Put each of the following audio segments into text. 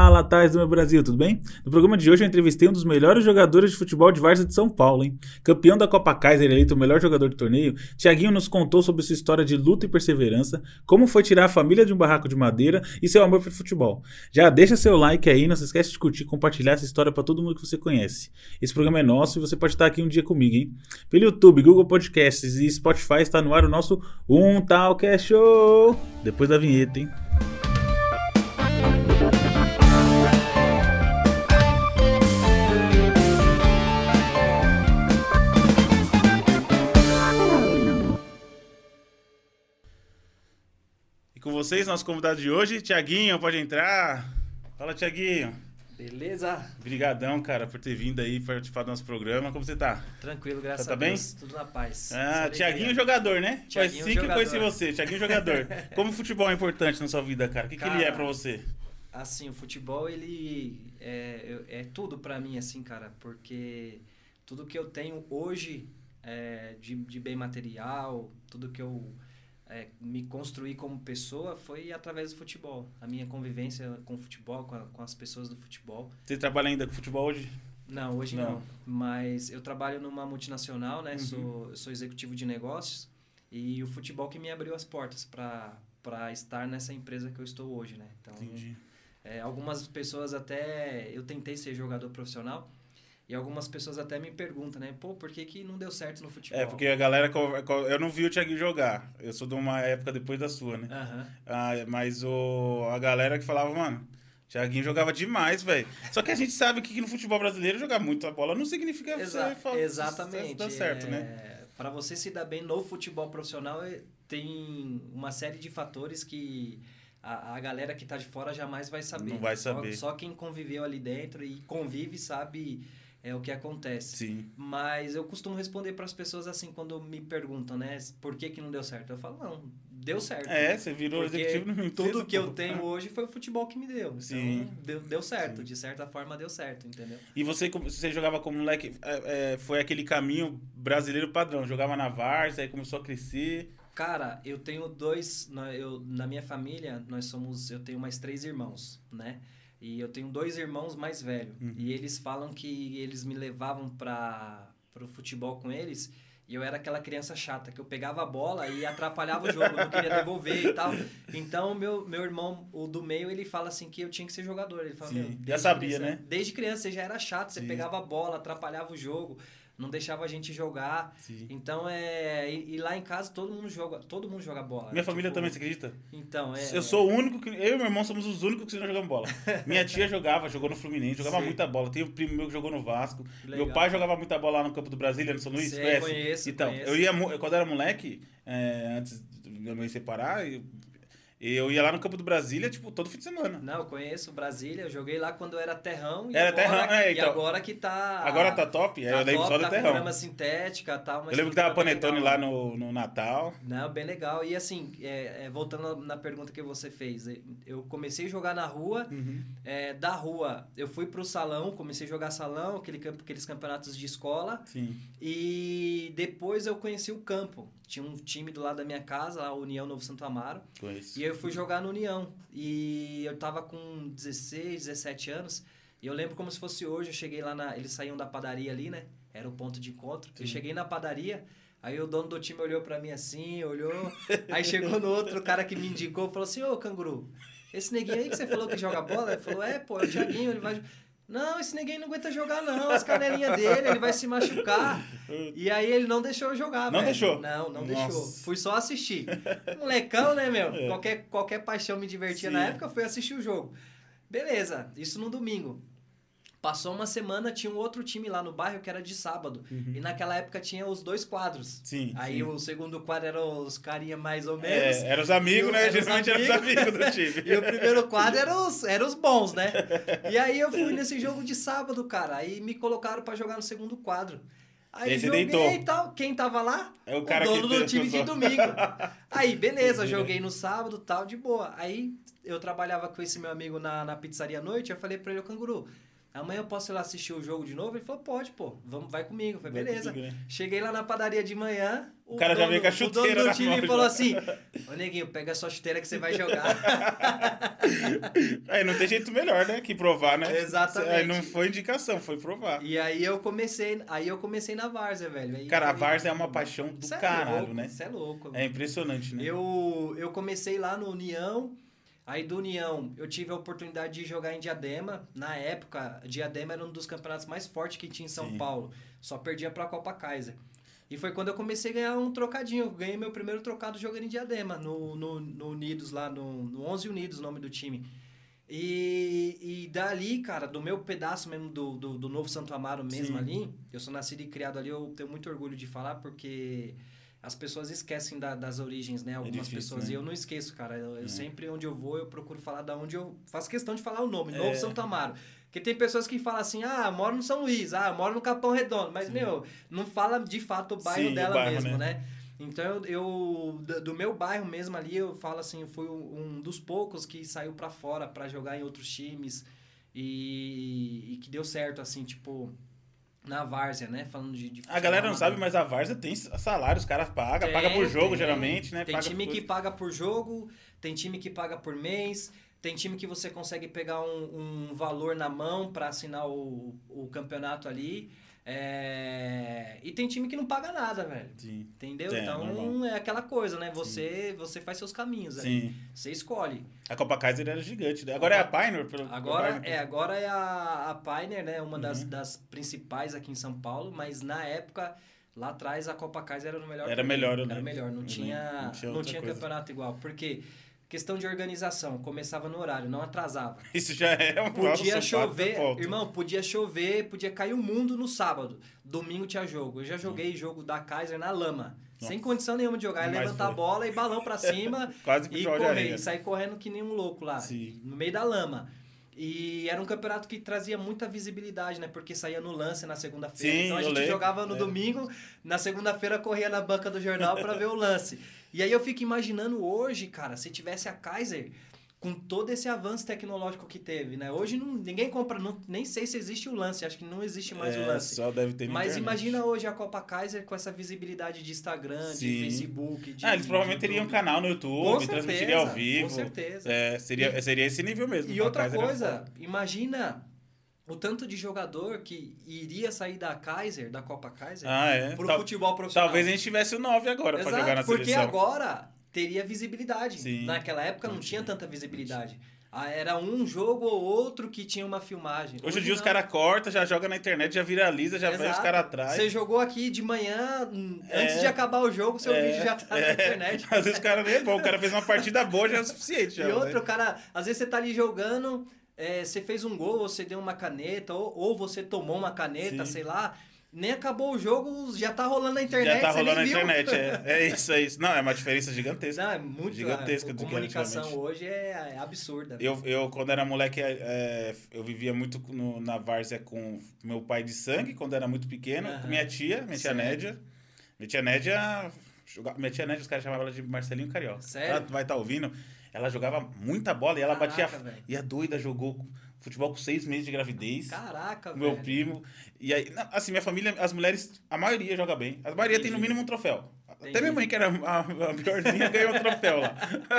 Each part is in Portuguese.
Fala, Tais do meu Brasil, tudo bem? No programa de hoje eu entrevistei um dos melhores jogadores de futebol de Várzea de São Paulo, hein? Campeão da Copa Kaiser, eleito o melhor jogador do torneio, Tiaguinho nos contou sobre sua história de luta e perseverança, como foi tirar a família de um barraco de madeira e seu amor por futebol. Já deixa seu like aí, não se esquece de curtir e compartilhar essa história para todo mundo que você conhece. Esse programa é nosso e você pode estar aqui um dia comigo, hein? Pelo YouTube, Google Podcasts e Spotify está no ar o nosso Um Talcast Show! Depois da vinheta, hein? Vocês, nosso convidado de hoje, Tiaguinho, pode entrar. Fala, Tiaguinho. Beleza? Obrigadão, cara, por ter vindo aí participar do nosso programa. Como você tá? Tranquilo, graças Tá a bem? Deus. Tudo na paz. Ah, Tiaguinho jogador, né? Foi Thiaguinho assim que eu conheci jogador. você, Tiaguinho jogador. Como o futebol é importante na sua vida, cara? O que, que ele é Cara, pra você? Assim, o futebol, ele é, é tudo pra mim, assim, cara, porque tudo que eu tenho hoje é, de, de bem material, tudo que eu é, me construí como pessoa foi através do futebol. A minha convivência com o futebol, com, a- com as pessoas do futebol. Você trabalha ainda com futebol hoje? Não, hoje Não. não. Mas eu trabalho numa multinacional, né? Uhum. Sou, sou executivo de negócios e o futebol que me abriu as portas para estar nessa empresa que eu estou hoje, né? Então, Entendi. é, algumas pessoas até eu tentei ser jogador profissional e algumas pessoas até me perguntam, né? Pô, por que, que não deu certo no futebol? É, porque a galera. Eu não vi o Thiaguinho jogar. Eu sou de uma época depois da sua, né? Aham. Ah, mas o, a galera que falava, mano, Thiaguinho jogava demais, velho. Só que a gente sabe que no futebol brasileiro jogar muito a bola não significa Exa- você exatamente. dar certo, é, né? Para você se dar bem no futebol profissional, é- tem uma série de fatores que a, a galera que tá de fora jamais vai saber. Não vai Só- saber. Só, quem conviveu ali dentro e convive sabe é o que acontece. Sim. Mas eu costumo responder para as pessoas assim quando me perguntam, né, por que que não deu certo? Eu falo, não, deu certo. É, você virou Porque executivo empresa, tudo que eu tenho hoje foi o futebol que me deu. Então, Sim. deu, deu certo. Sim. De certa forma, deu certo, entendeu? E você, você jogava como moleque, é, é, foi aquele caminho brasileiro padrão. Jogava na Várzea, aí começou a crescer. Cara, eu tenho dois. Eu, na minha família, nós somos. Eu tenho mais três irmãos, né? E eu tenho dois irmãos mais velhos. Uhum. E eles falam que eles me levavam para o futebol com eles. E eu era aquela criança chata, que eu pegava a bola e atrapalhava o jogo, não queria devolver e tal. Então, meu, meu irmão, o do meio, ele fala assim que eu tinha que ser jogador. Ele fala, Sim, meu, já sabia, criança- né? Desde criança você já era chato, você Sim. pegava a bola, atrapalhava o jogo, não deixava a gente jogar. Sim. Então é. E, e lá em casa todo mundo joga, todo mundo joga bola. Minha família Tipo, também, você acredita? Então, é. Eu sou o único que. Eu e meu irmão somos os únicos que não jogamos bola. Minha tia jogava, jogou no Fluminense, jogava Sim. muita bola. Tem um primo meu que jogou no Vasco. Legal. Meu pai jogava muita bola lá no campo do Brasília, no São Luís, Sei, conheço, Então, conheço. eu ia, quando eu era moleque, é, antes de minha mãe separar, eu, eu ia lá no campo do Brasília, tipo, todo fim de semana. Não, eu conheço Brasília, eu joguei lá quando era terrão. E Era agora, terrão, é, E então. agora que tá. Agora tá top, é, tá eu lembro top, só do tá terrão. grama sintética e tal. Eu lembro que tava panetone legal. lá no, no Natal. Não, bem legal. E assim, é, é, voltando na pergunta que você fez, é, eu comecei a jogar na rua, Uhum. é, da rua eu fui pro salão, comecei a jogar salão, aquele, campo- aqueles campeonatos de escola. Sim. E depois eu conheci o campo. Tinha um time do lado da minha casa, a União Novo Santo Amaro. Conheço. E eu fui jogar no União. E eu tava com 16, 17 anos. E eu lembro como se fosse hoje. Eu cheguei lá na. Eles saíam da padaria ali, né? Era o ponto de encontro. Eu Sim. cheguei na padaria. Aí o dono do time olhou pra mim assim, olhou. Aí chegou no outro cara que me indicou falou assim: Ô canguru, esse neguinho aí que você falou que joga bola? Ele falou: É, pô, é o Thiaguinho, ele vai. Não, esse neguinho não aguenta jogar, não. As canelinhas dele, ele vai se machucar. E aí ele não deixou eu jogar, Não velho. deixou? Não, não Nossa. deixou. Fui só assistir. Molecão, né, meu? É. Qualquer, qualquer paixão me divertia Sim. na época, fui assistir o jogo. Beleza, isso no domingo. Passou uma semana, tinha um outro time lá no bairro que era de sábado. Uhum. E naquela época tinha os dois quadros. Sim. Aí sim. o segundo quadro eram os carinha mais ou menos. É, eram os amigos, o- né? eram os Geralmente eram os amigos. do time. E o primeiro quadro eram os, eram os bons, né? E aí eu fui nesse jogo de sábado, cara. Aí me colocaram pra jogar no segundo quadro. Aí E você joguei deitou. e tal. Quem tava lá? É o cara dono do time de domingo. Aí, beleza, joguei no sábado tal, de boa. Aí eu trabalhava com esse meu amigo na, na pizzaria à noite. Eu falei pra ele, ô canguru, amanhã eu posso ir lá assistir o jogo de novo? Ele falou, pode, pô, vamos, vai comigo. Eu falei, beleza. comigo, né? Cheguei lá na padaria de manhã, o cara já veio com a chuteira O dono do time mão, falou já. assim: Ô neguinho, pega a sua chuteira que você vai jogar. Aí não tem jeito melhor, né? Que provar, né? Exatamente. Aí não foi indicação, foi provar. e aí eu comecei, aí eu comecei na Várzea, velho. Aí Cara, a Várzea é uma paixão do é caralho, louco, né? Você é louco. É impressionante, né? Eu, eu comecei lá no União, aí do União eu tive a oportunidade de jogar em Diadema. Na época, Diadema era um dos campeonatos mais fortes que tinha em São Sim. Paulo. Só perdia pra Copa Kaiser. E foi quando eu comecei a ganhar um trocadinho. Eu ganhei meu primeiro trocado jogando em Diadema, no, no, no Unidos lá, no, no 11 Unidos, o nome do time. E, e dali, cara, do meu pedaço mesmo do, do, do Novo Santo Amaro mesmo Sim. ali, eu sou nascido e criado ali, eu tenho muito orgulho de falar, porque as pessoas esquecem da- das origens, né? Algumas difícil, pessoas. né? E eu não esqueço, cara. Eu, eu É. sempre, onde eu vou, eu procuro falar da onde eu. Faço questão de falar o nome, É. Novo Santo Amaro. Porque tem pessoas que falam assim, ah, eu moro no São Luís, ah, eu moro no Capão Redondo. Mas, meu, não fala de fato o bairro Sim, o dela bairro, mesmo, né? né? Então, eu, do- meu bairro mesmo ali, eu falo assim, eu fui um dos poucos que saiu pra fora pra jogar em outros times e, e que deu certo, assim, tipo, na várzea, né? Falando de, de A galera não sabe, mas a Várzea tem salário, os caras pagam, paga por jogo tem. geralmente, né? Tem paga time por- que paga por jogo, tem time que paga por mês, tem time que você consegue pegar um, um valor na mão para assinar o, o campeonato ali. É, E tem time que não paga nada, velho. Sim, Entendeu? É, então normal. é aquela coisa, né? Você, você faz seus caminhos aí. sim. Você escolhe. A Copa Kaiser era gigante, né? Agora é a Pioneer? pelo- Agora pelo- é, agora é a, a Pioneer, né? Uma das, Uhum. das principais aqui em São Paulo, mas na época, lá atrás, a Copa Kaiser era o melhor. Era melhor, eu Era melhor, não Eu tinha, não não tinha tinha, outra coisa. campeonato igual. Porque questão de organização, começava no horário, não atrasava. Isso já é um Podia nossa, chover, irmão, podia chover, podia cair o mundo no sábado. Domingo tinha jogo. Eu já joguei jogo da Kaiser na lama. Sem condição nenhuma de jogar. É levantar a bola e balão pra cima. Quase e correr. E sair correndo que nem um louco lá. Sim. No meio da lama. E era um campeonato que trazia muita visibilidade, né? Porque saía no lance na segunda-feira. Então a gente lembro. jogava no É. domingo, na segunda-feira corria na banca do jornal pra ver o lance. E aí eu fico imaginando hoje, cara, se tivesse a Kaiser com todo esse avanço tecnológico que teve, né? Hoje não- ninguém compra, não- nem sei se existe o lance, acho que não existe mais o É, lance. Só deve ter Mas internet. imagina hoje a Copa Kaiser com essa visibilidade de Instagram, de Sim. Facebook, de Ah, eles provavelmente de teriam um canal no YouTube, transmitiria ao vivo. com certeza. É, seria, seria esse nível mesmo. E outra Kaiser era coisa, imagina o tanto de jogador que iria sair da Kaiser, da Copa Kaiser, Ah, é. pro Tal- futebol profissional. Talvez a gente tivesse o 9 agora Exato, jogar na porque seleção. agora teria visibilidade. Sim. Naquela época não, tinha tanta visibilidade. Ah, Era um jogo ou outro que tinha uma filmagem. Hoje em dia os caras cortam, já joga na internet, já viraliza, já vai os Exato. caras atrás. Você jogou aqui de manhã, É. antes de acabar o jogo, seu É, vídeo já tá na é. internet. Às vezes o cara nem é bom, o cara fez uma partida boa já é o suficiente. Já, E outro, né? o cara, às vezes você tá ali jogando, é, você fez um gol, você deu uma caneta, ou, ou você tomou uma caneta, Sim. sei lá. Nem acabou o jogo, já tá rolando na internet. Já tá rolando na viu. internet, é. É isso, é isso. Não, é uma diferença gigantesca. Não, é muito Gigantesca A comunicação hoje é, é absurda. Eu, eu, quando era moleque, é, eu vivia muito no- na várzea com meu pai de sangue, quando era muito pequeno, Aham. com minha tia, minha tia. Nédia. Minha tia Nédia, joga- minha tia Nédia, os caras chamavam ela de Marcelinho Carioca. Sério? Ela vai estar ouvindo. Ela jogava muita bola e ela Caraca, batia. velho. E a doida jogou futebol com seis meses de gravidez. Caraca, meu velho. primo. E aí, assim, minha família, as mulheres, a maioria joga bem. A maioria tem no Entendi. mínimo um troféu. Até Entendi. minha mãe, que era a, a piorzinha, ganhou um troféu lá.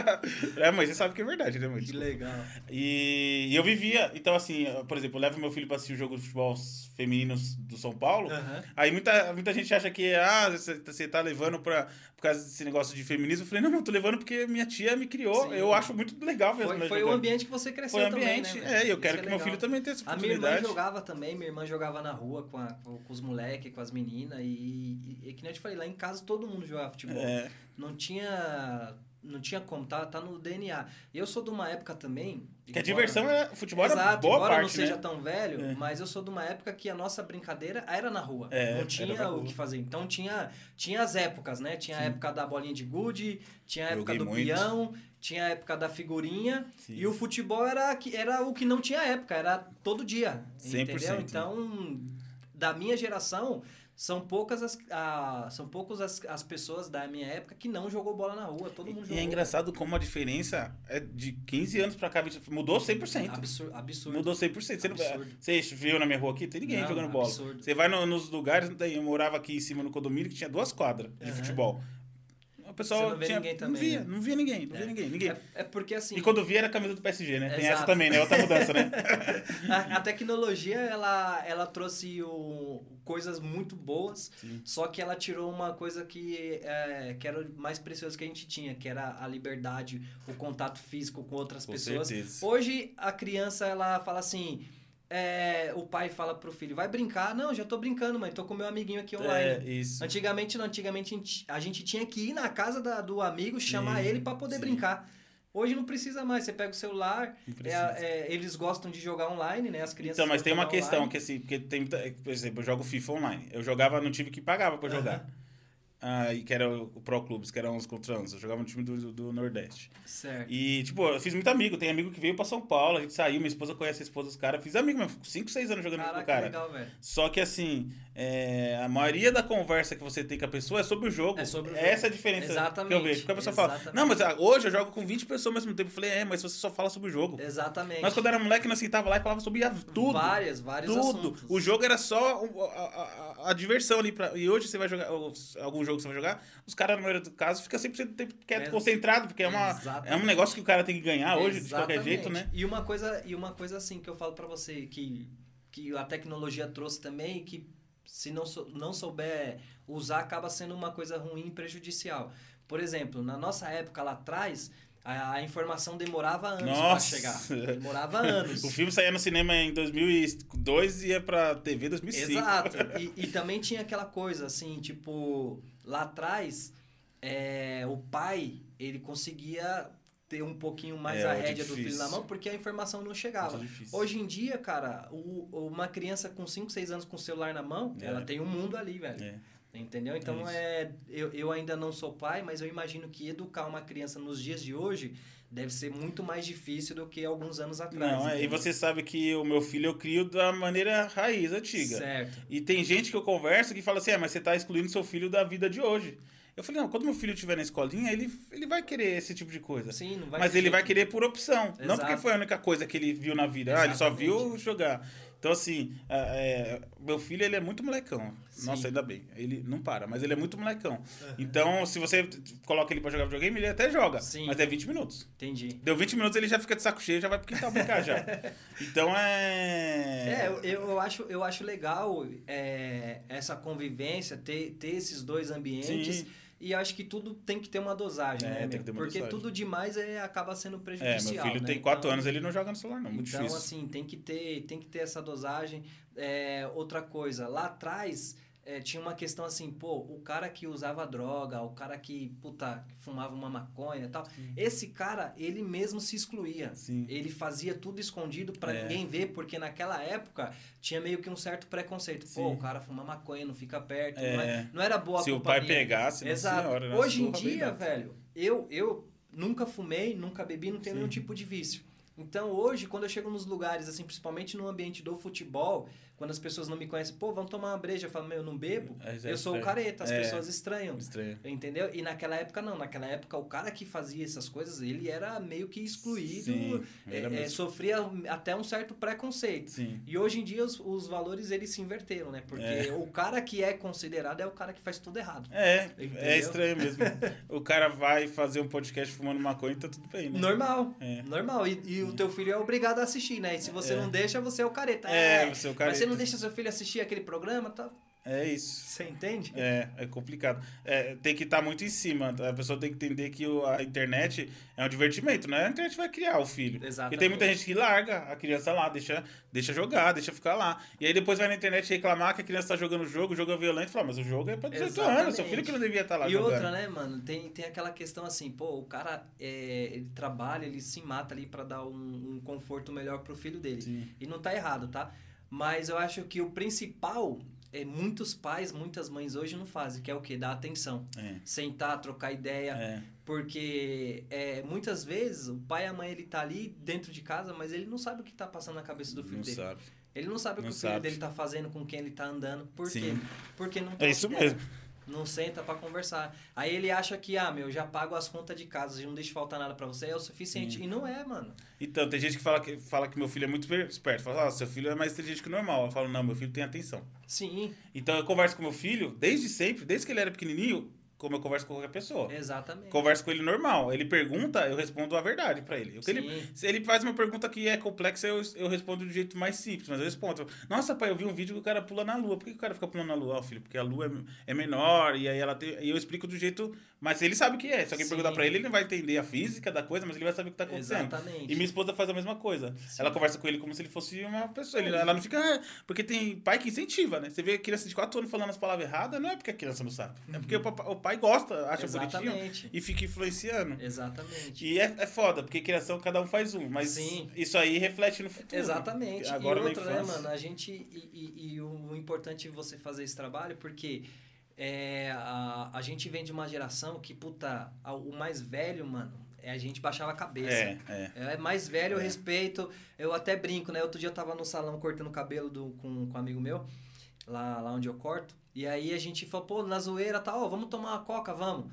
é, mãe, você sabe que é verdade, né, mãe? Que Desculpa. legal. E, e eu vivia, então assim, por exemplo, eu levo meu filho pra assistir o jogo de futebol feminino do São Paulo. Aham. Aí muita, muita gente acha que, ah, você você tá levando pra, por causa desse negócio de feminismo. Eu falei, não, não, tô levando porque minha tia me criou. Sim. Eu acho muito legal as Foi, mulheres foi o ambiente que você cresceu Foi o também, ambiente, né, é, e eu quero Isso que é meu legal. filho também tenha essa A minha irmã oportunidade. jogava também, minha irmã jogava na rua com, a- com os moleques, com as meninas, e, e, e que nem eu te falei, lá em casa todo mundo jogava futebol. É. Não tinha. Não tinha como, tá, tá no DNA. E eu sou de uma época também. Que a embora- diversão é. Futebol era Exato, boa embora parte, não seja né? tão velho, É. mas eu sou de uma época que a nossa brincadeira era na rua. É, não tinha o rua. que fazer. Então tinha, tinha as épocas, né? Tinha a época da bolinha de gude, tinha a época Joguei do muito. peão, tinha a época da figurinha. Sim. E o futebol era, era o que não tinha época, era todo dia. 100%. Entendeu? Então, da minha geração, são poucas as, a, são poucas as, as pessoas da minha época que não jogou bola na rua. Todo mundo E jogou. é engraçado como a diferença é de 15 anos pra cá, mudou 100%. Absurdo. absurdo. Mudou 100%. Você, não, Absurdo. você viu na minha rua aqui? Tem ninguém Não, jogando bola. absurdo. Você vai no- nos lugares, não. Eu morava aqui em cima no condomínio que tinha duas quadras de Aham. futebol. O pessoal Você não vê tinha, ninguém não também, via, né? não via ninguém, não É. via ninguém, ninguém. É, é porque assim. E quando via era a camisa do PSG, né? Tem essa também, né? Outra mudança, né? A, a tecnologia ela, ela trouxe o, coisas muito boas, Sim. só que ela tirou uma coisa que, é, que era mais precioso que a gente tinha, que era a liberdade, o contato físico com outras Com pessoas. certeza. Hoje a criança ela fala assim. É, o pai fala pro filho, vai brincar? Não, já tô brincando, mãe, tô com meu amiguinho aqui online. É, isso. Antigamente não, antigamente a gente, tinha que ir na casa da- do amigo, chamar Sim, ele para poder sim. brincar. Hoje não precisa mais, você pega o celular, Não é, é, eles gostam de jogar online, né? As crianças Então, mas tem uma questão online. que assim, porque tem por exemplo, eu jogo FIFA online. Eu jogava no time que pagava pra jogar. Ah, que era o Pro Clubes, que era uns contra uns. Eu jogava no time do, do, Nordeste. Certo. E, tipo, eu fiz muito amigo. Tem amigo que veio pra São Paulo, a gente saiu, minha esposa conhece a esposa dos caras. Fiz amigo mesmo, 5, 6 anos jogando com Caraca, o cara. legal, velho. Só que assim, é, a maioria da conversa que você tem com a pessoa é sobre o jogo. É sobre o Essa jogo. é a diferença Exatamente, que eu vejo. Porque a pessoa fala, exatamente. não, mas ah, hoje eu jogo com 20 pessoas ao mesmo tempo. Eu falei, é, mas você só fala sobre o jogo. Exatamente. Mas quando era moleque, nós sentava lá e falava sobre tudo. Várias, vários tudo. assuntos. O jogo era só a, a- a- diversão ali. Pra, e hoje você vai jogar, algum jogo que você vai jogar, os caras, na maioria do caso, ficam 100% do tempo quieto, É. concentrado, porque é, uma, Exatamente. é um negócio que o cara tem que ganhar hoje, de qualquer jeito, né? E uma coisa, e uma coisa assim que eu falo pra você que que a tecnologia trouxe também que se não sou- não souber usar acaba sendo uma coisa ruim e prejudicial. Por exemplo, na nossa época lá atrás, a, a informação demorava anos pra Nossa. chegar. Demorava anos. O filme saía no cinema em 2002 e ia pra TV em 2005. Exato. E, e também tinha aquela coisa, assim, tipo, lá atrás, é, o pai, ele conseguia ter um pouquinho mais É, a é rédea do filho na mão, porque a informação não chegava. Hoje em dia, cara, o, uma criança com 5, 6 anos com o celular na mão, É. ela tem um mundo ali, velho. É. Entendeu? Então, isso. é, eu, eu ainda não sou pai, mas eu imagino que educar uma criança nos dias de hoje deve ser muito mais difícil do que alguns anos atrás. Não, é, e entendeu? você sabe que o meu filho eu crio da maneira raiz, antiga. Certo. E tem gente que eu converso que fala assim, é, mas você tá excluindo seu filho da vida de hoje. Eu falei, não, quando meu filho estiver na escolinha, ele, ele vai querer esse tipo de coisa. Sim, não vai mas ele vai querer por opção. Não Exato. porque foi a única coisa que ele viu na vida. Ah, ele só Exatamente. viu jogar. Então, assim, é, é, meu filho, ele é muito molecão. Sim. Nossa, ainda bem. Ele não para, mas ele é muito molecão. Então, se você coloca ele pra jogar videogame, ele até joga. Sim. Mas é 20 minutos. Entendi. Deu 20 minutos, ele já fica de saco cheio, já vai pro quintal brincar já. Então, é... É, eu, eu, acho, eu acho legal é, essa convivência, ter, ter esses dois ambientes. Sim. E acho que tudo tem que ter uma dosagem, É, né? tem que ter uma Porque dosagem. tudo demais é, acaba sendo É, prejudicial. meu filho né? tem 4 Então- anos, ele não joga no celular, não. Muito então, difícil. assim, tem que ter, tem que ter essa dosagem. É, outra coisa, lá atrás é, tinha uma questão assim, pô, o cara que usava droga, o cara que, puta, fumava uma maconha e tal, esse cara, ele mesmo se excluía. Sim. Ele fazia tudo escondido pra É. ninguém ver, porque naquela época tinha meio que um certo preconceito. Pô, Sim. o cara fuma maconha, não fica perto, É. não, é- não era boa Se o pai companhia. pegasse, Exato. senhora? Hoje em dia, velho, eu, eu nunca fumei, nunca bebi, não tenho Sim. nenhum tipo de vício. Então hoje, quando eu chego nos lugares, assim, principalmente no ambiente do futebol, quando as pessoas não me conhecem, pô, vamos tomar uma breja, eu falo, meu, eu não bebo, É, já eu sou o careta, as É. pessoas estranham. Estranho. Entendeu? E naquela época não, naquela época o cara que fazia essas coisas, ele era meio que excluído, Sim, é, é, sofria até um certo preconceito. Sim. E hoje em dia os, os valores eles se inverteram, né? Porque É. o cara que é considerado é o cara que faz tudo errado. É, Entendeu? é estranho mesmo. o cara vai fazer um podcast fumando maconha e tá tudo bem, né? Normal, É. normal. E, e o teu filho é obrigado a assistir, né? E se você É. não deixa, você é o careta. É, você é o careta. Não deixa seu filho assistir aquele programa, tá? É isso. Você entende? É, é complicado. É, tem que estar muito em cima. A pessoa tem que entender que a internet é um divertimento, né? A internet vai criar o filho. Exatamente. E tem muita gente que larga a criança lá, deixa, deixa jogar, deixa ficar lá. E aí depois vai na internet reclamar que a criança tá jogando o jogo, o jogo é violento. Fala, mas o jogo é pra 18 anos, seu Exatamente. filho que não devia estar lá e jogando. outra, né, mano? Tem, tem aquela questão assim, pô, o cara é, ele trabalha, ele se mata ali pra dar um, um conforto melhor pro filho dele. Sim. E não tá errado, tá? Mas eu acho que o principal é, muitos pais, muitas mães hoje não fazem, que é o quê? Dar atenção. É. Sentar, trocar ideia. É. Porque é, muitas vezes o pai e a mãe ele tá ali dentro de casa, mas ele não sabe o que tá passando na cabeça do filho Não dele. sabe. Ele não sabe o que Não o filho sabe. dele tá fazendo, com quem ele tá andando. Por Sim. quê? Porque não É troca isso ideia. mesmo. Não senta pra conversar. Aí ele acha que, ah, meu, já pago as contas de casa, já não deixo faltar nada pra você, é o suficiente. Sim. E não é, mano. Então, tem gente que fala que, fala que meu filho é muito esperto. Fala, ah, seu filho é mais inteligente que o normal. Eu falo, não, meu filho tem atenção. Sim, Então, eu converso com meu filho desde sempre, desde que ele era pequenininho, como eu converso com qualquer pessoa. exatamente. Converso com ele normal. Ele pergunta, eu respondo a verdade pra ele. Ele. Se ele faz uma pergunta que é complexa, eu, eu respondo do jeito mais simples. Mas eu respondo. Nossa, pai, eu vi um vídeo que o cara pula na lua. Por que o cara fica pulando na lua? Ó, filho, porque a lua é, é menor e aí ela tem. E eu explico do jeito. Mas ele sabe o que é. Se alguém Sim. perguntar pra ele, ele não vai entender a física da coisa, mas ele vai saber o que tá acontecendo. Exatamente. E minha esposa faz a mesma coisa. Sim. Ela conversa com ele como se ele fosse uma pessoa. Ele- ela não fica. "Ah", porque tem pai que incentiva, né? Você vê a criança de 4 anos falando as palavras erradas, não é porque a criança não sabe. É porque o, papai- o pai gosta, acha bonitinho Exatamente. e fica influenciando. Exatamente. E é, é foda, porque criação cada um faz um. Mas Sim. isso aí reflete no futuro. Exatamente. Agora e outra, né, mano? A gente. E, e- e o, importante é você fazer esse trabalho, porque é, a, a gente vem de uma geração que, puta, a- o mais velho, mano, é a gente baixava a cabeça. É, é. É mais velho, eu É. respeito. Eu até brinco, né? Outro dia eu tava no salão cortando o cabelo do, com, com um amigo meu, lá, lá onde eu corto. E aí a gente falou, pô, na zoeira tá, ó, vamos tomar uma coca, vamos.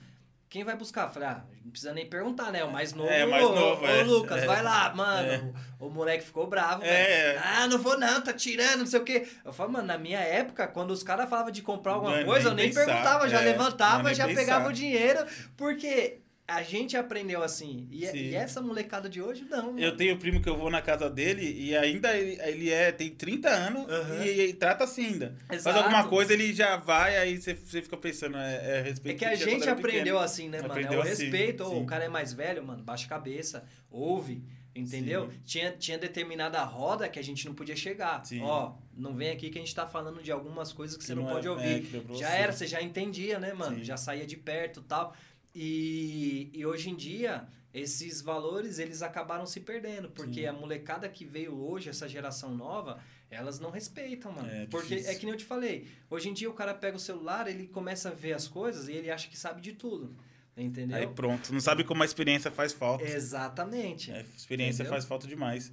Quem vai buscar? Falei, ah, não precisa nem perguntar, né? O mais novo. É, mais novo, ô, é. Lucas, É. vai lá, mano. É. O, o moleque ficou bravo, É. velho. Ah, não vou não, tá tirando, não sei o quê. Eu falo, mano, na minha época, quando os caras falavam de comprar alguma Não é coisa, nem eu nem pensar, perguntava, já é, levantava, não é já pegava o dinheiro, porque a gente aprendeu assim. E, Sim. e essa molecada de hoje, não. Eu mano. tenho um primo que eu vou na casa dele e ainda ele, ele é, tem 30 anos Aham. e, e trata assim ainda. Faz Exato. alguma coisa, ele já vai, aí você, você fica pensando, é, é respeito. É que a gente aprendeu pequeno. assim, né, mano? É o assim, respeito. Sim. o cara é mais velho, mano, baixa a cabeça, ouve, entendeu? Tinha, tinha determinada roda que a gente não podia chegar. Sim. Ó, não vem aqui que a gente tá falando de algumas coisas que, Que você não, não é- pode é, ouvir. pra já era, você já entendia, né, mano? Sim. Já saía de perto e tal. E, e hoje em dia, esses valores, eles acabaram se perdendo. Porque Sim. a molecada que veio hoje, essa geração nova, elas não respeitam, mano. É porque difícil. é que nem eu te falei. Hoje em dia o cara pega o celular, ele começa a ver as coisas e ele acha que sabe de tudo. Entendeu? Aí pronto, não sabe como a experiência faz falta. Exatamente. É, experiência Entendeu? faz falta demais.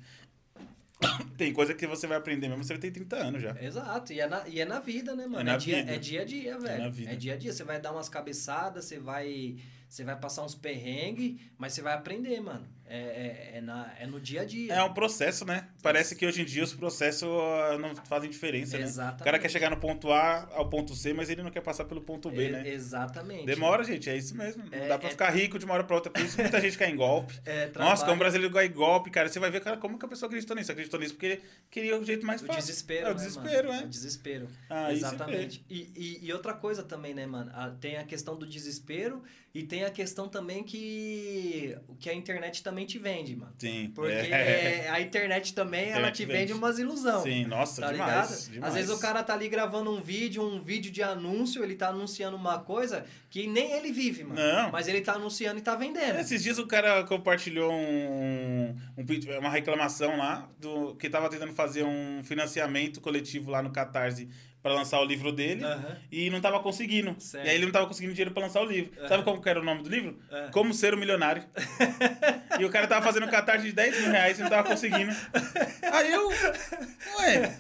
Tem coisa que você vai aprender mesmo, você ter 30 anos já. Exato, e é, na, e é na vida, né, mano? É na dia, vida. é dia a dia, velho. na vida. É dia a dia. Você vai dar umas cabeçadas, você vai, você vai passar uns perrengues, mas você vai aprender, mano. É, é, é, na, é no dia a dia. É um processo, né? Parece que hoje em dia os processos ah, não fazem diferença, né? Exatamente. O cara quer chegar no ponto A ao ponto C, mas ele não quer passar pelo ponto B, É, né? Exatamente. Demora, gente, é isso mesmo. Não É, dá pra é- ficar rico de uma hora pra outra. Por isso muita gente cai em golpe. É, Nossa, trabalho, como brasileiro cai em golpe, cara. Você vai ver, cara, como que a pessoa acreditou nisso? Acreditou nisso porque queria o jeito mais O fácil. desespero, É o né, desespero, mano? é. O desespero. Ah, Exatamente. E, e, e outra coisa também, né, mano? Tem a questão do desespero e tem a questão também que, que a internet também te vende, mano. Sim. Porque é. a internet também, ela Internet te vende. vende umas ilusão. Sim, nossa, Tá demais, ligado? demais. Às vezes o cara tá ali gravando um vídeo, um vídeo de anúncio, ele tá anunciando uma coisa que nem ele vive, mano. Não. Mas ele tá anunciando e tá vendendo. Esses dias o cara compartilhou um, um uma reclamação lá do que tava tentando fazer um financiamento coletivo lá no Catarse para lançar o livro dele Aham. e não tava conseguindo. Certo. E aí ele não tava conseguindo dinheiro para lançar o livro. Aham. Sabe como que era o nome do livro? Ah. Como ser um milionário. e o cara tava fazendo um catarse de 10 mil reais e não tava conseguindo. Aí eu. Ué,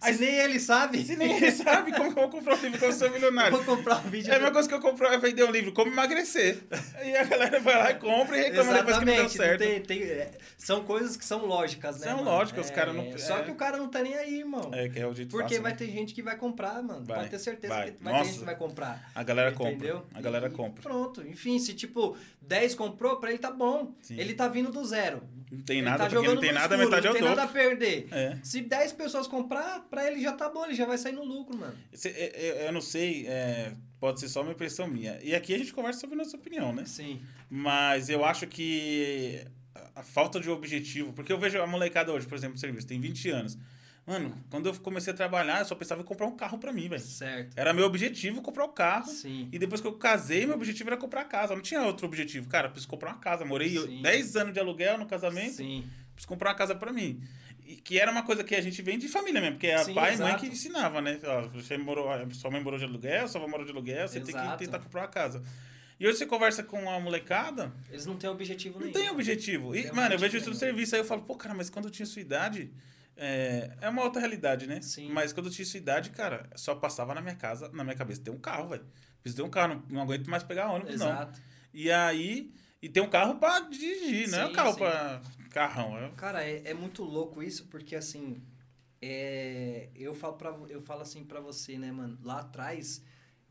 Se nem ele sabe. se nem ele sabe como que eu vou comprar um livro como ser um milionário. Vou comprar um vídeo. É a mesma coisa que eu comprar, é vender um livro, como emagrecer. Aí a galera vai lá e compra e reclama depois que não deu certo. tem- tem- é, são coisas que são lógicas, né? São mano? lógicas, os É, cara não- Só é. que o cara não tá nem aí, irmão. É, que é o jeito Porque fácil, vai né? ter gente que vai comprar, mano. Vai, Pode ter certeza vai. que vai Nossa. ter gente que vai comprar. A galera Entendeu? compra. A galera E- compra. Pronto. Enfim, se tipo 10 comprou, pra ele tá bom. Sim. Ele tá vindo do zero. Não tem Ele nada, tá porque não tem nada, escuro, metade é o Não tem nada a perder. É. Se 10 pessoas comprar, pra ele já tá bom, ele já vai sair no lucro, mano. É- é- Eu não sei, é, pode ser só uma impressão minha. E aqui a gente conversa sobre nossa opinião, né? Sim. Mas eu acho que a- a falta de objetivo, porque eu vejo a molecada hoje, por exemplo, no serviço, tem 20 anos. Mano, quando eu comecei a trabalhar, eu só pensava em comprar um carro pra mim, velho. Certo. Era meu objetivo comprar o carro. Sim. E depois que eu casei, meu objetivo era comprar a casa. Não tinha outro objetivo. Cara, eu preciso comprar uma casa. Morei Sim. 10 anos de aluguel no casamento. Sim. preciso comprar uma casa pra mim. E, que era uma coisa que a gente vem de família mesmo, porque é Sim, pai e mãe exato. que ensinava, né? Ó, você morou, sua mãe morou de aluguel, sua avó morou de aluguel, você tem que Exato. tentar comprar uma casa. E hoje você conversa com a molecada, Eles não têm objetivo não nenhum. tem objetivo. E, mano, eu objetivo vejo isso no serviço, aí eu falo, pô, cara, mas quando eu tinha sua idade. É, é uma outra realidade, né? Sim. Mas quando eu tinha sua idade, cara, só passava na minha casa, na minha cabeça, tem um carro, velho. Preciso ter um carro, não, não aguento mais pegar ônibus, não. Exato. E aí. E tem um carro pra dirigir, não é um Sim, carro sim. pra. Carrão. É... Cara, é, é muito louco isso, porque assim, é, eu falo pra, eu falo assim pra você, né, mano? Lá atrás,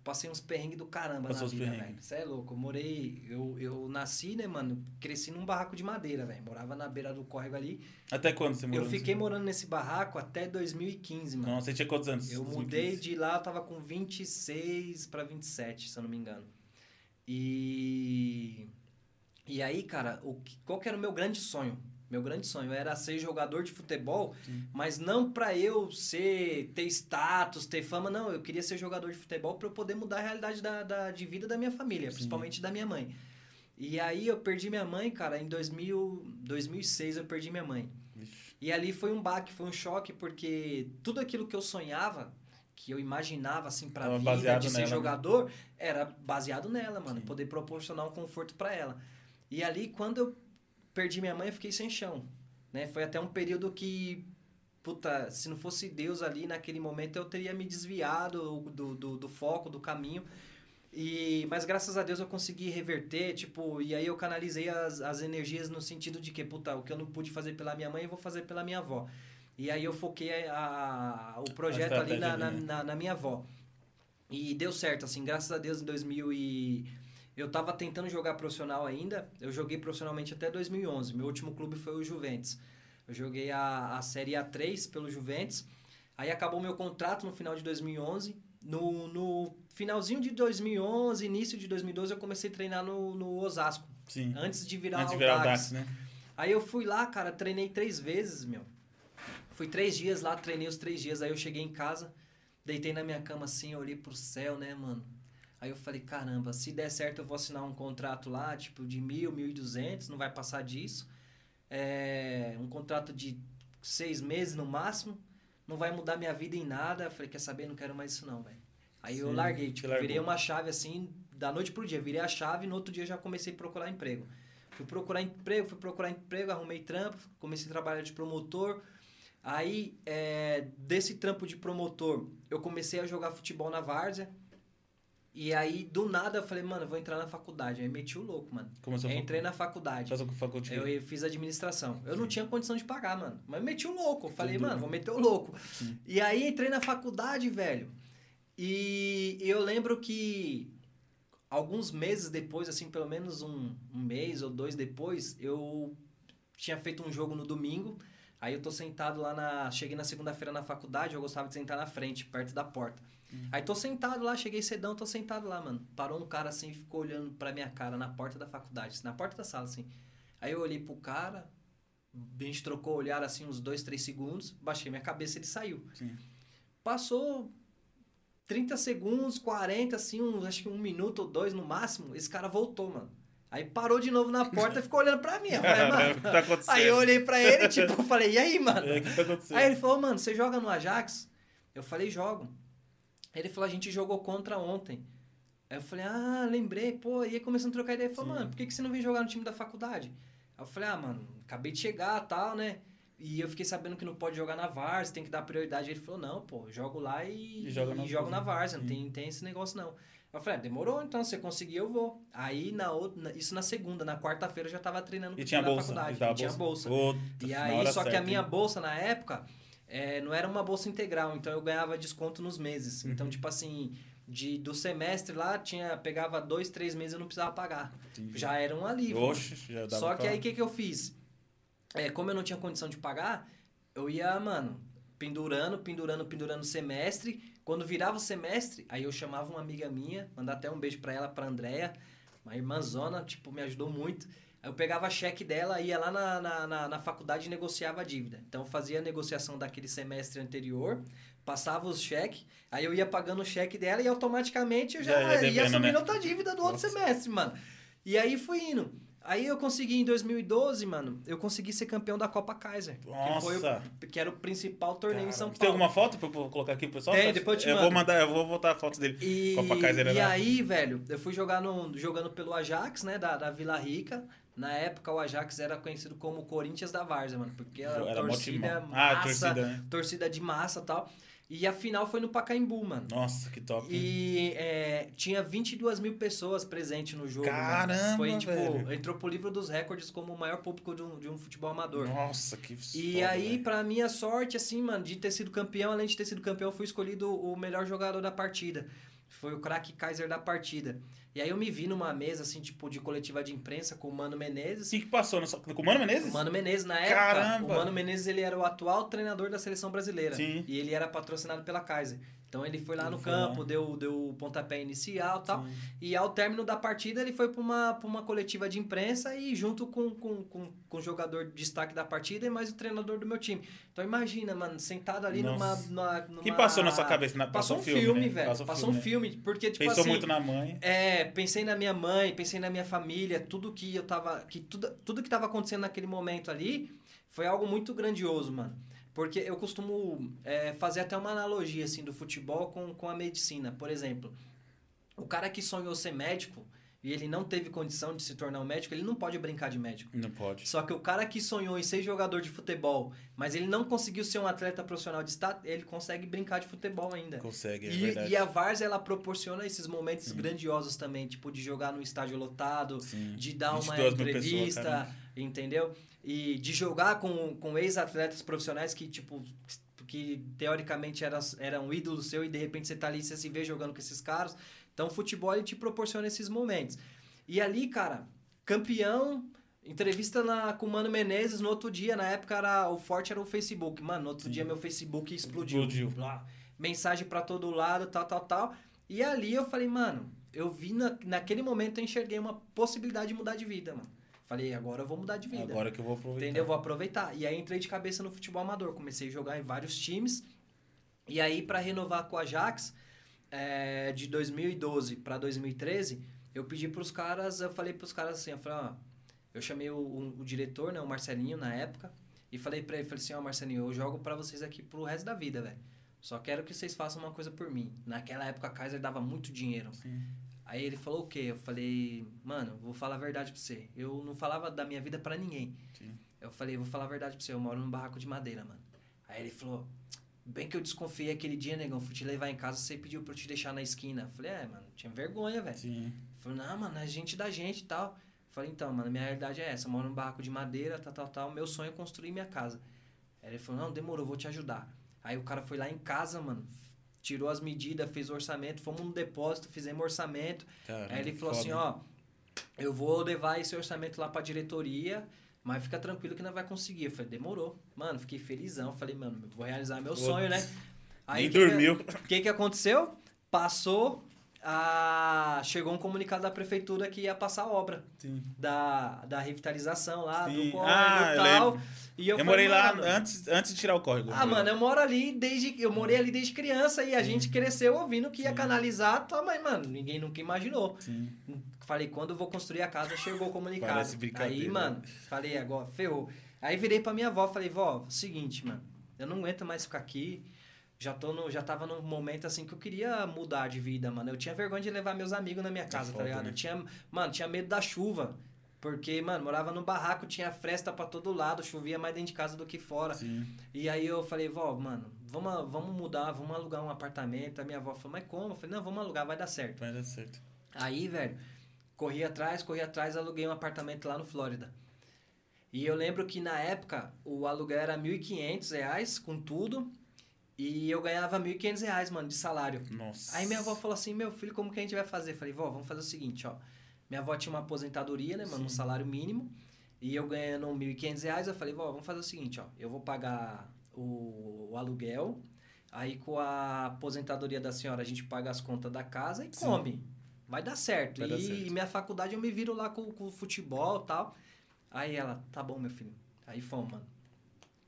passei uns perrengues do caramba Passou na vida, velho. Você é louco. Eu morei, eu, eu nasci, né, mano? Cresci num barraco de madeira, velho. Morava na beira do córrego ali. Até quando você morou? eu fiquei morando nesse barraco até 2015, mano. Não, você tinha quantos anos? Eu 2015? mudei de lá, eu tava com 26 pra 27, se eu não me engano. E. E aí, cara, o que, qual que era o meu grande sonho? Meu grande sonho era ser jogador de futebol, mas não pra eu ser, ter status, ter fama, não. Eu queria ser jogador de futebol pra eu poder mudar a realidade da, da, de vida da minha família, principalmente da minha mãe. E aí eu perdi minha mãe, cara, em 2000, 2006 eu perdi minha mãe. E ali foi um baque, foi um choque, porque tudo aquilo que eu sonhava, que eu imaginava assim pra Tava vida, de ser nela, né? jogador, era baseado nela, mano, Sim. poder proporcionar um conforto pra ela. E ali quando eu perdi minha mãe, eu fiquei sem chão, né? Foi até um período que puta, se não fosse Deus ali naquele momento, eu teria me desviado do, do, do foco, do caminho. E, mas graças a Deus eu consegui reverter, tipo, e aí eu canalizei as, as energias no sentido de que, puta, o que eu não pude fazer pela minha mãe, eu vou fazer pela minha avó. E aí eu foquei a, a- o projeto ali na, na, né? na, na minha avó. E deu certo, assim, graças a Deus em 2000 e... Eu tava tentando jogar profissional ainda, eu joguei profissionalmente até 2011. Meu último clube foi o Juventus. Eu joguei a, a Série A3 pelo Juventus. Aí acabou meu contrato no final de 2011. No, no finalzinho de 2011, início de 2012, eu comecei a treinar no, no Osasco. Sim. Antes de virar Antes de virar o. DAX, né? Aí eu fui lá, cara, treinei três vezes, meu. Fui três dias lá, treinei os três dias. Aí eu cheguei em casa, deitei na minha cama assim, olhei pro céu, né, mano? Aí eu falei, caramba, se der certo eu vou assinar um contrato lá, tipo, de mil, mil e duzentos, não vai passar disso. É, um contrato de seis meses no máximo, não vai mudar minha vida em nada. Eu falei, quer saber, não quero mais isso não, velho. Aí eu Sim, larguei, você tipo, virei uma chave assim, da noite pro dia. Virei a chave e no outro dia já comecei a procurar emprego. Fui procurar emprego, fui procurar emprego, arrumei trampo, comecei a trabalhar de promotor. Aí, é, desse trampo de promotor, eu comecei a jogar futebol na várzea. E aí, do nada, eu falei, mano, eu vou entrar na faculdade. Aí meti o louco, mano. Começou Entrei na faculdade. Faz faculdade. Eu fiz administração. Eu não tinha condição de pagar, mano. Mas meti o louco. Falei, Tudo. mano, vou meter o louco. Sim. E aí entrei na faculdade, velho. E eu lembro que alguns meses depois, assim, pelo menos um, um mês ou dois depois, eu tinha feito um jogo no domingo. Aí eu tô sentado lá na. Cheguei na segunda-feira na faculdade, eu gostava de sentar na frente, perto da porta. Aí tô sentado lá, cheguei cedão, tô sentado lá, mano. Parou um cara assim e ficou olhando pra minha cara na porta da faculdade, na porta da sala, assim. Aí eu olhei pro cara, a gente trocou o olhar assim uns dois, três segundos, baixei minha cabeça e ele saiu. Sim. Passou 30 segundos, 40, assim, um, acho que um minuto ou dois no máximo, esse cara voltou, mano. Aí parou de novo na porta e ficou olhando pra mim. Eu falei, o mano. tá? Aí eu olhei pra ele, tipo, eu falei, e aí, mano? É, o que tá acontecendo? Aí ele falou, mano, você joga no Ajax? Eu falei, jogo. Ele falou, a gente jogou contra ontem. Aí eu falei, ah, lembrei, pô. E aí começando a trocar ideia. Ele falou, Sim. mano, por que, que você não vem jogar no time da faculdade? Aí eu falei, ah, mano, acabei de chegar tal, né? E eu fiquei sabendo que não pode jogar na Várzea, tem que dar prioridade. Ele falou, não, pô, jogo lá e, E joga na e jogo na Várzea. Várzea, não tem, tem esse negócio não. Eu falei, ah, demorou, então, se você conseguir, eu vou. Aí, na outra, na- isso na segunda, na quarta-feira eu já tava treinando E tinha na bolsa. faculdade. Ele dava e tinha bolsa. Puta, E na aí, só que a certa, minha hein? bolsa na época é, não era uma bolsa integral, então eu ganhava desconto nos meses. Uhum. Então, tipo assim, de, do semestre lá, tinha, pegava dois, três meses eu não precisava pagar. Já era um alívio. Oxe, já dava Só que pra- aí o que, que eu fiz? É, como eu não tinha condição de pagar, eu ia, mano, pendurando, pendurando, pendurando o semestre. Quando virava o semestre, aí eu chamava uma amiga minha, mandar até um beijo pra ela, pra Andréia, uma irmãzona, tipo, me ajudou muito. Eu pegava cheque dela, ia lá na, na, na, na faculdade e negociava a dívida. Então eu fazia a negociação daquele semestre anterior, passava os cheques, aí eu ia pagando o cheque dela e automaticamente eu já, Já ia ia, devendo, assumindo né? outra dívida do outro Nossa. semestre, mano. E aí fui indo. Aí eu consegui em 2012, mano, eu consegui ser campeão da Copa Kaiser. Que, Nossa. o, que era o principal torneio em São Paulo. Tem alguma foto pra eu colocar aqui pro pessoal? Tem, depois eu te Eu mando. vou mandar, eu vou botar a foto dele. E, Copa Kaiser e era- aí, velho, eu fui jogar no, jogando pelo Ajax, né, da, da Vila Rica. Na época, o Ajax era conhecido como Corinthians da Várzea, mano. Porque era, Era torcida timão. massa, Ah, torcida, né? torcida de massa e tal. E a final foi no Pacaembu, mano. Nossa, que top. E é, tinha 22 mil pessoas presentes no jogo. mano. Caramba, Foi tipo, velho. entrou pro livro dos recordes como o maior público de um, de um futebol amador. Nossa, que E foda, aí, velho. pra minha sorte, assim, mano, de ter sido campeão, além de ter sido campeão, fui escolhido o melhor jogador da partida. Foi o craque Kaiser da partida. E aí eu me vi numa mesa, assim, tipo, de coletiva de imprensa com o Mano Menezes. O que, passou? Com o Mano Menezes? O Mano Menezes, na época, Caramba! o Mano Menezes, ele era o atual treinador da seleção brasileira. Sim. E ele era patrocinado pela Kaiser. Então ele foi lá Ele no foi campo, lá. deu, deu o pontapé inicial e tal. Sim. E ao término da partida, ele foi para uma, pra uma coletiva de imprensa e junto com, com, com, com o jogador de destaque da partida e mais o treinador do meu time. Então imagina, mano, sentado ali numa, numa, numa... Que passou na sua cabeça? Na- Passou, passou um filme, né? velho. Passou Passou, um né? filme. Porque, tipo Pensou assim... muito na mãe. É, pensei na minha mãe, pensei na minha família, tudo que eu tava. Que tudo, tudo que tava acontecendo naquele momento ali foi algo muito grandioso, mano. Porque eu costumo é, fazer até uma analogia assim do futebol com, com a medicina. Por exemplo, o cara que sonhou ser médico e ele não teve condição de se tornar um médico, ele não pode brincar de médico. Não pode. Só que o cara que sonhou em ser jogador de futebol, mas ele não conseguiu ser um atleta profissional de estado, ele consegue brincar de futebol ainda. Consegue, é E, verdade. e a Várzea, ela proporciona esses momentos grandiosos também, tipo, de jogar no estádio lotado, Sim. de dar uma 22 mil entrevista, caramba. Entendeu? E de jogar com, com ex-atletas profissionais que, tipo, que teoricamente eram, eram ídolos seu e de repente você tá ali e você se vê jogando com esses caras. Então, o futebol, te proporciona esses momentos. E ali, cara, campeão, entrevista na, com o Mano Menezes no outro dia, na época era, o forte era o Facebook. Mano, no outro dia meu Facebook explodiu. Explodiu. Lá, mensagem pra todo lado, tal, tal, tal. E ali eu falei, mano, eu vi na, naquele momento eu enxerguei uma possibilidade de mudar de vida, mano. Falei, agora eu vou mudar de vida. Agora que eu vou aproveitar. Entendeu? Vou aproveitar. E aí entrei de cabeça no futebol amador. Comecei a jogar em vários times. E aí, para renovar com o Ajax, é, de 2012 para 2013, eu pedi pros caras, eu falei pros caras assim, eu falei, ó, eu chamei o, o- o diretor, né, o Marcelinho, na época, e falei pra ele, falei assim, ó, Marcelinho, eu jogo pra vocês aqui pro resto da vida, velho. Só quero que vocês façam uma coisa por mim. Naquela época a Kaiser dava muito dinheiro. Sim. Aí ele falou o quê? Eu falei, mano, vou falar a verdade pra você. Eu não falava da minha vida pra ninguém. Sim. Eu falei, vou falar a verdade pra você, eu moro num barraco de madeira, mano. Aí ele falou, bem que eu desconfiei aquele dia, negão, fui te levar em casa, você pediu pra eu te deixar na esquina. Eu falei, é, mano, tinha vergonha, velho. Sim. Falei, não, mano, é gente da gente e tal. Falei, então, mano, minha realidade é essa, eu moro num barraco de madeira, tal, tal, tal. Meu sonho é construir minha casa. Aí ele falou, não, demorou, vou te ajudar. Aí o cara foi lá em casa, mano, tirou as medidas, fez o orçamento, fomos no depósito, fizemos orçamento. Caramba, Aí ele falou foda. assim, ó, eu vou levar esse orçamento lá pra diretoria, mas fica tranquilo que não vai conseguir. Eu falei, demorou. Mano, fiquei felizão. Falei, mano, vou realizar meu Putz. sonho, né? Nem que que- dormiu. O que, que aconteceu? Passou, a... chegou um comunicado da prefeitura que ia passar a obra Sim. da, da revitalização lá, Sim. do córrego Ah, e tal. lembro. E eu, Eu, morei lá mano, antes, antes de tirar o córrego. ah, mano, eu moro ali desde. Eu morei ali desde criança e a gente cresceu ouvindo que ia Sim. canalizar, tá, mas, mano, ninguém nunca imaginou. Sim. Falei, quando eu vou construir a casa, chegou o comunicado. Parece brincadeira. Aí, mano, falei, agora, ferrou. Aí virei pra minha avó, falei, vó, seguinte, mano, eu não aguento mais ficar aqui. Já, tô no, já tava num momento assim que eu queria mudar de vida, mano. Eu tinha vergonha de levar meus amigos na minha casa, foda, tá ligado? né? Eu tinha, mano, tinha medo da chuva. Porque, mano, morava no barraco, tinha fresta pra todo lado, chovia mais dentro de casa do que fora. Sim. E aí eu falei, vó, mano, vamos, vamos mudar, vamos alugar um apartamento. A minha avó falou, mas como? Eu falei, não, vamos alugar, vai dar certo. Vai dar certo. Aí, velho, corri atrás, corri atrás, aluguei um apartamento lá no Flórida. E eu lembro que na época o aluguel era 1.500 reais com tudo. E eu ganhava 1.500 reais, mano, de salário. Nossa. Aí minha avó falou assim, meu filho, como que a gente vai fazer? Eu falei, vó, vamos fazer o seguinte, ó. Minha avó tinha uma aposentadoria, né, mano, um Sim. salário mínimo. E eu ganhando 1.500 reais, eu falei, vó, vamos fazer o seguinte, ó. Eu vou pagar o, o aluguel. Aí com a aposentadoria da senhora, a gente paga as contas da casa e Sim. come. Vai dar certo. Vai e dar certo. minha faculdade eu me viro lá com, com o futebol e tal. Aí ela, tá bom, meu filho. Aí fomos, mano.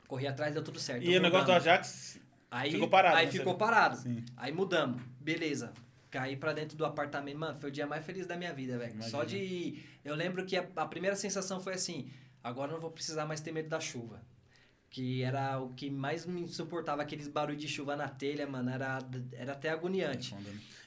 Corri atrás, deu tudo certo. E o negócio do. Ajax Aí ficou parado, Aí né, ficou parado. Sim. Aí mudamos. Beleza. Caí pra dentro do apartamento, mano, foi o dia mais feliz da minha vida, velho. Só de. Eu lembro que a, a primeira sensação foi assim: agora não vou precisar mais ter medo da chuva. Que era o que mais me suportava, aqueles barulhos de chuva na telha, mano. Era, era até agoniante.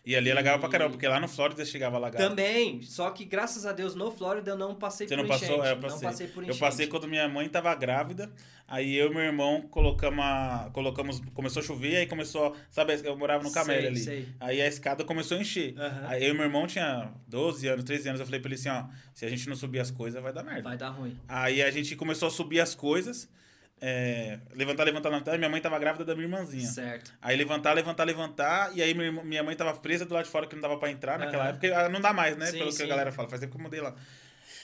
E ali alagava pra E- caramba, porque lá no Flórida chegava alagado. Também, só que graças a Deus no Flórida eu não passei Você por não passou? enchente. É, eu Não passei. passei por Eu enchente. passei quando minha mãe tava grávida, aí eu e meu irmão colocamos, a- colocamos começou a chover, aí começou, sabe, eu morava no Camelo ali. sei. Aí a escada começou a encher. Aham. Aí eu e meu irmão tinha 12 anos, 13 anos, eu falei pra ele assim, ó, se a gente não subir as coisas, vai dar merda. Vai dar ruim. Aí a gente começou a subir as coisas, é, levantar, levantar, levantar, minha mãe tava grávida da minha irmãzinha. Certo. Aí levantar, levantar, levantar, e aí minha mãe tava presa do lado de fora que não dava pra entrar naquela Aham. época, ah, não dá mais, né? Sim, pelo que sim. a galera fala, faz tempo que eu mudei lá.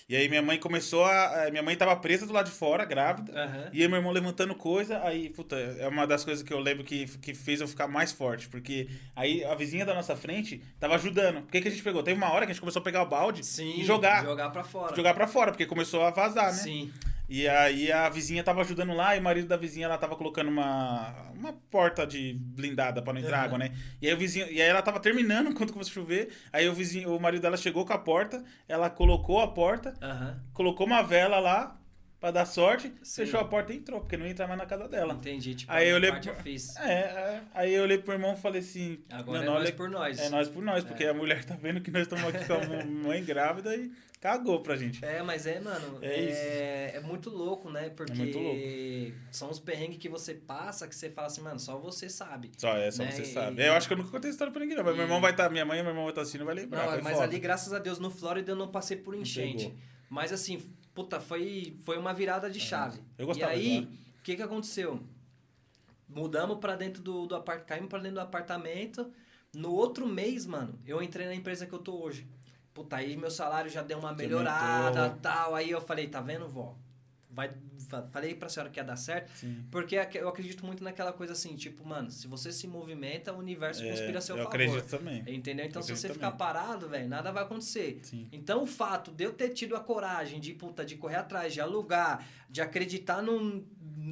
E aí minha mãe começou a. eh, Minha mãe tava presa do lado de fora, grávida. Aham. E aí meu irmão levantando coisa, aí, puta, é uma das coisas que eu lembro que, que fez eu ficar mais forte. Porque aí a vizinha da nossa frente tava ajudando. Por que, que a gente pegou? Teve uma hora que a gente começou a pegar o balde Sim. e jogar. Jogar pra fora. Jogar pra fora, porque começou a vazar, né? Sim. E aí a vizinha tava ajudando lá e o marido da vizinha ela tava colocando uma, uma porta de blindada pra não entrar Aham. água, né? E aí o vizinho, e aí ela tava terminando quando começou a chover. Aí o vizinho, o marido dela chegou com a porta, ela colocou a porta, Aham. colocou uma vela lá pra dar sorte, Sim. fechou a porta e entrou, porque não ia entrar mais na casa dela. Entendi. Tipo, Aí eu olhei parte pro-. É, é, aí eu olhei pro irmão e falei assim, Agora "Mano, é nós por nós. é nós por nós, porque a mulher tá vendo que nós estamos aqui com a mãe grávida e cagou pra gente. É, mas é, mano, É é, é, muito louco, né? Porque muito louco. são os perrengues que você passa que você fala assim, mano, só você sabe. Só, é, só Né, você e- sabe. Eu acho que eu nunca contei essa história pra ninguém, não. Mas E- meu irmão vai estar, minha mãe e meu irmão vai estar assistindo, vai lembrar. Não, mas foda. ali, graças a Deus, no Flórida eu não passei por enchente. Mas assim, puta, foi, foi uma virada de chave. Eu gostava E aí, o que que aconteceu? Mudamos pra dentro do, do apartamento, caímos pra dentro do apartamento. No outro mês, mano, eu entrei na empresa que eu tô hoje. Puta, aí meu salário já deu uma melhorada aumentou. tal. Aí eu falei, tá vendo, vó? Vai, falei pra senhora que ia dar certo. Sim. Porque aque- eu acredito muito naquela coisa assim, tipo, mano, se você se movimenta, o universo É, conspira a seu eu favor. acredito também. Entendeu? Então, se você também. ficar parado, velho, nada vai acontecer. Sim. Então, o fato de eu ter tido a coragem de, puta, de correr atrás, de alugar, de acreditar num,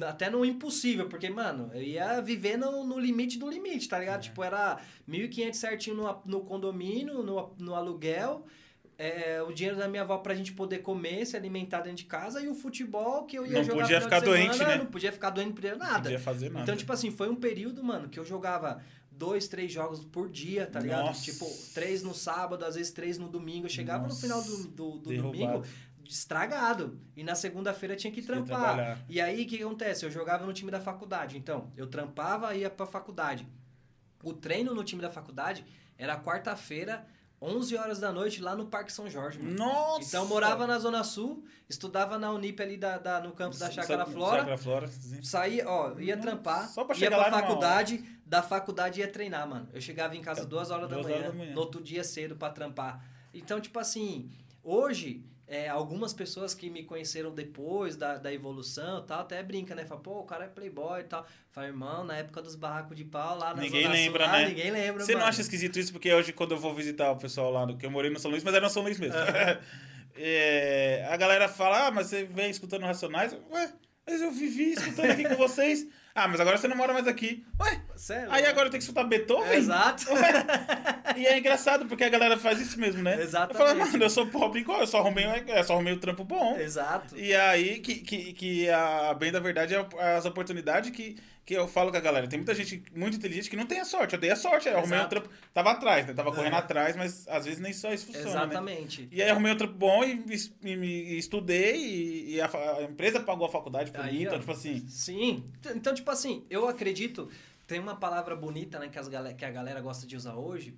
até no impossível, porque, mano, eu ia viver no, no limite do limite, tá É. ligado? Tipo, era 1.500 certinho no, no condomínio, no, no aluguel, é, o dinheiro da minha avó pra gente poder comer, se alimentar dentro de casa, e o futebol que eu ia Não jogar podia final ficar de doente, semana, né? Não podia ficar doente, não podia Não nada. podia fazer nada. Então, tipo assim, foi um período, mano, que eu jogava dois, três jogos por dia, tá ligado? Nossa. Tipo, três no sábado, às vezes três no domingo. Eu chegava no Nossa, final do, do, do domingo estragado. E na segunda-feira tinha que Tinha que trampar. trabalhar. E aí, o que que acontece? Eu jogava no time da faculdade. Então, eu trampava e ia pra faculdade. O treino no time da faculdade era quarta-feira, 11 horas da noite, lá no Parque São Jorge. mano. Nossa! Então, eu morava na Zona Sul, estudava na Unip ali da, da- no campus da Chácara Flora. Chácara Flora, sim. Saí, ó, ia Nossa, trampar, só pra ia pra lá faculdade, da faculdade ia treinar, mano. Eu chegava em casa duas horas, da, Duas manhã, horas da manhã. no outro dia cedo pra trampar. Então, tipo assim, hoje, é, algumas pessoas que me conheceram depois da, da evolução tal, até brinca, né? Fala, pô, o cara é playboy e tal. Fala, irmão, na época dos barracos de pau lá na Ninguém Zona Sul, lembra, lá, né? Ninguém lembra, Você não mano. acha esquisito isso? Porque hoje, quando eu vou visitar o pessoal lá, do, que eu morei no São Luís, mas era no São Luís mesmo. É, a galera fala, ah, mas você vem escutando Racionais? Ué, mas eu vivi escutando aqui com vocês. Ah, mas agora você não mora mais aqui. Ué, Sério? aí agora tenho que escutar Beethoven? Exato. E é engraçado, porque a galera faz isso mesmo, né? Exatamente. Eu falo, mano, eu sou pobre igual, eu só arrumei, eu só arrumei o trampo bom. Exato. E aí, que, que, que a bem da verdade é as oportunidades que, que eu falo com a galera. Tem muita gente muito inteligente que não tem a sorte. Eu dei a sorte, eu arrumei um trampo. Tava atrás, né? Tava correndo É. atrás, mas às vezes nem só isso funciona. Né? Exatamente. E aí arrumei um trampo bom e, e, e me estudei e, e a, a empresa pagou a faculdade por Aí, mim. Então, ó. tipo assim, Sim. Então, tipo assim, eu acredito. Tem uma palavra bonita, né, que, as que a galera gosta de usar hoje.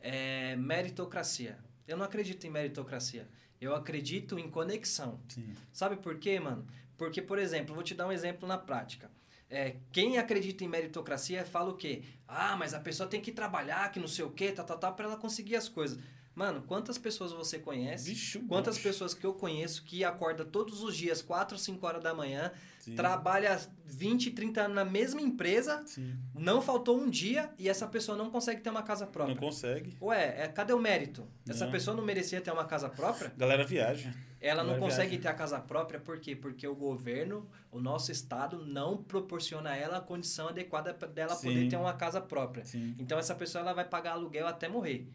É meritocracia. Eu não acredito em meritocracia. Eu acredito em conexão. sim. Sabe por quê, mano? Porque, por exemplo, vou te dar um exemplo na prática. É, quem acredita em meritocracia fala o quê? Ah, mas a pessoa tem que trabalhar, que não sei o quê, tá, tá, tá, pra ela conseguir as coisas. Mano, quantas pessoas você conhece? Um quantas monte. pessoas que eu conheço que acorda todos os dias, 4, 5 horas da manhã, Sim. trabalha 20, 30 anos na mesma empresa, Sim. não faltou um dia e essa pessoa não consegue ter uma casa própria. Não consegue. Ué, é, cadê o mérito? Essa Não. pessoa não merecia ter uma casa própria? Galera viaja. Ela não Agora consegue viaja. ter a casa própria por quê? Porque o governo, o nosso estado, não proporciona a ela a condição adequada dela Sim. poder ter uma casa própria. Sim. Então essa pessoa ela vai pagar aluguel até morrer.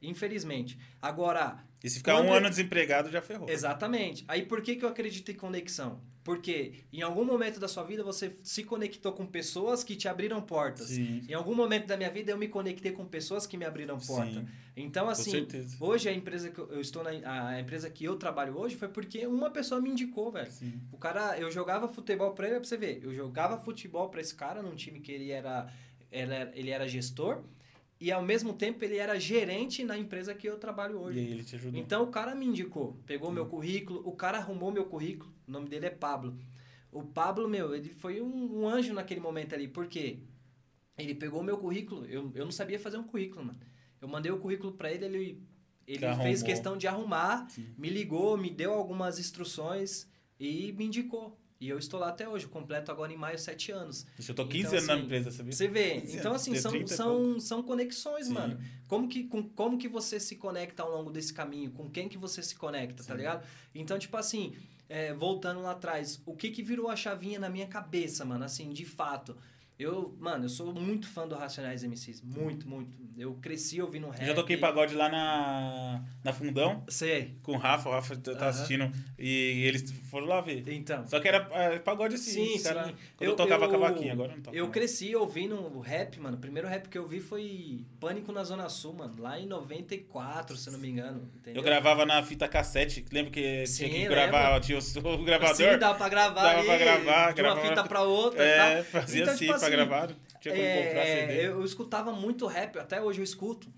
Infelizmente. Agora, E se ficar Quando- um ano desempregado, já ferrou. exatamente. Aí por que, que eu acredito em conexão? Porque em algum momento da sua vida você se conectou com pessoas que te abriram portas. Sim. Em algum momento da minha vida eu me conectei com pessoas que me abriram porta. Sim. Então, assim, hoje a empresa que eu, eu estou na a empresa que eu trabalho hoje foi porque uma pessoa me indicou, velho. Sim. O cara, eu jogava futebol pra ele, pra você ver. Eu jogava futebol pra esse cara num time que ele era, era ele era gestor e ao mesmo tempo ele era gerente na empresa que eu trabalho E hoje. aí ele te ajudou. Então o cara me indicou, pegou meu currículo, o cara arrumou meu currículo, o nome dele é Pablo. O Pablo, meu, ele foi um, um anjo naquele momento ali, por quê? Ele pegou meu currículo, eu, eu não sabia fazer um currículo, mano. Eu mandei o currículo pra ele, ele, ele Que arrumou. fez questão de arrumar, Sim. me ligou, me deu algumas instruções e me indicou. E eu estou lá até hoje, completo agora em maio sete anos. Eu tô 15 Então, anos na assim, empresa, sabia? Você vê, 15 então assim, são, 30 são, são conexões, Sim. mano. Como que, com, como que você se conecta ao longo desse caminho? Com quem que você se conecta, tá Sim. ligado? Então, tipo assim, é, voltando lá atrás, o que que virou a chavinha na minha cabeça, mano? Assim, de fato. Eu, mano, eu sou muito fã do Racionais MCs. Muito, muito. Eu cresci ouvindo rap. Eu já toquei pagode lá na, na Fundão Sei. com o Rafa. O Rafa tá assistindo e eles foram lá ver. Então. Só que era é, pagode assim. Sim, sim. Quando eu, tocava cavaquinho, agora eu não toco. Eu mais. cresci ouvindo rap, mano. O primeiro rap que eu vi foi Pânico na Zona Sul, mano. Lá em 94, se eu não me engano. Entendeu? Eu gravava na fita cassete. Lembra que Sim, tinha que gravar, tinha o, o gravador? Sim, dava pra gravar Dava ali, pra gravar, de uma gravava- fita pra outra e É, tal. fazia Então, assim tipo pra assim, gravar. Tinha como É, comprar CD. eu, eu escutava muito rap, até hoje eu escuto.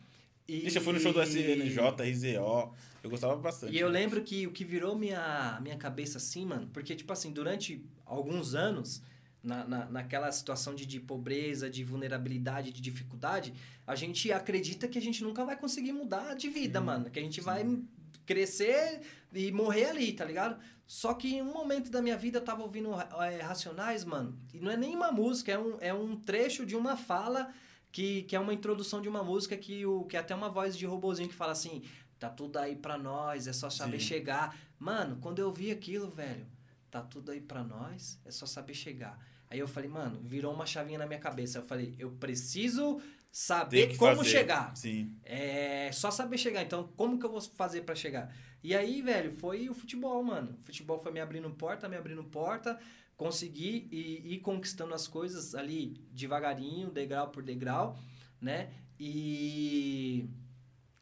E, Ixi, eu fui no show do SNJ, RZO. Eu gostava bastante. E eu lembro que o que virou minha, minha cabeça assim, mano, porque, tipo assim, durante alguns anos, na, na, naquela situação de, de pobreza, de vulnerabilidade, de dificuldade, a gente acredita que a gente nunca vai conseguir mudar de vida, Sim, mano. Que a gente sim. vai crescer e morrer ali, tá ligado? Só que em um momento da minha vida eu tava ouvindo é, Racionais, mano, e não é nem uma música, é um, é um trecho de uma fala que, que é uma introdução de uma música que, o, que é até uma voz de robozinho que fala assim: tá tudo aí pra nós, é só saber Sim. chegar. Mano, quando eu vi aquilo, velho, tá tudo aí pra nós, é só saber chegar. Aí eu falei, mano, virou uma chavinha na minha cabeça. Eu falei, eu preciso saber como fazer. chegar. Sim. É só saber chegar. Então, como que eu vou fazer pra chegar? E aí, velho, foi o futebol, mano. O futebol foi me abrindo porta, me abrindo porta. Consegui ir, ir conquistando as coisas ali devagarinho, degrau por degrau, né? E,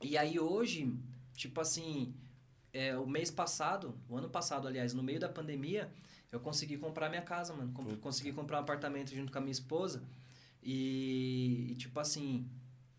e aí hoje, tipo assim, é, o mês passado, o ano passado, aliás, no meio da pandemia, eu consegui comprar minha casa, mano. Com-. Consegui comprar um apartamento junto com a minha esposa. E, e, tipo assim,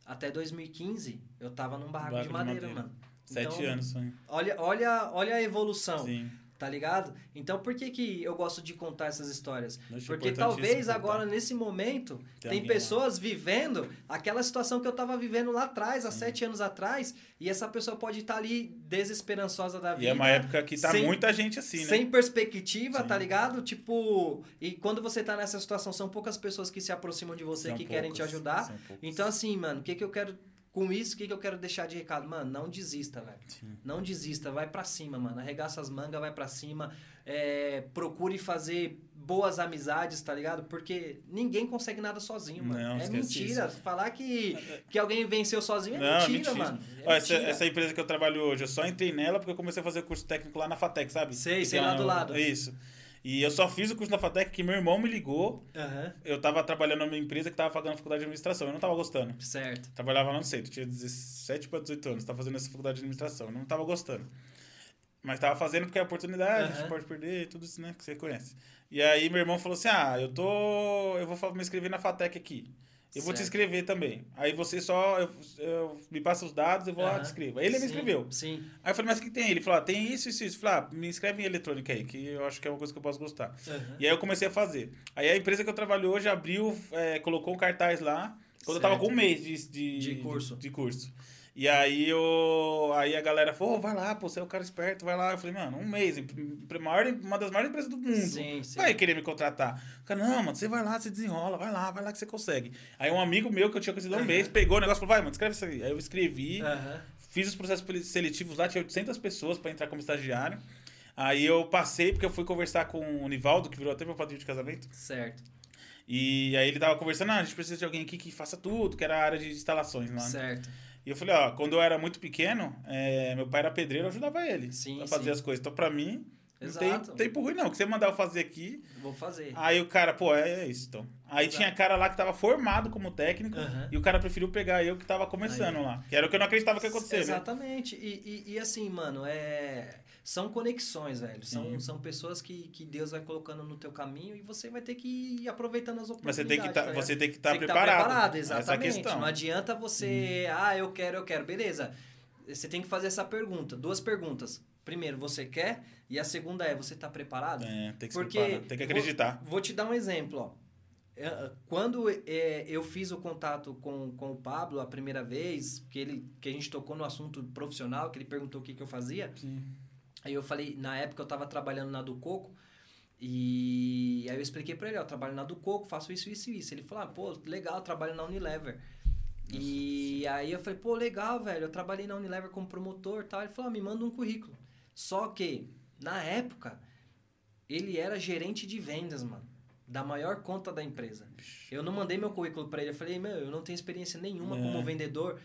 até 2015 eu tava num barraco, Barraco de de madeira, madeira. mano. Sete Então, anos, sonho. Olha, olha, olha a evolução, Sim. tá ligado? Então por que, que eu gosto de contar essas histórias? Acho Porque importantíssimo talvez contar. agora, nesse momento, Tem tem alguém lá. pessoas vivendo aquela situação que eu tava vivendo lá atrás, há Sim. sete anos atrás, e essa pessoa pode estar ali desesperançosa da E vida. é uma época que tá sem- muita gente assim, né? Sem perspectiva, Sim. tá ligado? Tipo, e quando você tá nessa situação, são poucas pessoas que se aproximam de você, São que querem te poucos, ajudar. poucos. Então, assim, mano, o que, que eu quero. Com isso, o que, que eu quero deixar de recado? Mano, não desista, velho. Sim. Não desista, vai pra cima, mano. Arregaça as mangas, vai pra cima. É, procure fazer boas amizades, tá ligado? Porque ninguém consegue nada sozinho, mano. Não, é mentira. Falar que, que alguém venceu sozinho é Não, mentira, mentira. mano. É essa, mentira. essa empresa que eu trabalho hoje, eu só entrei nela porque eu comecei a fazer curso técnico lá na FATEC, sabe? Sei, sei lá do lado. Isso. E eu só fiz o curso na FATEC que meu irmão me ligou. Aham, Eu tava trabalhando numa empresa que tava pagando faculdade de administração. Eu não tava gostando. Certo. Trabalhava lá no centro, tinha 17 para 18 anos, tava fazendo essa faculdade de administração. Eu não tava gostando. Mas tava fazendo porque é oportunidade, a Aham. gente pode perder, tudo isso, né, que você conhece. E aí meu irmão falou assim: "Ah, eu tô, eu vou me inscrever na Fatec aqui. Eu vou te Certo. inscrever também. Aí você só eu, eu- me passa os dados, eu vou lá Aham. te inscrevo. Aí ele me Sim, inscreveu. Sim. Aí eu falei: "Mas o que tem?" Ele falou: ah, "Tem isso, isso, isso". Eu falei: ah, "Me inscreve em eletrônica aí, que eu acho que é uma coisa que eu posso gostar". Aham. E aí eu comecei a fazer. Aí a empresa que eu trabalho hoje abriu, é, colocou um cartaz lá, quando eu tava Certo. com um mês de, de, De curso. De, curso. E aí eu, aí a galera falou, oh, vai lá, pô, você é o cara esperto, vai lá. Eu falei, mano, um mês, maior, uma das maiores empresas do mundo. Sim, sim. Vai querer me contratar. O cara, não, mano, você vai lá, você desenrola, vai lá, vai lá que você consegue. Aí um amigo meu que eu tinha conhecido há um mês, pegou o negócio e falou, vai, mano, escreve isso aí. Aí eu escrevi, fiz os processos seletivos lá, tinha 800 pessoas para entrar como estagiário. Aí eu passei, porque eu fui conversar com o Nivaldo, que virou até meu padrinho de casamento. Certo. E aí ele tava conversando, ah, a gente precisa de alguém aqui que faça tudo, que era a área de instalações lá. Né? Certo. E eu falei, ó, quando eu era muito pequeno, é, meu pai era pedreiro, eu ajudava ele sim, a fazer sim. as coisas. Então, pra mim, Exato. não tem tempo ruim, não. Que você mandar eu fazer aqui. Vou fazer. Aí o cara, pô, é, é isso, então. Aí Exato. tinha cara lá que tava formado como técnico Uhum. e o cara preferiu pegar eu que tava começando Aí. lá. Que era o que eu não acreditava que ia acontecer. né? Exatamente. E, e, e assim, mano, é... são conexões, velho. São, são pessoas que, que Deus vai colocando no teu caminho e você vai ter que ir aproveitando as Mas oportunidades. você tem que tá, tá ligado? você tem que estar tá preparado. preparado, é exatamente. Não adianta você, ah, eu quero, eu quero, beleza. Você tem que fazer essa pergunta, duas perguntas. Primeiro, você quer? E a segunda é, você está preparado? É, tem que se Porque preparar, tem que acreditar. Vou, vou te dar um exemplo, ó. É, Quando é, eu fiz o contato com, com o Pablo a primeira vez, que, ele, que a gente tocou no assunto profissional, que ele perguntou o que, que eu fazia, Sim. Aí eu falei, na época eu tava trabalhando na do Coco, e aí eu expliquei pra ele, ó, eu trabalho na do Coco, faço isso, isso e isso. Ele falou, ah, pô, legal, trabalho na Unilever. e aí eu falei, pô, legal, velho, eu trabalhei na Unilever como promotor tal. Ele falou, ah, me manda um currículo. Só que, na época, ele era gerente de vendas, mano. Da maior conta da empresa. Eu não mandei meu currículo pra ele. Eu falei, meu, eu não tenho experiência nenhuma É. como vendedor.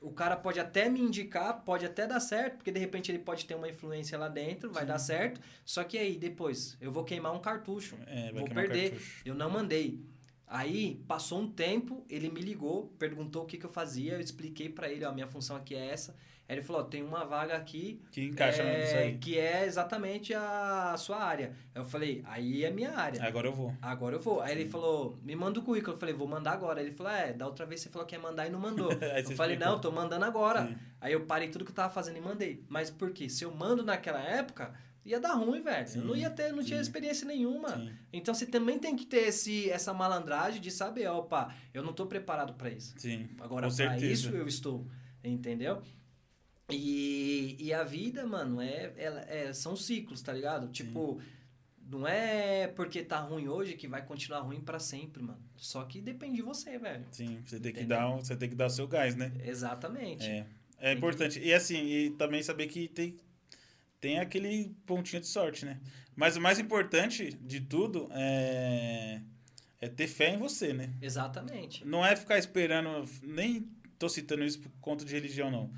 O cara pode até me indicar, pode até dar certo, porque de repente ele pode ter uma influência lá dentro, vai Sim. dar certo. Só que aí, depois, eu vou queimar um cartucho. É, vou perder. cartucho. Eu não mandei. Aí, passou um tempo, ele me ligou, perguntou o que, que eu fazia, eu expliquei pra ele, ó, minha função aqui é essa. Aí ele falou, tem uma vaga aqui Que encaixa é, nisso aí. que é exatamente a sua área. Eu falei, aí é minha área. Agora eu vou. Agora eu vou. Aí ele falou, me manda o currículo. Eu falei, vou mandar agora. Ele falou, é, da outra vez você falou que ia mandar e não mandou. Eu falei, explicou. não, tô mandando agora. Sim. Aí eu parei tudo que eu tava fazendo e mandei. Mas por quê? Se eu mando naquela época, ia dar ruim, velho. Sim, eu não ia ter, não tinha sim. experiência nenhuma. Sim. Então você também tem que ter esse, essa malandragem de saber, opa, eu não tô preparado pra isso. Sim. Agora, certeza. isso eu estou, entendeu? E, e a vida, mano, é, ela- é, são ciclos, tá ligado? Tipo, não é porque tá ruim hoje que vai continuar ruim pra sempre, mano. Só que depende de você, velho. Sim, você tem que dar, você tem que dar o seu gás, né? Exatamente. É. É Tem importante. E assim, e também saber que tem, tem aquele pontinho de sorte, né? Mas o mais importante de tudo é, é ter fé em você, né? Exatamente. Não é ficar esperando, nem tô citando isso por conta de religião, não.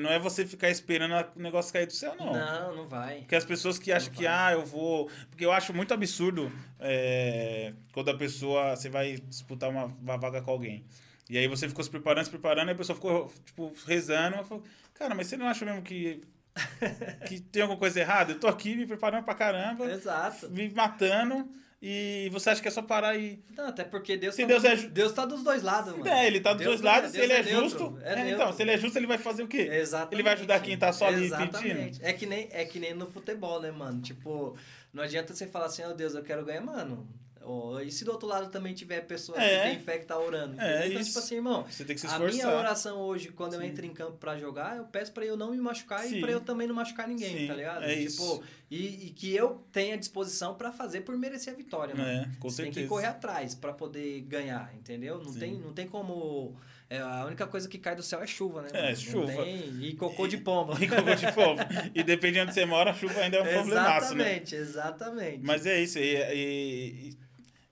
Não é você ficar esperando o negócio cair do céu, não. Não, não vai. Porque as pessoas que acham que, ah, eu vou. Porque eu acho muito absurdo é, quando a pessoa. Você vai disputar uma, uma vaga com alguém. E aí você ficou se preparando, se preparando, e a pessoa ficou, tipo, rezando. Ela falou, cara, mas você não acha mesmo que. que tem alguma coisa errada? Eu tô aqui me preparando pra caramba, Exato. me matando, e você acha que é só parar e. Não, até porque Deus, Se tá, Deus dos- é ju- Deus tá dos dois lados, mano. É, ele tá dos Deus dois é- lados, se Deus ele é, neutro, justo. é é, então, se ele é justo, ele vai fazer o quê? Exatamente. Ele vai ajudar quem tá só ali pedindo. É que, nem, é que nem no futebol, né, mano? Tipo, não adianta você falar assim, oh Deus, eu quero ganhar, mano. Ó, e se do outro lado também tiver pessoa É. que tem fé que tá orando? É, então, isso. tipo assim, irmão, Você tem que se a minha esforçar. oração hoje, quando eu Sim. entro em campo pra jogar, eu peço pra eu não me machucar Sim. e pra eu também não machucar ninguém, Sim, tá ligado? é tipo, isso. E, e que eu tenha disposição pra fazer por merecer a vitória, mano. É, com Você tem certeza. que correr atrás pra poder ganhar, entendeu? Não tem, não tem como. é, a única coisa que cai do céu é chuva, né? É, mano? Chuva. tem- e cocô de pomba. E cocô de fogo. E depende de onde você mora, a chuva ainda é um problemaço, né? exatamente, exatamente. Mas é isso. E, e,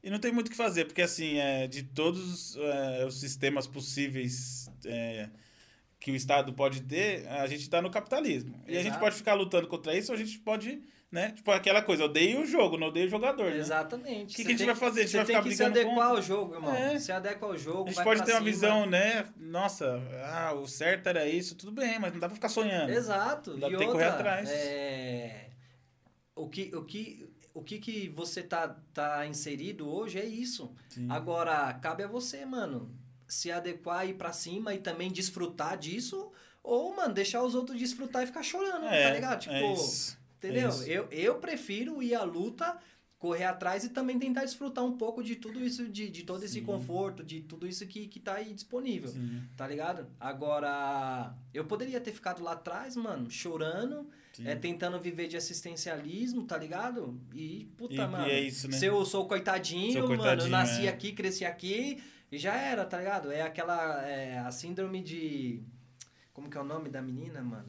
e não tem muito o que fazer, porque assim, é, de todos é, os sistemas possíveis é, que o Estado pode ter, a gente está no capitalismo. E a gente Exato. pode ficar lutando contra isso, ou a gente pode, né? Tipo aquela coisa, odeio o jogo, não odeio o jogador. né? Exatamente. O que Você que a gente tem- vai fazer? A gente você vai tem ficar que se brigando adequar contra? ao jogo, irmão. É. Se adequa ao jogo. A gente pode ter uma cima. visão, né? Nossa, ah, o certo era isso, tudo bem, mas não dá pra ficar sonhando. Exato. Dá e pra ter que outra, correr atrás. é, O que, o que, o que, que você tá, tá inserido hoje é isso. Sim. Agora, cabe a você, mano, se adequar e ir pra cima e também desfrutar disso. Ou, mano, deixar os outros desfrutar e ficar chorando, É, tá ligado? Tipo, é isso. entendeu? É eu, eu prefiro ir à luta correr atrás e também tentar desfrutar um pouco de tudo isso, de, de todo esse Sim. conforto, de tudo isso que, que tá aí disponível. Sim, Tá ligado? Agora, eu poderia ter ficado lá atrás, mano, chorando, sim. é, tentando viver de assistencialismo, tá ligado? E, puta, E- e mano. é isso, né? Se eu sou coitadinho, Sou mano, eu coitadinho, nasci é. aqui, cresci aqui, e já era, tá ligado? É aquela. É, a síndrome de. Como que é o nome da menina, mano?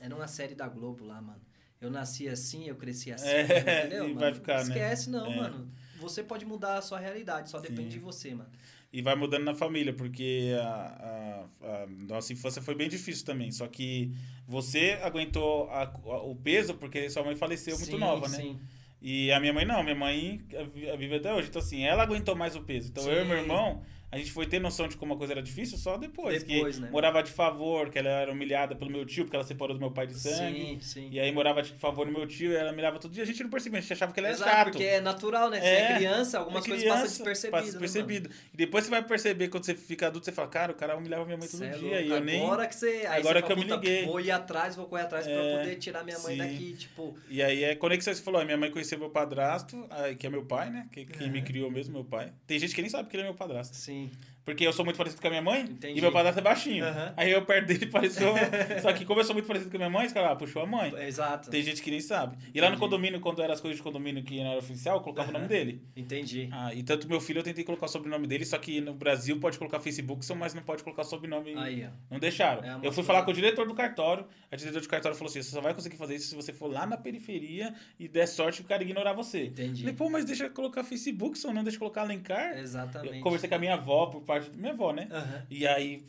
Era uma série da Globo lá, mano. Eu nasci assim, eu cresci assim, É, entendeu? e mano? vai ficar, né? Esquece, não, É. mano. Você pode mudar a sua realidade, só depende Sim. de você, mano. E vai mudando na família, porque a, a- a nossa infância foi bem difícil também. Só que você aguentou a- o peso porque sua mãe faleceu muito Sim, nova, né? Sim. E a minha mãe não, minha mãe vi- vive até hoje. Então, assim, ela aguentou mais o peso. Então, eu e Sim. meu irmão, a gente foi ter noção de como a coisa era difícil só depois. Depois, que né? morava de favor, que ela era humilhada pelo meu tio, porque ela separou do meu pai de sangue. Sim, sim. E aí morava de favor no meu tio, e ela mirava todo dia. A gente não percebia, a gente achava que ele era Exato, chato. porque é natural, né? Você É, é criança, algumas É coisas criança, passam despercebidas. Passa né, despercebido. E depois você vai perceber, quando você fica adulto, você fala, cara, o cara humilhava minha mãe todo Cê é dia. louco, e eu nem. Agora que você. Aí Agora você que eu fala, me "Puta, liguei." Vou ir atrás, vou correr atrás É, pra poder tirar minha mãe sim. daqui, tipo. E aí é conexão, você falou, a minha mãe conheceu meu padrasto, que é meu pai, né? Que, Uhum. me criou mesmo, meu pai. Tem gente que nem sabe que ele é meu padrasto. Sim. mean, Porque eu sou muito parecido com a minha mãe Entendi. e meu padrasto é baixinho. Aham. Aí eu perto dele pareceu. Só que como eu sou muito parecido com a minha mãe, os caras, ah, puxou a mãe. Exato. Tem gente que nem sabe. E lá no Entendi. condomínio, quando eram as coisas de condomínio que não era oficial, eu colocava o nome dele. Entendi. Ah, e tanto meu filho eu tentei colocar o sobrenome dele, só que no Brasil pode colocar Facebook, mas não pode colocar sobrenome. Aí, ó. Não deixaram. É eu fui falar com o diretor do cartório. A diretor do cartório falou assim: você só vai conseguir fazer isso se você for lá na periferia e der sorte o cara ignorar você. Entendi. Falei, pô, mas deixa eu colocar Facebook, só não deixa eu colocar Alencar. Exatamente. Eu conversei com a minha avó, por parte da minha avó, né? Aham. E aí,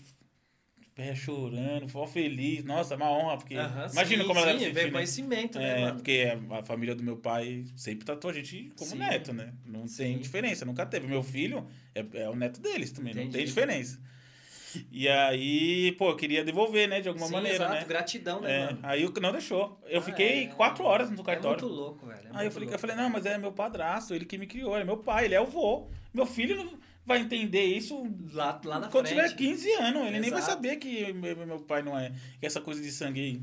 pé chorando, foi feliz. Nossa, é uma honra, porque. Aham, Imagina sim, como ela sim, deve sentir, né? conhecimento, né, É, mano? porque a família do meu pai sempre tratou a gente como Sim. neto, né? Não tem Sim. diferença, nunca teve. Meu filho é, é o neto deles também, não Entendi. tem diferença. E aí, pô, eu queria devolver, né, de alguma Sim, maneira, exato, né? gratidão, né, É, mano? aí não deixou. Eu Ah, fiquei é- quatro horas no É cartório. muito louco, velho. é aí eu falei, eu louco. falei, não, mas é meu padrasto, ele que me criou, ele é meu pai, ele é o vô. Meu filho não vai entender isso Lá, lá na quando frente. tiver 15 anos, ele nem vai Exato. saber que meu, pai não é. Que essa coisa de sangue.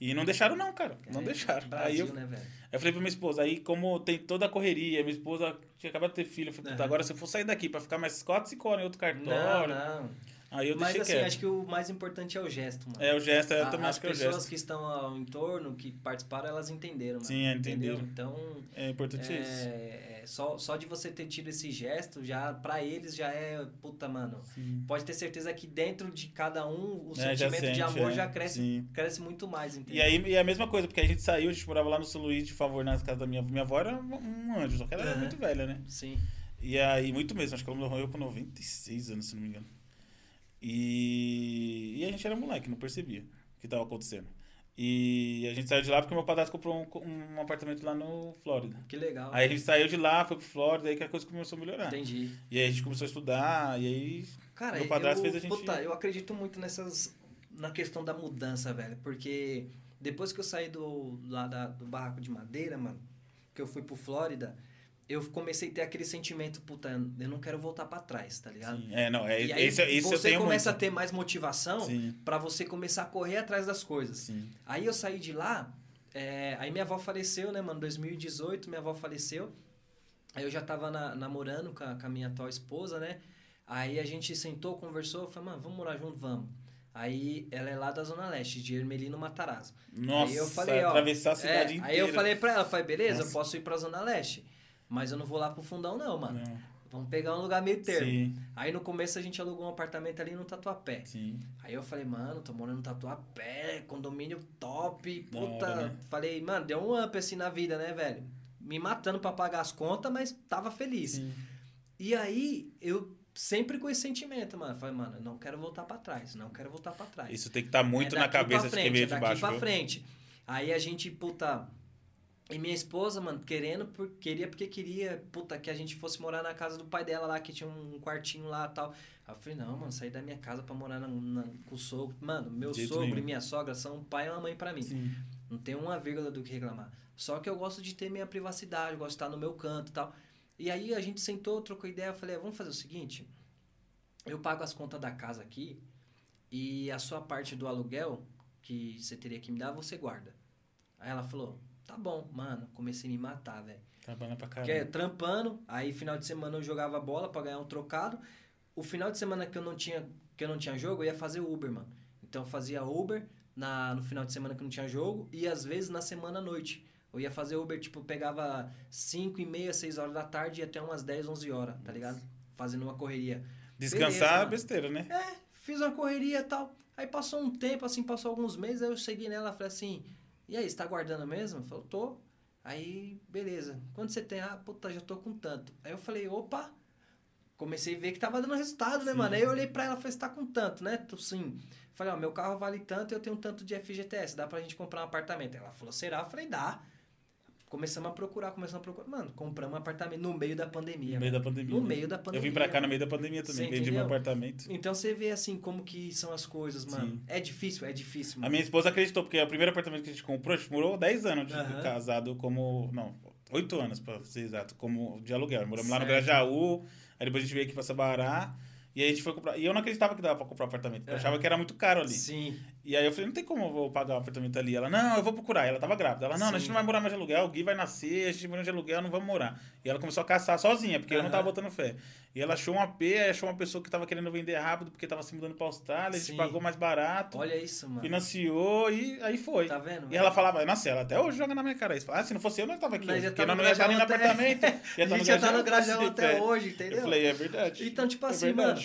E não deixaram, não, cara. Não É, deixaram. Brasil, aí eu, né, velho? eu falei pra minha esposa, aí como tem toda a correria, minha esposa tinha acabado de ter filho, eu falei, puta, Aham. agora se eu for sair daqui pra ficar mais 4, 5 horas em outro Não, cartório. não. Aí eu Mas assim, quieto. acho que o mais importante é o gesto, mano. É o gesto, eu A- também As acho que é o pessoas gesto. que estão ao entorno, que participaram, elas entenderam, mano. Sim, é, entenderam. Então, É importante isso. É, só, só de você ter tido esse gesto, já pra eles já é, puta, mano. Sim. Pode ter certeza que dentro de cada um, o É, sentimento de sente, amor é. já cresce, Sim. cresce muito mais, entendeu? E aí, e a mesma coisa, porque a gente saiu, a gente morava lá no São Luís, de favor, na casa da minha avó. Minha avó era um anjo, só que ela era Aham. muito velha, né? Sim. E aí, muito mesmo, acho que ela morreu com 96 anos, se não me engano. E, e a gente era moleque, não percebia o que estava acontecendo. E a gente saiu de lá porque meu padrasto comprou um, um apartamento lá no Flórida. Que legal. Aí a gente saiu de lá, foi pro Flórida, aí que a coisa começou a melhorar. Entendi. E aí a gente começou a estudar, e aí Cara, meu padrasto eu, fez a gente... puta, eu acredito muito nessas. na questão da mudança, velho. Porque depois que eu saí do, lá da- do barraco de madeira, mano, que eu fui pro Flórida, eu comecei a ter aquele sentimento, puta, eu não quero voltar pra trás, tá ligado? Sim, é, não, é, E aí isso, isso eu você começa muito. a ter mais motivação pra você começar a correr atrás das coisas. sim. Aí eu saí de lá, é, aí minha avó faleceu, né, mano? 2018, minha avó faleceu. Aí eu já tava na- namorando com a, com a minha atual esposa, né? Aí a gente sentou, conversou, falei, mano, vamos morar junto, vamos. Aí ela é lá da Zona Leste, de Ermelino Matarazzo. Nossa, aí eu falei, ó, atravessar a cidade é, inteira. Aí eu falei pra ela, falei, beleza, Nossa. eu posso ir pra Zona Leste, mas eu não vou lá pro fundão não, mano. Não, Vamos pegar um lugar meio termo. Sim, Aí no começo a gente alugou um apartamento ali no Tatuapé. sim. Aí eu falei, mano, tô morando no Tatuapé, condomínio top, puta. hora, né? Falei, mano, deu um up assim na vida, né, velho? Me matando pra pagar as contas, mas tava feliz. sim. E aí, eu sempre com esse sentimento, mano. Falei, mano, eu não quero voltar pra trás, não quero voltar pra trás. Isso tem que estar muito É na cabeça pra de quem frente, veio é de daqui baixo. pra viu? frente. Aí a gente, puta. E minha esposa, mano, querendo, por, queria porque queria, puta, que a gente fosse morar na casa do pai dela lá, que tinha um quartinho lá e tal. Aí eu falei, não, mano, sair da minha casa pra morar na, na- com o sogro. Mano, meu jeito sogro nenhum. e minha sogra são um pai e uma mãe pra mim. Sim. Não tem uma vírgula do que reclamar. Só que eu gosto de ter minha privacidade, eu gosto de estar no meu canto e tal. E aí a gente sentou, trocou ideia, eu falei, vamos fazer o seguinte, eu pago as contas da casa aqui e a sua parte do aluguel que você teria que me dar, você guarda. Aí ela falou, Tá bom, mano, comecei a me matar, velho. Trabalhando pra caramba. trampando, aí final de semana eu jogava bola pra ganhar um trocado. O final de semana que eu não tinha, que eu não tinha jogo, eu ia fazer Uber, mano. Então eu fazia Uber na, no final de semana que não tinha jogo e às vezes na semana à noite. Eu ia fazer Uber, tipo, pegava 5 e meia, 6 horas da tarde e até umas 10, 11 horas, tá ligado? Fazendo uma correria. Descansar Beleza, é besteira, né? É, fiz uma correria e tal. Aí passou um tempo, assim, passou alguns meses, aí eu cheguei nela e falei assim, e aí, você tá guardando mesmo? Falou, tô. Aí, beleza. Quando você tem? Ah, puta, já tô com tanto. Aí eu falei, opa. Comecei a ver que tava dando resultado, né, Sim. mano? Aí eu olhei pra ela e falei, você tá com tanto, né? Tô sim. Falei, ó, meu carro vale tanto e eu tenho tanto de FGTS, dá pra gente comprar um apartamento. Ela falou, será? Eu falei, dá. Começamos a procurar, começamos a procurar. Mano, compramos um apartamento no meio da pandemia. No meio mano. da pandemia. No né? meio da pandemia. Eu vim pra cá mano. no meio da pandemia também. Vendi meu apartamento. Então você vê assim como que são as coisas, mano. Sim. É difícil, é difícil, A mano. minha esposa acreditou, porque o primeiro apartamento que a gente comprou, a gente morou 10 anos de Aham. casado como. Não, 8 anos, pra ser exato, como de aluguel. Moramos lá no Certo. Grajaú, aí depois a gente veio aqui pra Sabará. E aí a gente foi comprar. E eu não acreditava que dava pra comprar apartamento. Eu achava que era muito caro ali. Sim. E aí eu falei, não tem como eu vou pagar um apartamento ali. Ela, não, eu vou procurar. Ela tava grávida. Ela, não, a gente Sim. não vai morar mais de aluguel, o Gui vai nascer, a gente mora de aluguel, não vamos morar. E ela começou a caçar sozinha, porque eu não tava botando fé. E ela achou um AP, achou uma pessoa que tava querendo vender rápido, porque tava se mudando pra Austrália, a gente Sim. pagou mais barato, Olha isso, mano. financiou e aí foi. Tá vendo? E ela falava, nossa, ela até hoje joga na minha cara isso. Ah, se não fosse eu, não tava aqui. Já porque nós não ia estar nem no apartamento. a gente já tá no Grajaú até é. hoje, entendeu? Eu falei, é verdade. Então, tipo É assim, mano,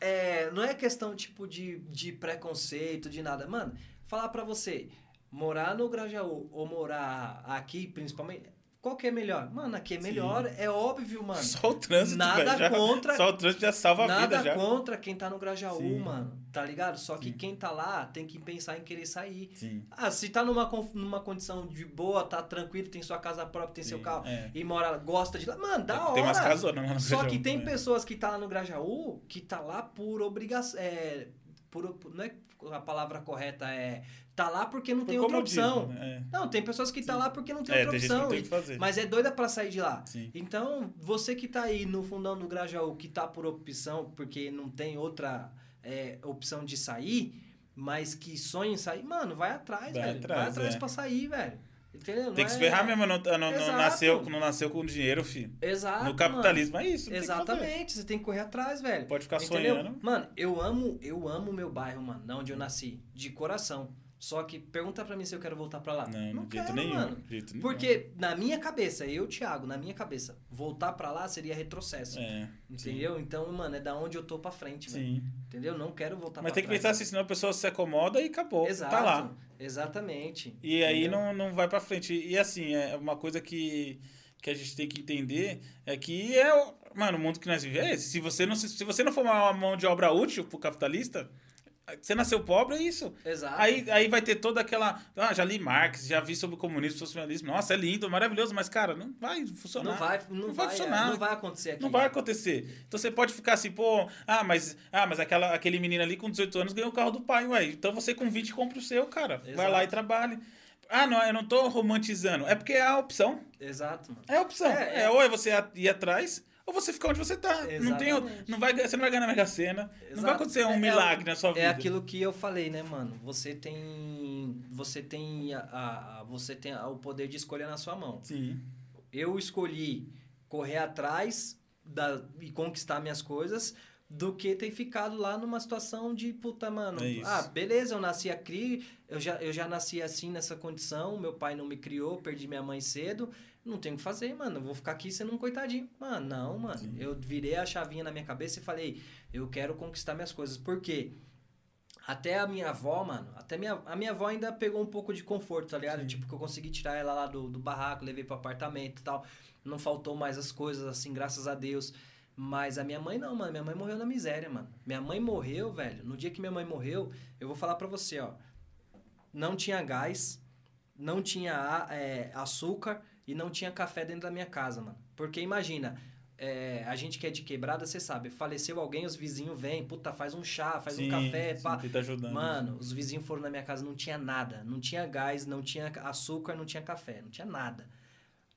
é, não é questão, tipo, de, de preconceito, de nada. Mano, falar pra você, morar no Grajaú ou morar aqui, principalmente, qual que é melhor? Mano, aqui é Sim. melhor, é óbvio, mano. Só o trânsito, Nada velho, já- contra- Só o trânsito já salva a Nada vida já. contra quem tá no Grajaú, Sim. mano, tá ligado? Só que Sim. quem tá lá tem que pensar em querer sair. Sim. Ah, se tá numa, numa condição de boa, tá tranquilo, tem sua casa própria, tem seu Sim, carro é. e mora, gosta de lá. Mano, da hora. Tem umas casonas lá no Só Grajaú, que tem pessoas que tá lá no Grajaú que tá lá por obrigação. É, por, não é a palavra correta, é. Tá lá porque não Por tem outra opção. né? Não, tem pessoas que tá lá porque não tem É, outra tem opção. tem fazer. Mas é doida pra sair de lá. Sim. Então, você que tá aí no fundão do Grajaú, que tá por opção, porque não tem outra é, opção de sair, mas que sonha em sair, mano, vai atrás, Vai velho. atrás, vai atrás é. pra sair, velho. Entendeu? Não Tem que é- se ferrar mesmo, não, não, não nasceu, não nasceu com dinheiro, filho. Exato. no capitalismo é isso. Mano. não tem o que fazer. Exatamente, você tem que correr atrás, velho. Pode ficar Entendeu? sonhando. Mano, eu amo, eu amo meu bairro, mano, de onde eu nasci, de coração. Só que pergunta pra mim se eu quero voltar pra lá. Não, jeito quero, nenhum. mano. jeito nenhum. Porque na minha cabeça, eu, Thiago, na minha cabeça, voltar pra lá seria retrocesso. É, Entendeu? Então, mano, é da onde eu tô pra frente, velho. Sim. Entendeu? Não quero voltar Mas pra tem que trás. pensar assim, senão a pessoa se acomoda e acabou. Exato. Tá lá. Exatamente. E aí Entendeu? não, não vai pra frente. E assim, é uma coisa que, que a gente tem que entender é que é mano, o mundo que nós vivemos é esse. Se você não, se, se você não for uma mão de obra útil pro capitalista, você nasceu pobre, é isso. Exato. Aí, aí vai ter toda aquela. Ah, já li Marx, já vi sobre comunismo, socialismo. Nossa, é lindo, maravilhoso, mas, cara, não vai funcionar. não vai, não, Não vai, vai funcionar. Não vai acontecer aqui. Não vai acontecer. Então você pode ficar assim, pô, ah, mas, ah, mas aquela, aquele menino ali com 18 anos ganhou o carro do pai, ué. Então você com 20 compra o seu, cara. Vai Exato. lá e trabalhe. Ah, não, eu não tô romantizando. É porque é a opção. Exato, mano. É a opção. É, É, é. ou é você ir atrás, ou você ficar onde você tá. Não tem, Exatamente. não vai, você não vai ganhar na Mega Sena. Não vai Exato. acontecer um É- é milagre na sua vida. É aquilo que eu falei, né, mano? Você tem. Você tem, a, a- você tem a- o poder de escolher na sua mão. Sim. Eu escolhi correr atrás da, e conquistar minhas coisas do que ter ficado lá numa situação de puta, mano. É ah, beleza, eu nasci aqui, eu já, eu já nasci assim nessa condição, meu pai não me criou, perdi minha mãe cedo. Não tem o que fazer, mano. Eu vou ficar aqui sendo um coitadinho. Mano, não, mano. Sim. Eu virei a chavinha na minha cabeça e falei, eu quero conquistar minhas coisas. Por quê? Até a minha avó, mano, até minha, a minha avó ainda pegou um pouco de conforto, tá ligado? Sim. Tipo, que eu consegui tirar ela lá do, do barraco, levei pro apartamento e tal. Não faltou mais as coisas, assim, graças a Deus. Mas a minha mãe não, mano. Minha mãe morreu na miséria, mano. Minha mãe morreu, velho. No dia que minha mãe morreu, eu vou falar pra você, ó. Não tinha gás, não tinha é, açúcar e não tinha café dentro da minha casa, mano. Porque imagina, é, a gente que é de quebrada, você sabe, faleceu alguém, os vizinhos vêm, puta, faz um chá, faz um Sim, café, sim, pá. tenta ajudando. Mano, os vizinhos foram na minha casa, não tinha nada. Não tinha gás, não tinha açúcar, não tinha café, não tinha nada.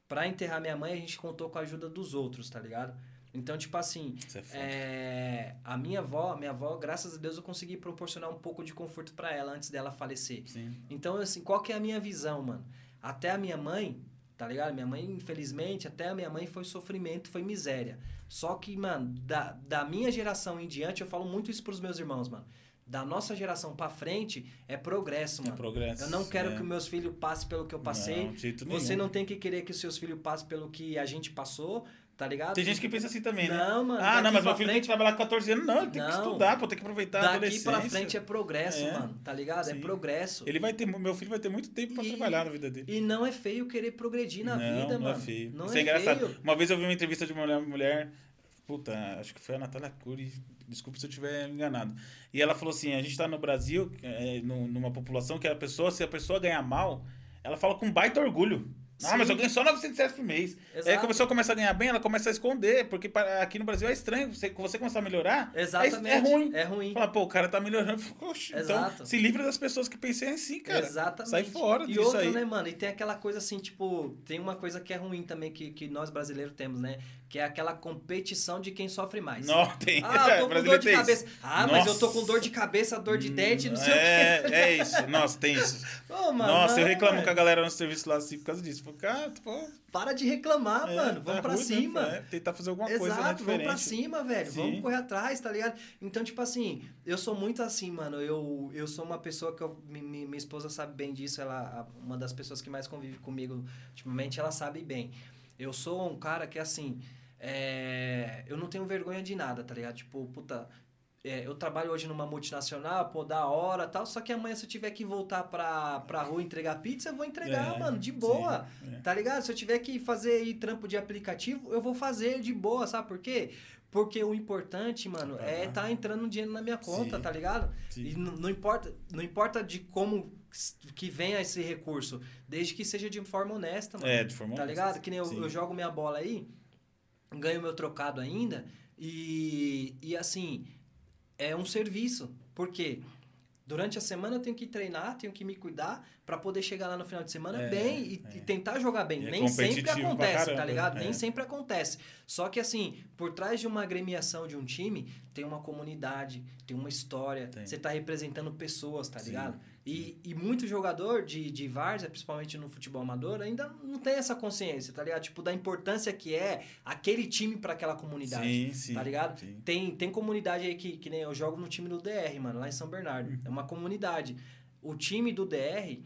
Pra enterrar minha mãe, a gente contou com a ajuda dos outros, tá ligado? Então, tipo assim, é é, a minha avó, minha avó, graças a Deus, eu consegui proporcionar um pouco de conforto pra ela antes dela falecer. Sim. Então, assim, qual que é a minha visão, mano? até a minha mãe, tá ligado? Minha mãe, infelizmente, até a minha mãe foi sofrimento, foi miséria. Só que, mano, da, da minha geração em diante, eu falo muito isso pros meus irmãos, mano. Da nossa geração pra frente é progresso, É mano. progresso. Eu não quero é. que meus filhos passem pelo que eu passei. Não, Você nenhum. não tem que querer que os seus filhos passem pelo que a gente passou, tá ligado? Tem gente que pensa assim também, né? Não, mano, Ah, não, daqui mas meu filho tem frente- que trabalhar com 14 anos. Não, ele tem que Não. estudar, pô, tem que aproveitar a Daqui adolescência. pra frente é progresso, É. mano, tá ligado? É Sim. progresso. Ele vai ter, meu filho vai ter muito tempo pra E- trabalhar na vida dele. E não é feio querer progredir na não, vida, não mano. é feio. Não Isso é, é engraçado. feio. Uma vez eu vi uma entrevista de uma mulher, mulher puta, acho que foi a Natália Cury, desculpa se eu estiver enganado. E ela falou assim, a gente tá no Brasil, é, num- numa população que a pessoa, se a pessoa ganhar mal, ela fala com baita orgulho. Ah, mas eu ganho só 900 reais por mês. Exato. Aí a pessoa começa a ganhar bem, ela começa a esconder, porque aqui no Brasil é estranho. Você, você começar a melhorar, é- Exatamente. é, ruim. É ruim. Fala, pô, o cara tá melhorando. Poxa, então Exato. se livra das pessoas que pensem assim, cara. Exatamente. Sai fora e disso outra, aí. né, mano? E tem aquela coisa assim, tipo, tem uma coisa que é ruim também que, que nós brasileiros temos, né? Que é aquela competição de quem sofre mais. Não, tem. Ah, eu tô com brasileiro dor de cabeça. isso. Ah, mas eu tô Nossa. com dor de cabeça, dor de dente, não sei o quê. é, é isso. Nossa, tem isso. Mano, Nossa, eu não, reclamo velho. com a galera no serviço lá assim por causa disso. Cara, pô, Para de reclamar, é, mano. tá Vamos pra né? cima. É, tentar fazer alguma coisa né, Exato, vamos diferente. pra cima, velho. Sim. Vamos correr atrás, tá ligado? Então, tipo assim, eu sou muito assim, mano. Eu, eu sou uma pessoa que eu, mi- mi- minha esposa sabe bem disso. Ela, uma das pessoas que mais convive comigo ultimamente, ela sabe bem. Eu sou um cara que, assim, é, eu não tenho vergonha de nada, tá ligado? Tipo, puta. É, eu trabalho hoje numa multinacional, pô, da hora tal, só que amanhã se eu tiver que voltar pra, pra rua entregar pizza, eu vou entregar, É, mano, de sim, boa. é. Tá ligado? Se eu tiver que fazer aí trampo de aplicativo, eu vou fazer de boa, sabe por quê? Porque o importante, mano, Tá é tá entrando dinheiro na minha conta, Sim. tá ligado? Sim. E não importa, não importa de como que venha esse recurso, desde que seja de forma honesta, mano. É, de forma Tá honesta. ligado? Que nem eu, Sim. eu jogo minha bola aí, ganho meu trocado ainda, e, e assim, é um serviço. Por quê? Durante a semana eu tenho que treinar, tenho que me cuidar pra poder chegar lá no final de semana É, bem e, é. e tentar jogar bem. E é Nem sempre competitivo pra acontece, tá caramba, ligado? é. Nem sempre acontece. Só que assim, por trás de uma agremiação de um time, tem uma comunidade, tem uma história, Tem. você tá representando pessoas, tá Sim, ligado? E, e muito jogador de, de várzea, principalmente no futebol amador, ainda não tem essa consciência, tá ligado? Tipo, da importância que é aquele time pra aquela comunidade. Sim, sim. Tá ligado? sim. Tem, tem comunidade aí que, que nem eu jogo no time do DR, mano, lá em São Bernardo. Uhum. É uma comunidade. O time do DR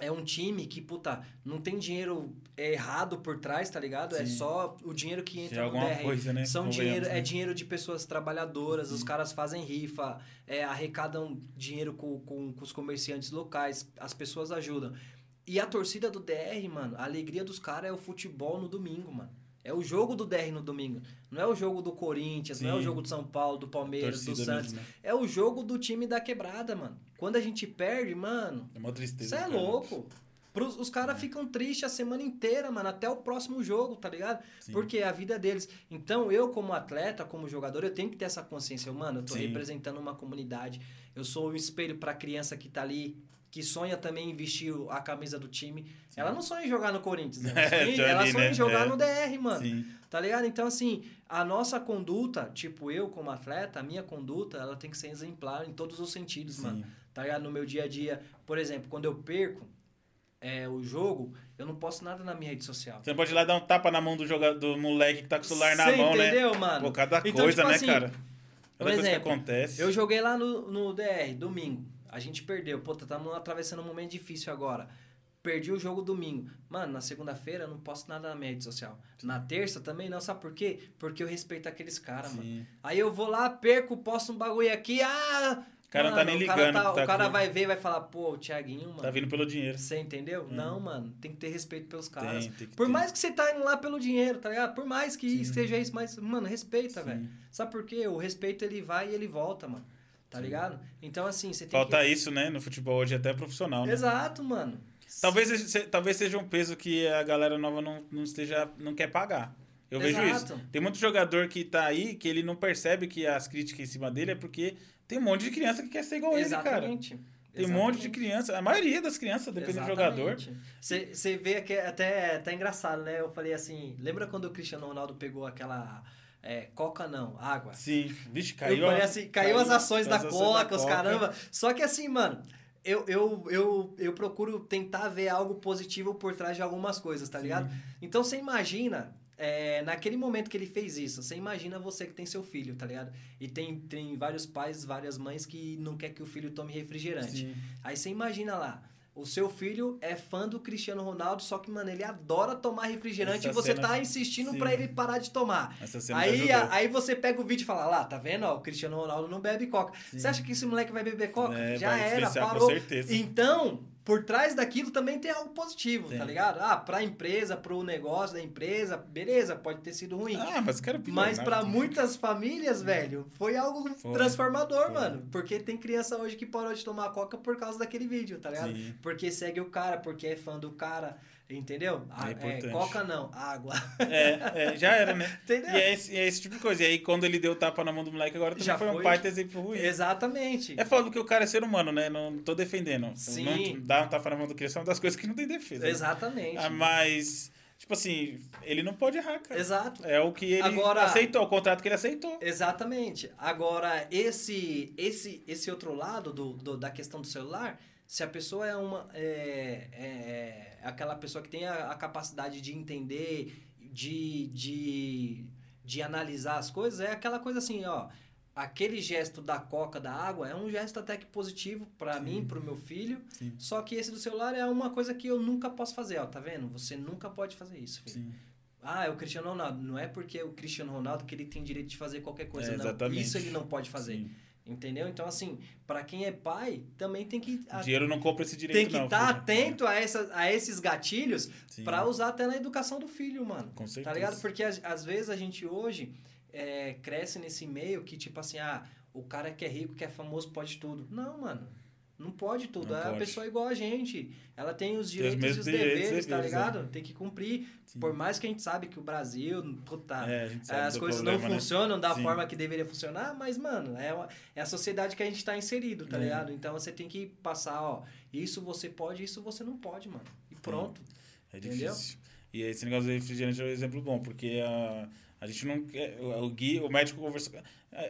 é um time que, puta, não tem dinheiro errado por trás, tá ligado? É Sim. só o dinheiro que é entra no DR. coisa, né? São dinheiro, né? é dinheiro de pessoas trabalhadoras, os caras fazem rifa, é, arrecadam dinheiro com, com, com os comerciantes locais, as pessoas ajudam. E a torcida do DR, mano, a alegria dos caras é o futebol no domingo, mano. É o jogo do DR no domingo. Não é o jogo do Corinthians, não é o Sim. jogo do São Paulo, do Palmeiras, do Santos. mesmo, né? É o jogo do time da quebrada, mano. Quando a gente perde, mano, É uma tristeza. você é cara. louco. Pros- os caras ficam tristes a semana inteira, mano, até o próximo jogo, tá ligado? Sim. Porque é a vida deles. Então, eu, como atleta, como jogador, eu tenho que ter essa consciência. Eu, Mano, eu tô Sim. representando uma comunidade. Eu sou um espelho pra criança que tá ali, que sonha também em vestir a camisa do time. Ela não sonha em jogar no Corinthians, né? Ela É, sonha, tô ela sonha né? em jogar É. no DR, mano. Sim. Tá ligado? Então, assim, a nossa conduta, tipo eu como atleta, a minha conduta, ela tem que ser exemplar em todos os sentidos, Sim. mano. Tá ligado? No meu dia a dia. Por exemplo, quando eu perco é, o jogo, eu não posto nada na minha rede social. Você não pode ir lá dar um tapa na mão do, jogador, do moleque que tá com o celular na Cê mão, né? entendeu, mano? Pô, cada Então, coisa, tipo né, assim, cara? por Cada coisa que exemplo, acontece. Eu joguei lá no, no DR, domingo. A gente perdeu. Pô, estamos atravessando um momento difícil agora. Perdi o jogo domingo. Mano, na segunda-feira eu não posto nada na minha rede social. Na terça também não. Sabe por quê? Porque eu respeito aqueles caras, mano. Sim. Aí eu vou lá, perco, posto um bagulho aqui. Ah! O cara não tá nem o cara ligando tá- tá o cara vai ver e vai falar, pô, o Thiaguinho, mano. Tá vindo pelo dinheiro. Você entendeu? Não, mano. Tem que ter respeito pelos caras. Tem, tem Por ter. mais que você tá indo lá pelo dinheiro, tá ligado? Por mais que seja isso, mas, mano, respeita, Sim. velho. Sabe por quê? O respeito ele vai e ele volta, mano. Tá ligado? Então, assim, você tem Falta que. isso, né? No futebol hoje até profissional, né? Exato, mano. Talvez, talvez seja um peso que a galera nova não, não esteja, não quer pagar. Eu vejo Exato. isso. Tem muito jogador que tá aí que ele não percebe que as críticas em cima dele é porque tem um monte de criança que quer ser igual ele, cara. Exatamente. Tem um monte de criança, a maioria das crianças, dependendo do jogador. Você vê que é até tá engraçado, né? Eu falei assim, lembra quando o Cristiano Ronaldo pegou aquela é, coca não, água? Sim, vixe, eu caiu. falei a- assim, caiu, as ações da as ações Coca, os Coca. caramba. Só que assim, mano, eu, eu, eu, eu procuro tentar ver algo positivo por trás de algumas coisas, tá ligado? Então você imagina, é, naquele momento que ele fez isso, você imagina você que tem seu filho, tá ligado? E tem, tem vários pais, várias mães que não quer que o filho tome refrigerante. Sim. Aí você imagina lá, o seu filho é fã do Cristiano Ronaldo, só que, mano, ele adora tomar refrigerante Essa e você cena- tá insistindo Sim. pra ele parar de tomar. Essa cena me Aí, a- aí você pega o vídeo e fala, lá, tá vendo? Ó, o Cristiano Ronaldo não bebe coca. Você acha que esse moleque vai beber coca? É, Já era, influenciar com parou. certeza. Então, por trás daquilo também tem algo positivo, Tem. tá ligado? Ah, pra empresa, pro negócio da empresa, beleza, pode ter sido ruim. Ah, mas cara Mas também. muitas famílias, velho, foi algo Foi. transformador, Foi. mano. Porque tem criança hoje que parou de tomar coca por causa daquele vídeo, tá ligado? Sim. Porque segue o cara, porque é fã do cara, entendeu? Ah, é, importante. coca não, água. É, é, já era, né? Entendeu? E é, esse, é esse tipo de coisa. E aí, quando ele deu tapa na mão do moleque, agora também Já foi um foi. baita exemplo ruim. Exatamente. É foda que o cara é ser humano, né? Não tô defendendo. Sim. Não dar um tapa na mão do criança é uma das coisas que não tem defesa. né? Exatamente. Ah, mas, tipo assim, ele não pode errar, cara. Exato. É o que ele Agora- aceitou, o contrato que ele aceitou. Exatamente. Agora, esse esse esse outro lado do, do- da questão do celular, se a pessoa é uma é, é aquela pessoa que tem a, a capacidade de entender, de, de, de analisar as coisas, é aquela coisa assim, ó. Aquele gesto da coca, da água, é um gesto até que positivo pra mim, pro meu filho. Sim. Só que esse do celular é uma coisa que eu nunca posso fazer, ó. Tá vendo? Você nunca pode fazer isso, filho. Sim. Ah, é o Cristiano Ronaldo. Não é porque é o Cristiano Ronaldo que ele tem direito de fazer qualquer coisa, É, não. Isso ele não pode fazer. Sim. Entendeu? Então, assim, pra quem é pai, também tem que O dinheiro não compra esse direito, tem que estar filho. atento a, essa, a esses gatilhos pra usar até na educação do filho, mano. Com Tá certeza. ligado? Porque às, às vezes a gente hoje é, cresce nesse meio que, tipo assim, ah, o cara que é rico, que é famoso, pode tudo. Não, mano. Não pode tudo. Não a pode. pessoa é igual a gente. Ela tem os Tem os direitos e os direitos deveres, tá ligado? Tem que cumprir. Sim. Por mais que a gente sabe que o Brasil, puta, É, as coisas problema, não né? funcionam da Sim. forma que deveria funcionar, mas, mano, é, uma- é a sociedade que a gente tá inserido, tá É. ligado? Então você tem que passar, ó, isso você pode, isso você não pode, mano. E pronto. É Entendeu? difícil. E esse negócio do refrigerante é um exemplo bom, porque a, a gente não. O, Gui, o médico conversou.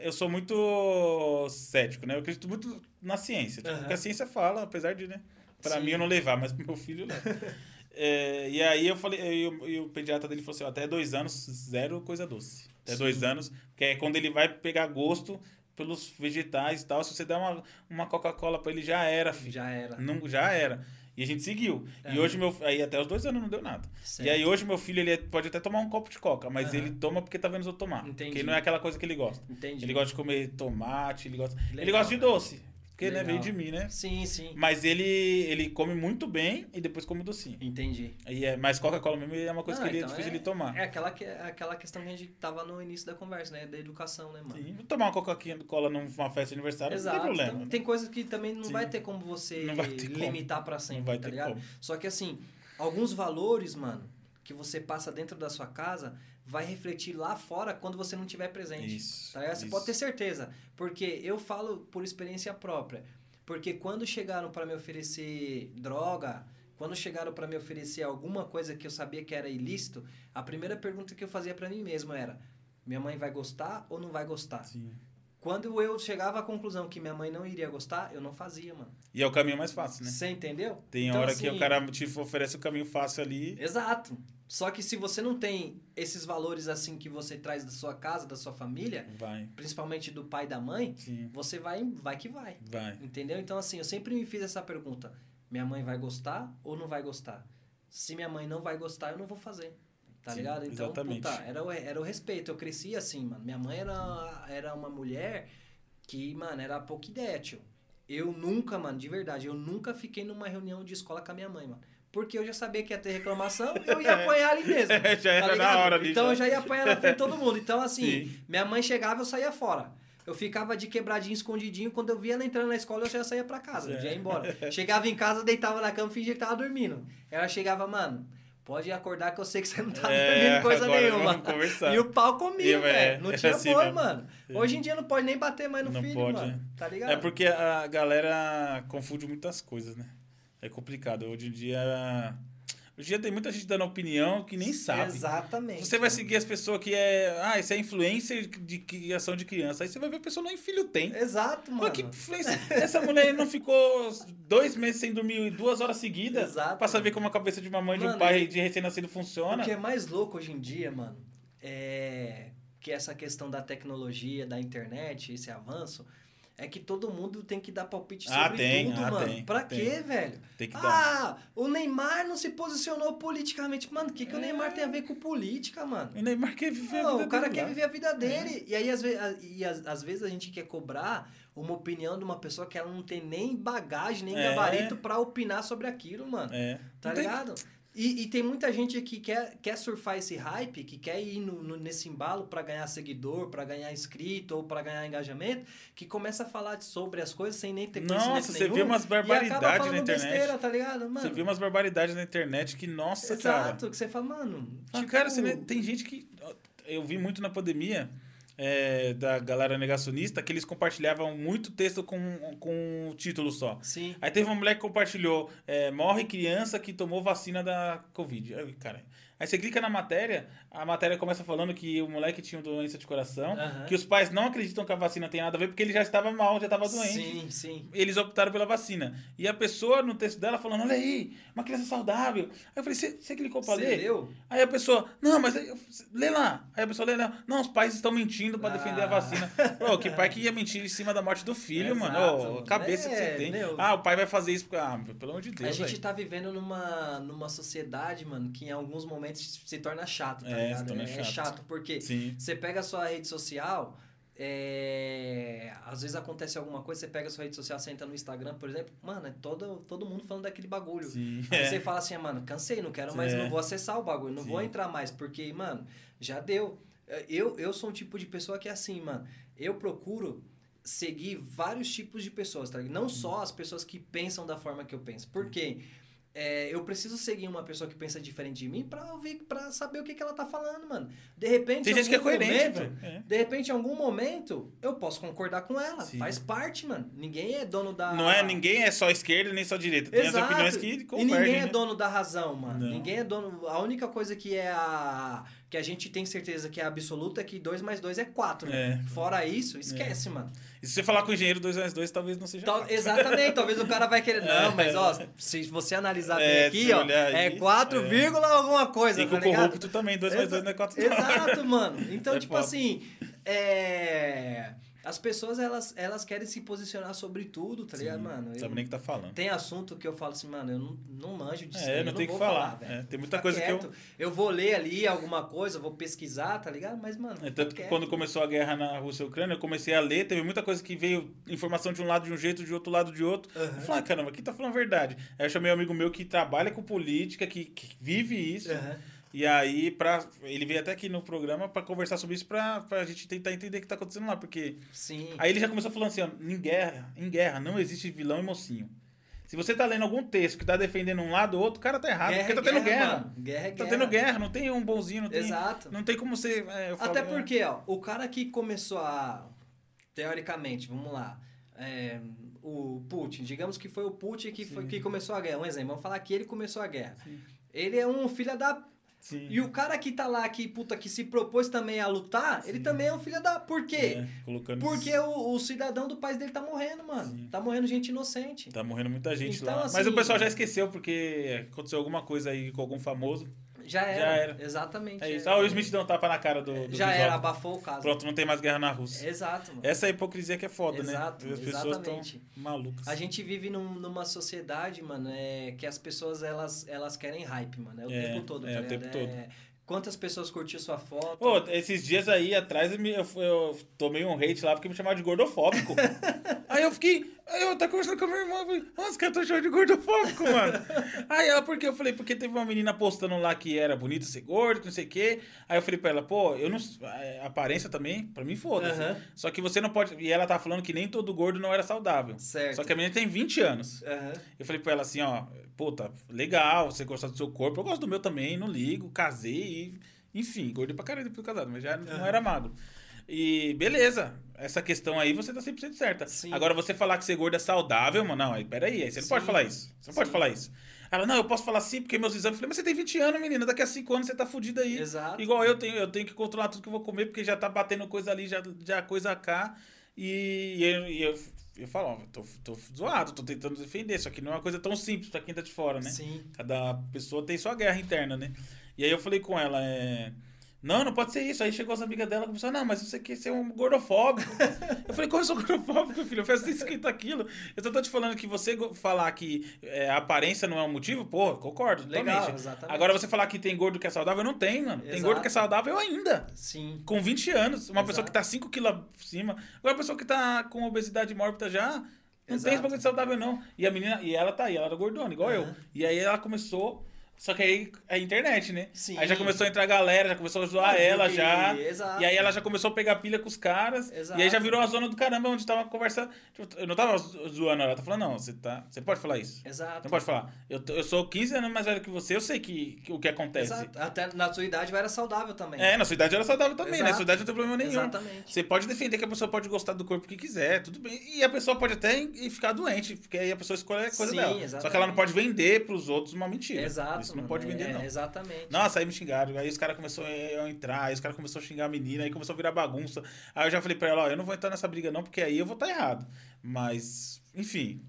Eu sou muito cético, né? Eu acredito muito na ciência. Tipo. O que a ciência fala, apesar de, né? Pra Sim. mim eu não levar, mas pro meu filho eu levo. É, e aí eu falei, e o, e o pediatra dele falou assim: até dois anos, zero coisa doce. Até Sim. dois anos, que é quando ele vai pegar gosto pelos vegetais e tal. Se você der uma, uma Coca-Cola pra ele, já era, filho. Já era. Não, já era. E a gente seguiu. E Aham. hoje meu aí até os dois anos não deu nada. Certo. E aí hoje meu filho ele é- pode até tomar um copo de coca, mas Aham. ele toma porque tá vendo os outros tomar. Entendi. Porque não é aquela coisa que ele gosta. Entendi. Ele gosta de comer tomate, ele gosta. Legal, ele gosta de cara. doce. Porque né, veio de mim, né? Sim, sim. Mas ele ele come muito bem e depois come docinho. Entendi. Aí é, mas Coca-Cola mesmo é uma coisa Ah, que ele é então difícil é, ele tomar. É aquela, que, é aquela questão que a gente tava no início da conversa, né? Da educação, né, mano? Sim, tomar uma Coca-Cola numa festa de aniversário Exato. não tem problema. Então, né? tem coisas que também não Sim. vai ter como você ter como. limitar pra sempre, Não vai tá ter ligado? como. Só que assim, alguns valores, mano, que você passa dentro da sua casa vai refletir lá fora quando você não tiver presente. Isso, Tá? Você isso. pode ter certeza. Porque eu falo por experiência própria. Porque quando chegaram pra me oferecer droga, quando chegaram pra me oferecer alguma coisa que eu sabia que era ilícito, a primeira pergunta que eu fazia pra mim mesmo era: minha mãe vai gostar ou não vai gostar? Sim. Quando eu chegava à conclusão que minha mãe não iria gostar, eu não fazia, mano. E é o caminho mais fácil, né? Você entendeu? Tem Então, hora que assim, o cara te oferece o caminho fácil ali. Exato. Só que se você não tem esses valores assim que você traz da sua casa, da sua família, Vai. principalmente do pai e da mãe, Sim. você vai, vai que vai. Vai. Entendeu? Então, assim, eu sempre me fiz essa pergunta: minha mãe vai gostar ou não vai gostar? Se minha mãe não vai gostar, eu não vou fazer. Tá Sim, ligado? Então, exatamente. puta, era, o, era o respeito. Eu cresci assim, mano. Minha mãe era, era uma mulher que, mano, era pouca ideia, tio. Eu nunca, mano, de verdade, eu nunca fiquei numa reunião de escola com a minha mãe, mano. Porque eu já sabia que ia ter reclamação, eu ia apanhar ali mesmo. Já era na ligado? hora ali, Então já. eu já ia apanhar na frente de todo mundo. Então, assim, Sim. minha mãe chegava, eu saía fora. Eu ficava de quebradinho, escondidinho. Quando eu via ela entrando na escola, eu já saía pra casa, É. já ia embora. Chegava em casa, deitava na cama, fingia que tava dormindo. Ela chegava, mano, pode acordar que eu sei que você não tá É, dormindo coisa nenhuma. E o pau comia, é, velho. Não é tinha assim boi, mano. Hoje em dia não pode nem bater mais no Não filho, pode, mano. Tá ligado? É porque a galera confunde muitas coisas, né? É complicado. Hoje em dia. Hoje em dia tem muita gente dando opinião que nem sabe. Exatamente. Você vai seguir as pessoas que é. Ah, isso é influencer de criação de criança. Aí você vai ver a pessoa nem filho tem. Exato, mano. Mas que influência? Essa mulher não ficou dois meses sem dormir duas horas seguidas Exato. pra saber como a cabeça de uma mãe e de um Mano, pai e- de recém-nascido funciona. O que é mais louco hoje em dia, mano, é que essa questão da tecnologia, da internet, esse avanço, é que todo mundo tem que dar palpite sobre Ah, tem, tudo, ah, mano. tem, pra tem. quê, velho? Tem que dar. Ah, o Neymar não se posicionou politicamente. Mano, o que, que o É. Neymar tem a ver com política, mano? E Neymar quer viver a Não, vida o cara dele quer viver a vida dele. E aí, às, ve a- e às, às vezes, a gente quer cobrar uma opinião de uma pessoa que ela não tem nem bagagem, nem É. gabarito pra opinar sobre aquilo, mano. É. Tá Não tem- ligado? E, e tem muita gente que quer, quer surfar esse hype, que quer ir no, no- nesse embalo pra ganhar seguidor, pra ganhar inscrito ou pra ganhar engajamento, que começa a falar sobre as coisas sem nem ter Nossa, conhecimento você nenhum. vê umas barbaridades na internet. besteira, tá ligado? Mano, Você viu umas barbaridades na internet que, nossa, cara. Exato, que você fala, mano... Ah, tipo, cara, você vê- tem gente que. Eu vi muito na pandemia é, da galera negacionista que eles compartilhavam muito texto com, com um título só. Sim. Aí teve uma mulher que compartilhou: é, morre criança que tomou vacina da Covid. Aí, cara, aí você clica na matéria, a matéria começa falando que o moleque tinha doença de coração, Aham. que os pais não acreditam que a vacina tem nada a ver porque ele já estava mal, já estava doente. Sim, sim. Eles optaram pela vacina. E a pessoa no texto dela falando: Olha aí, uma criança saudável. Aí eu falei: Você clicou pra Você ler? leu? Aí a pessoa, não, mas eu- lê lá. Aí a pessoa lê lá. Não, os pais estão mentindo pra Ah. defender a vacina. Pô, que pai que ia mentir em cima da morte do filho, Exato, mano? Cabeça que É, você tem. meu. Ah, o pai vai fazer isso. Ah, pelo amor de Deus. a gente velho. tá vivendo numa, numa sociedade, mano, que em alguns momentos se torna chato, tá É, se ligado? é chato. chato, porque Sim. você pega a sua rede social, é, às vezes acontece alguma coisa, você pega a sua rede social, você entra no Instagram, por exemplo, mano, é todo, todo mundo falando daquele bagulho. Sim. Aí É. você fala assim, ah, mano, cansei, não quero mais, É. não vou acessar o bagulho, não Sim. vou entrar mais, porque, mano, já deu. Eu, eu sou um tipo de pessoa que é assim, mano, eu procuro seguir vários tipos de pessoas, tá ligado? Não só as pessoas que pensam da forma que eu penso. Por quê? É, eu preciso seguir uma pessoa que pensa diferente de mim pra ouvir, para saber o que, que ela tá falando, mano. De repente, Tem em gente que é coerente, momento. É. de repente, em algum momento, eu posso concordar com ela. Sim. Faz parte, mano. Ninguém é dono da. Não é ninguém é só esquerda nem só direita. Tem Exato. as opiniões que E convergem. ninguém é né? dono da razão, mano. Não. Ninguém é dono. A única coisa que é a. que a gente tem certeza que é absoluta é que 2 mais 2 é 4. É. Fora isso, esquece, mano. E se você falar com o engenheiro 2 mais 2, talvez não seja. Tal- exatamente, talvez o cara vai querer. Não, mas ó, se você analisar bem É, aqui, ó, é aí, 4, é. vírgula alguma coisa, E com tá o corrupto também, 2 mais 2 não é 4 Exato, mano. Então, É tipo foda. assim, é... as pessoas, elas, elas querem se posicionar sobre tudo, tá ligado, mano? Não Eu- sabe nem o que tá falando. Tem assunto que eu falo assim, mano, eu não, não manjo disso. É, aí, não eu tem que falar. velho. É, tem muita coisa que eu- quieto. eu... vou ler ali alguma coisa, eu vou pesquisar, tá ligado? Mas, mano. É, tanto que quieto. quando começou a guerra na Rússia e Ucrânia, eu comecei a ler, teve muita coisa que veio informação de um lado de um jeito, de outro lado de outro. Aham. Eu falei, ah, caramba, quem tá falando a verdade? Aí eu chamei um amigo meu que trabalha com política, que, que vive isso. Aham. E aí, pra, ele veio até aqui no programa pra conversar sobre isso, pra, pra gente tentar entender o que tá acontecendo lá. Porque. Sim. Aí ele já começou falando assim: ó, em guerra, em guerra não existe vilão e mocinho. Se você tá lendo algum texto que tá defendendo um lado ou outro, o cara tá errado, Guerra porque é tá tendo guerra. mano. Guerra é Tá guerra. tendo guerra, não tem um bonzinho, não tem. Exato. Não tem como você. é, eu falo, Até é, porque, ó, o cara que começou a. Teoricamente, vamos lá. é, o Putin, digamos que foi o Putin que, foi, que começou a guerra. Um exemplo, vamos falar que ele começou a guerra. Sim. Ele é um filho da. Sim. E o cara que tá lá, que, puta, que se propôs também a lutar, ele também é um filho da. Por quê? É, colocando Porque o, o cidadão do país dele tá morrendo, mano. Sim. Tá morrendo gente inocente. Tá morrendo muita gente Então, lá. assim- Mas o pessoal já esqueceu porque aconteceu alguma coisa aí com algum famoso. Já era. Já era. Exatamente. É isso. é. Ah, o Smith deu um tapa na cara do, do Já era, abafou o caso. Pronto, não tem mais guerra na Rússia. Exato, mano. Essa é hipocrisia que é foda, Exato, né? As pessoas estão malucas. A gente vive num- numa sociedade, mano, é, que as pessoas elas, elas querem hype, mano. É o É, tempo todo, é tá o ligado? tempo todo. É, quantas pessoas curtiu sua foto? Pô, esses dias aí atrás eu, eu, eu tomei um hate lá porque me chamaram de gordofóbico. aí eu fiquei. Aí eu tava conversando com a minha irmã, eu falei, nossa, cara, tô chamando de gordofóbico, mano. aí ela, por quê? Eu falei, porque teve uma menina postando lá que era bonita ser gordo, não sei o quê. Aí eu falei pra ela, pô, eu não. a Aparência também, pra mim, foda-se. Aham. Só que você não pode. E ela tava falando que nem todo gordo não era saudável. Certo. Só que a menina tem 20 anos. Aham. Eu falei pra ela assim, ó, puta, legal, você gosta do seu corpo, eu gosto do meu também, não ligo, casei enfim, engordei pra caralho depois do casado, mas já não era magro. E beleza, essa questão aí você tá 100% certa. Sim. Agora você falar que ser gordo é saudável, mano, não, aí peraí, aí você não Sim. pode falar isso. Você não pode falar isso. Ela, não, eu posso falar sim, porque meus exames. Eu falei, mas você tem 20 anos, menina, daqui a 5 anos você tá fudido aí. Exato. Igual eu tenho, eu tenho que controlar tudo que eu vou comer, porque já tá batendo coisa ali, já, já coisa cá. E, e eu, e eu, eu falo, ó, tô, tô zoado, tô tentando defender, só que não é uma coisa tão simples pra quem tá de fora, né? Sim. Cada pessoa tem sua guerra interna, né? E aí eu falei com ela, é. Não, não pode ser isso. Aí chegou as amigas dela e começou, não, mas você quer ser um gordofóbico. eu falei, como eu sou gordofóbico, filho? Eu faço isso, escrito aquilo. Eu só tô te falando que você falar que é, a aparência não é um motivo, pô, concordo, Legal, totalmente. exatamente. Agora você falar que tem gordo que é saudável, não tem, mano. Tem Exato. gordo que é saudável ainda. Sim. Com 20 anos. Uma pessoa Exato. que tá 5 quilos acima. Agora a pessoa que tá com obesidade mórbida já. Não tem Exato. esse bagulho de saudável, não. E a menina, e ela tá aí, ela era gordona, igual eu. Aham. E aí ela começou. Só que aí é internet, né? Sim. Aí já começou a entrar a galera, já começou a zoar Ah, ela que- já. Exato. E aí ela já começou a pegar pilha com os caras. Exato. E aí já virou a zona do caramba, onde tava conversando. Tipo, Eu não tava zoando ela, tá falando, não, você tá. Você pode falar isso. Exato. Não pode falar. Eu, eu sou 15 anos mais velho que você, eu sei que, que o que acontece. Exato. Até na sua idade era saudável também. É, na sua idade era saudável também, Exato. né? Na sua idade não tem problema nenhum. Exatamente. Você pode defender que a pessoa pode gostar do corpo que quiser, tudo bem. E a pessoa pode até ficar doente, porque aí a pessoa escolhe a coisa Sim, dela. Só exatamente. que ela não pode vender pros outros uma mentira. Exato. Isso não mano. pode vender, É, não. Exatamente. Nossa, aí me xingaram. Aí os caras começaram a entrar, aí os caras começaram a xingar a menina, aí começou a virar bagunça. Aí eu já falei pra ela, ó, eu não vou entrar nessa briga não, porque aí eu vou estar errado. Mas, enfim.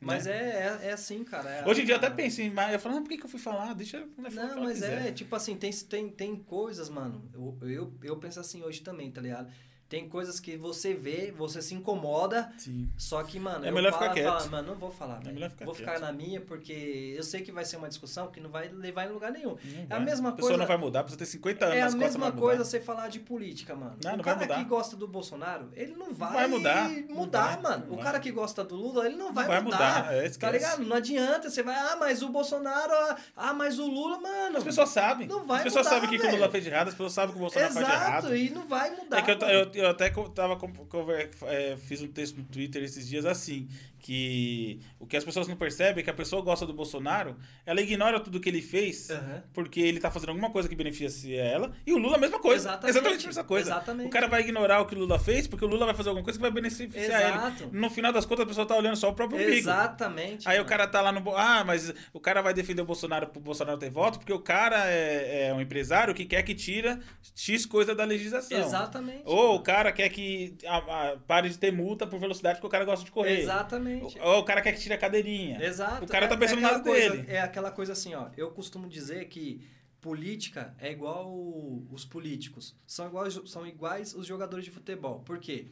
Mas né? é, é, é assim, cara. é Hoje em dia eu a- até penso em, mas eu falo, não, por que, que eu fui falar? Deixa eu falar Não, mas quiser. é, tipo assim, tem, tem, tem coisas, mano. Eu, eu, eu penso assim hoje também, tá ligado? Tem coisas que você vê, você se incomoda, Sim. só que, mano, É eu melhor falo, ficar quieto. falo, mano, não vou falar, velho. melhor ficar Vou quieto. ficar na minha, porque eu sei que vai ser uma discussão que não vai levar em lugar nenhum. Não É vai. a mesma A pessoa coisa. não vai mudar, a pessoa tem 50 anos É a mesma não coisa você falar de política, mano. Não, o não vai cara mudar. que gosta do Bolsonaro, ele não vai, vai mudar. mudar, Não vai, mano. não o cara que gosta do Lula, ele não vai, vai mudar. mudar, é, tá ligado? Não adianta. Você vai, ah, mas o Bolsonaro, ah, ah, mas o Lula, mano. As pessoas sabem. Não vai as pessoas mudar, sabem o que, que o. Lula fez de errado, as pessoas sabem o que o Bolsonaro faz de errado. Exato, e não vai mudar. É que eu, eu, eu até tava é, fiz um texto no Twitter esses dias assim, que o que as pessoas não percebem é que a pessoa gosta do Bolsonaro, ela ignora tudo que ele fez, Aham. porque ele tá fazendo alguma coisa que beneficia ela, e o Lula a mesma coisa. Exatamente. a mesma coisa. Exatamente. O cara vai ignorar o que o Lula fez, porque o Lula vai fazer alguma coisa que vai beneficiar Exato. ele. No final das contas, a pessoa tá olhando só o próprio umbigo. Exatamente. Aí o mano. cara tá lá no. Ah, mas o cara vai defender o Bolsonaro pro Bolsonaro ter voto, porque o cara é, é um empresário que quer que tira X coisa da legislação. Exatamente. Ou o cara quer que a- a- pare de ter multa por velocidade porque o cara gosta de correr. Exatamente. Ou o cara quer que tire a cadeirinha. Exato. O cara tá É- pensando é na coisa, dele. É aquela coisa assim, ó. Eu costumo dizer que política é igual os políticos. São iguais, são iguais os jogadores de futebol. Por quê?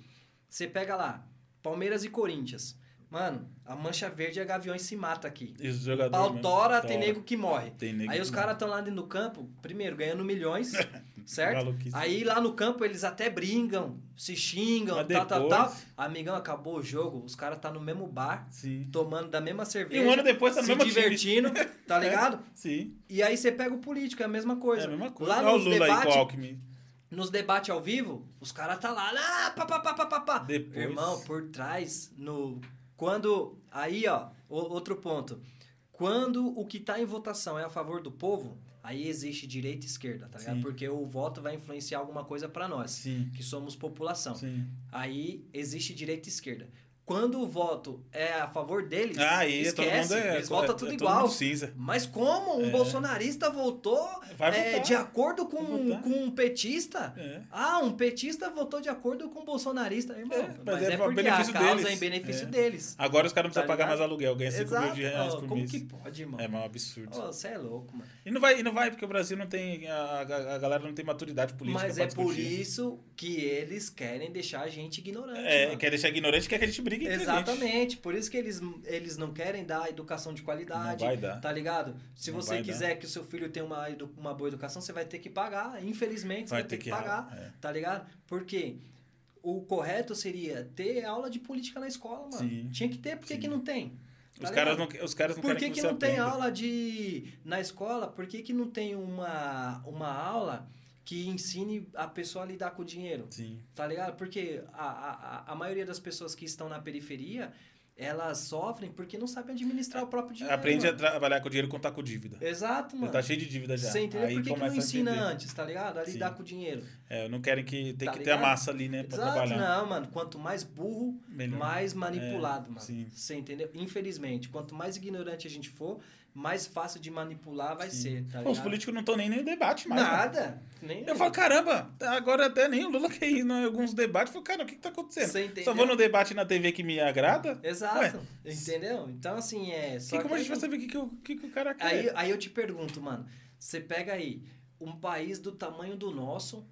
Você pega lá, Palmeiras e Corinthians. Mano, a mancha verde a Gaviões se mata aqui. E os jogadores Pau mesmo. tora, tem nego que morre. Tem nego Aí que os caras estão lá dentro do campo, primeiro, ganhando milhões, certo? Aí lá no campo eles até brigam, se xingam, Mas tal, tal, depois- tal. Amigão, acabou o jogo, os caras tá no mesmo bar, Sim. tomando da mesma cerveja. E um ano depois tá no se mesmo time. divertindo, tá ligado? Sim. E aí você pega o político, é a mesma É coisa. a mesma coisa. Lá Olha o nos aí com Alckmin. nos debates ao vivo, os caras tá lá, ah, pá, pá, pá, pá, pá, pá. Depois- Irmão, por trás, no quando aí, ó, outro ponto. Quando o que tá em votação é a favor do povo, aí existe direita e esquerda, tá ligado? Sim. Porque o voto vai influenciar alguma coisa pra nós, Sim. que somos população. Sim. Aí existe direita e esquerda. Quando o voto é a favor deles, Ah, aí todo esquece, mundo é. eles votam é tudo todo igual. Mas como? Um É. bolsonarista votou é, de acordo com, com um petista? É. Ah, um petista votou de acordo com um bolsonarista. Irmão, É, mas, mas é, é porque benefício a causa deles. é em benefício É. deles. Agora os caras não Tá precisam pagar ligado? mais aluguel, ganha 5 mil de reais por como mês. que pode, irmão? É um absurdo. Você é louco, mano. E não vai, e não vai, porque o Brasil não tem. A, a, galera não tem maturidade política. Mas é por isso que eles querem deixar a gente ignorante. É, mano. quer deixar ignorante, quer que a gente brigue Exatamente, por isso que eles, eles não querem dar educação de qualidade. Não vai dar. Tá ligado? Se Não você vai quiser que o seu filho tenha uma, uma boa educação, você vai ter que pagar. Infelizmente, você vai, ter que, pagar. é. Tá ligado? Porque o correto seria ter aula de política na escola, mano. Sim. Tinha que ter, por que, que não tem? Tá Os caras, não, os caras não Por que, que você não tem aula de na escola? Por que, que não tem uma, uma aula que ensine a pessoa a lidar com o dinheiro? Sim. Tá ligado? Porque a, a, a- maioria das pessoas que estão na periferia, elas sofrem porque não sabem administrar o próprio dinheiro. Aprende mano. a trabalhar com dinheiro e contar com dívida. Exato, Já mano. tá cheio de dívida já. Você entendeu? Aí Por que, que não ensina antes, tá ligado? A lidar Sim. com o dinheiro. É, não querem que tem Tá que ter a ligado? massa ali, né, pra Exato, trabalhar. não, mano. Quanto mais burro, Melhor. mais manipulado, É, mano. sim. Você entendeu? Infelizmente, quanto mais ignorante a gente for, mais fácil de manipular vai Sim. ser, tá Pô, Os ligado? políticos não estão nem no debate mais. né? Nada. Eu falo, caramba, agora até nem o Lula quer ir em alguns debates. Eu falo, cara, o que, que tá acontecendo? Você entendeu? Só vou no debate na TV que me agrada. Exato. Ué, entendeu? Então, assim, é. Só que, como a que- gente vai saber o que, que, o- que, que o cara quer? Aí, aí eu te pergunto, mano. Você pega aí um país do tamanho do nosso,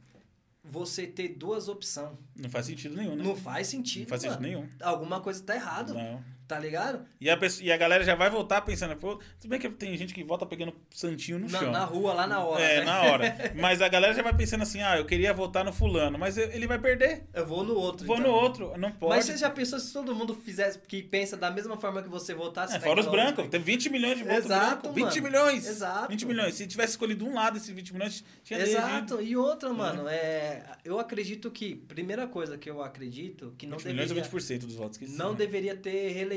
você ter duas opções. Não faz sentido nenhum, né? Não faz sentido. Não faz sentido mano. nenhum. Alguma coisa tá errado, Não. Tá ligado? E a, pessoa- e a galera já vai voltar pensando, pô, tudo bem que tem gente que volta pegando santinho no Na, chão. na rua, lá na hora. é, né? na hora. Mas a galera já vai pensando assim, ah, eu queria votar no fulano, mas ele vai perder. Eu vou no outro. Vou então. no outro, não pode. Mas você já pensou se todo mundo fizesse, que pensa da mesma forma que você votasse? É, vai fora os brancos, tem 20 milhões de votos Exato, brancos. 20 mano. milhões! Exato. 20 milhões. Se tivesse escolhido um lado desses 20 milhões, tinha. Exato. E outra, mano, é. Eu acredito que. Primeira coisa que eu acredito que não 20 milhões deveria. ou 20% dos votos que não sim. deveria ter reeleição.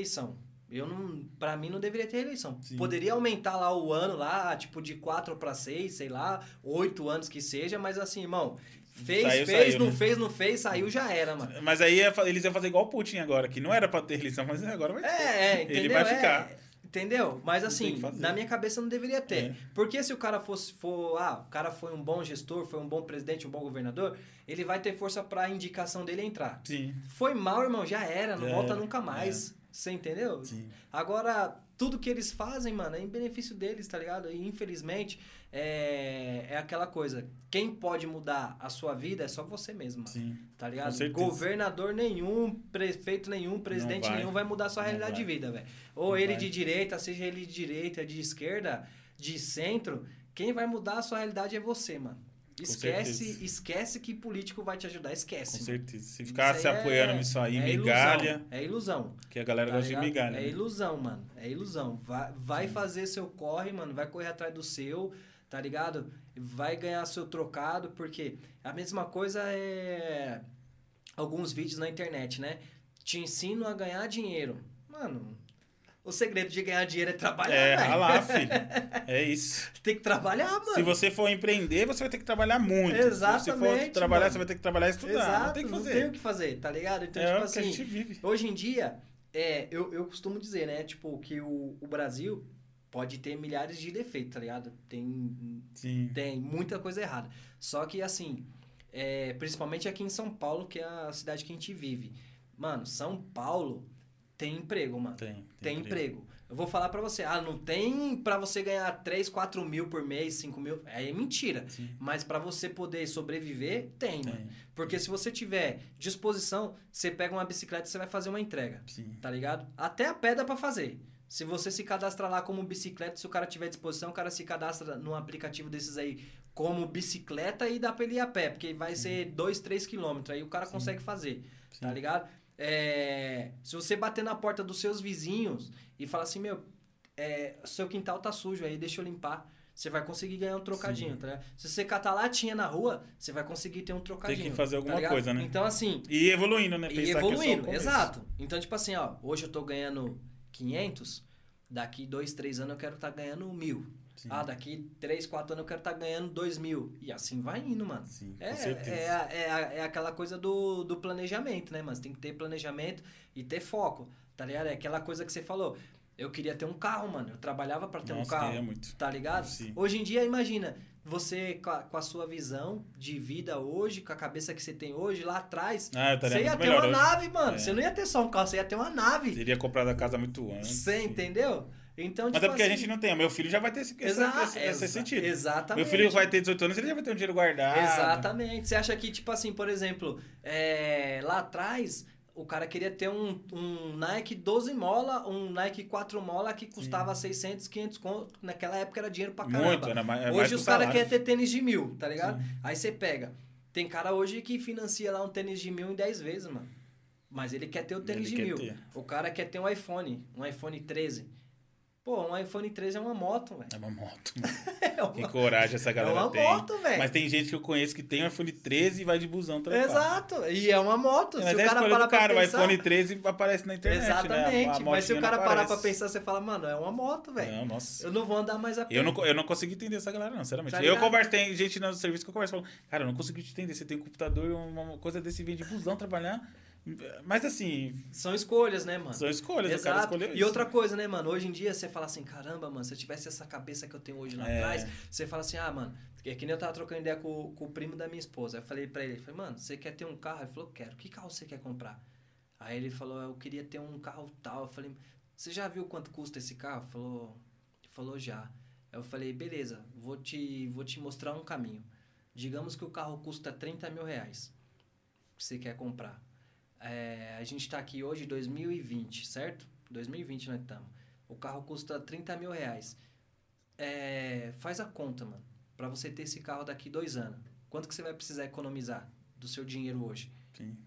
Eu não, para mim não deveria ter reeleição. Sim. Poderia aumentar lá o ano lá, tipo de 4 para 6, sei lá, 8 anos que seja, mas assim, irmão, fez, Saiu, fez, saiu, não né? fez, não fez, saiu já era, mano. Mas aí eles iam fazer igual o Putin agora, que não era pra ter eleição, mas agora vai ter. É, é, entendeu? Ele vai É, ficar. entendeu? Mas assim, na minha cabeça não deveria ter. É. Porque se o cara fosse for, ah, o cara foi um bom gestor, foi um bom presidente, um bom governador, ele vai ter força pra indicação dele entrar. Sim, Foi mal, irmão, já era, não volta nunca mais. Você entendeu? sim. Agora, tudo que eles fazem, mano, é em benefício deles, tá ligado? E infelizmente, é, é aquela coisa. Quem pode mudar a sua vida é só você mesmo, mano. Sim. Tá ligado? Governador nenhum, prefeito nenhum, presidente vai. nenhum vai mudar a sua Não realidade vai. de vida, velho. Ou Não ele vai. de direita, seja ele de direita, de esquerda, de centro, quem vai mudar a sua realidade é você, mano. Esquece, esquece que político vai te ajudar, Com esquece. mano. certeza. Se ficar se é- apoiando nisso aí, é migalha, Ilusão, é ilusão. que a galera Tá gosta de ligado? migalha. É né? ilusão, mano. É ilusão. Vai, vai fazer seu corre, mano. Vai correr atrás do seu, tá ligado? Vai ganhar seu trocado, porque a mesma coisa é alguns vídeos na internet, né? Te ensino a ganhar dinheiro. Mano, o segredo de ganhar dinheiro é trabalhar, É, ralar, filho. É isso. Tem que trabalhar, mano. Se você for empreender, você vai ter que trabalhar muito. Se você for Exatamente, trabalhar, mano. você vai ter que trabalhar e estudar. Exato, não tem o que fazer. tem o que fazer, tá ligado? Então, é tipo o que assim, a gente vive. Hoje em dia, é, eu, eu costumo dizer, né? Tipo, que o, o Brasil pode ter milhares de defeitos, tá ligado? Tem, Sim. tem muita coisa errada. Só que, assim, é, principalmente aqui em São Paulo, que é a cidade que a gente vive. Mano, São Paulo tem emprego, mano. Tem. Tem emprego. Eu vou falar pra você, ah, não tem pra você ganhar 3, 4 mil por mês, 5 mil. É mentira. Sim. Mas pra você poder sobreviver, tem, mano. Tem. Porque se você tiver disposição, você pega uma bicicleta e você vai fazer uma entrega, Sim. tá ligado? Até a pé dá pra fazer. Se você se cadastrar lá como bicicleta, se o cara tiver disposição, o cara se cadastra num aplicativo desses aí como bicicleta e dá pra ele ir a pé, porque vai ser 2, 3 quilômetros, aí o cara Sim. consegue fazer, Sim. tá ligado? É, se você bater na porta dos seus vizinhos e falar assim, meu, é, seu quintal tá sujo aí, deixa eu limpar. Você vai conseguir ganhar um trocadinho, Sim. tá ligado? Se você catar latinha na rua, você vai conseguir ter um trocadinho. fazer tá alguma ligado? coisa, né? Então, assim, E evoluindo, né? e Pensar que é evoluindo, começo. exato. Então, tipo assim, ó, hoje eu tô ganhando 500, daqui dois, três anos eu quero estar ganhando mil. Sim. Ah, daqui três, quatro anos eu quero estar ganhando dois mil. E assim vai indo, mano. Sim, É, é, é, é aquela coisa do, do planejamento, né, mano? Você tem que ter planejamento e ter foco, tá ligado? É aquela coisa que você falou. Eu queria ter um carro, mano. Eu trabalhava pra ter um Nossa, carro. queria muito. Tá ligado? Sim. Hoje em dia, imagina, você com a, com a sua visão de vida hoje, com a cabeça que você tem hoje, lá atrás, Ah, você ia ter uma hoje. nave, mano. É. Você não ia ter só um carro, você ia ter uma nave. Teria comprado a casa muito antes. Você entendeu? Então, Mas tipo é porque a assim, gente não tem. Meu filho já vai ter esse, Exa- esse, esse exa- sentido. Exatamente. Meu filho vai ter 18 anos, ele já vai ter um dinheiro guardado. Exatamente. Você acha que, tipo assim, por exemplo, é, lá atrás, o cara queria ter um, um Nike 12 mola, um Nike 4 mola que custava 600, 500 conto. Naquela época era dinheiro pra caramba. Muito, era mais, hoje os caras querem ter tênis de mil, tá ligado? Sim. Aí você pega. Tem cara hoje que financia lá um tênis de mil em 10 vezes, mano. Mas ele quer ter o tênis Ele de mil. ter. O cara quer ter um iPhone, um iPhone 13. Pô, um iPhone 13 é uma moto, velho. É uma moto. É uma- Que coragem essa galera é uma tem. moto, velho. Mas tem gente que eu conheço que tem um iPhone 13 e vai de busão trampar. Exato. E é uma moto. É, se Mas o é a cara parar pra cara, pensar... o iPhone 13 aparece na internet, né? A- a Exatamente. Mas se o cara parar pra pensar, você fala, mano, é uma moto, velho. Não, nossa. Eu não vou andar mais a pé. Eu não, eu não consegui entender essa galera, não, sinceramente. Tá eu converso, tem gente no serviço que eu converso e falo, cara, eu não consegui te entender. Você tem um computador, uma uma coisa desse, vem de busão trabalhar. Mas assim, São escolhas, né, mano? são escolhas, o cara Exato. escolheu E isso. outra coisa, né, mano? Hoje em dia você fala assim, caramba, mano, se eu tivesse essa cabeça que eu tenho hoje lá É. atrás, você fala assim, ah, mano, é que nem eu tava trocando ideia com, com o primo da minha esposa. Eu falei pra ele, falei, mano, você quer ter um carro? Ele falou, quero. Que carro você quer comprar? Aí ele falou, eu queria ter um carro tal. Eu falei, você já viu quanto custa esse carro? Ele falou, ele falou já. Eu falei, beleza, vou te, vou te mostrar um caminho. Digamos que o carro custa 30 mil reais que você quer comprar. É, a gente está aqui hoje, 2020, certo? 2020 nós estamos. O carro custa 30 mil reais. É, faz a conta, mano. Pra você ter esse carro daqui dois anos. Quanto que você vai precisar economizar do seu dinheiro hoje? Sim.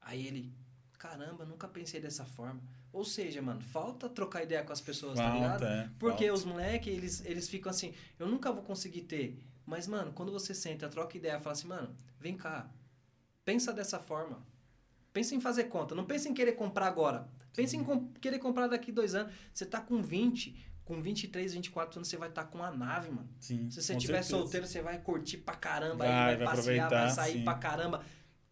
Aí ele, caramba, nunca pensei dessa forma. Ou seja, mano, falta trocar ideia com as pessoas, tá ligado? Falta, é. Porque falta. os moleques, eles, eles ficam assim, eu nunca vou conseguir ter. Mas, mano, quando você senta, troca ideia, fala assim, mano, vem cá, pensa dessa forma. Pensa em fazer conta, não pensa em querer comprar agora. Pensa em com- querer comprar daqui dois anos. Você tá com 20, com 23, 24 anos, você vai estar com uma nave, mano. Sim, Se você estiver solteiro, você vai curtir pra caramba, Vai, aí vai, vai passear, vai sair sim. pra caramba.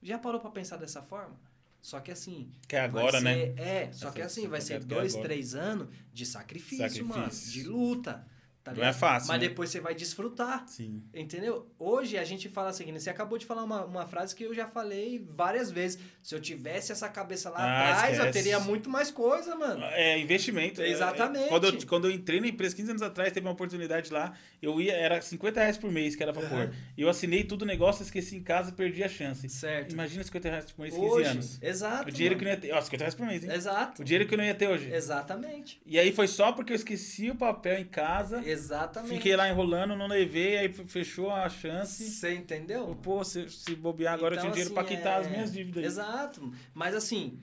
Já parou pra pensar dessa forma? Só que assim. Que é agora, vai né? ser- É, só Essa- que assim, vai ser é dois, agora. três anos de sacrifício, mano. Sacrifício. De luta. Tá Não ligado? é fácil, Mas né? depois você vai desfrutar. Sim. Entendeu? Hoje a gente fala assim, você acabou de falar uma, uma frase que eu já falei várias vezes. Se eu tivesse essa cabeça lá Ah, atrás, eu esquece. teria muito mais coisa, mano. É, investimento. É, Exatamente. é, Quando eu, quando eu entrei na empresa, 15 anos atrás, teve uma oportunidade lá. Eu ia, era 50 reais por mês que era pra pôr. Eu assinei tudo o negócio, esqueci em casa e perdi a chance. Certo. Imagina 50 reais por mês, 15 Hoje, anos. exato. O dinheiro mano. que eu não ia ter. Ó, 50 reais por mês, hein? Exato. O dinheiro que eu não ia ter hoje. Exatamente. E aí foi só porque eu esqueci o papel em casa. Exatamente. Fiquei lá enrolando, não levei, aí fechou a chance. Você entendeu? Pô, se, se bobear agora, eu Então, tenho dinheiro assim, pra quitar é- as minhas dívidas. Exato. Mas assim,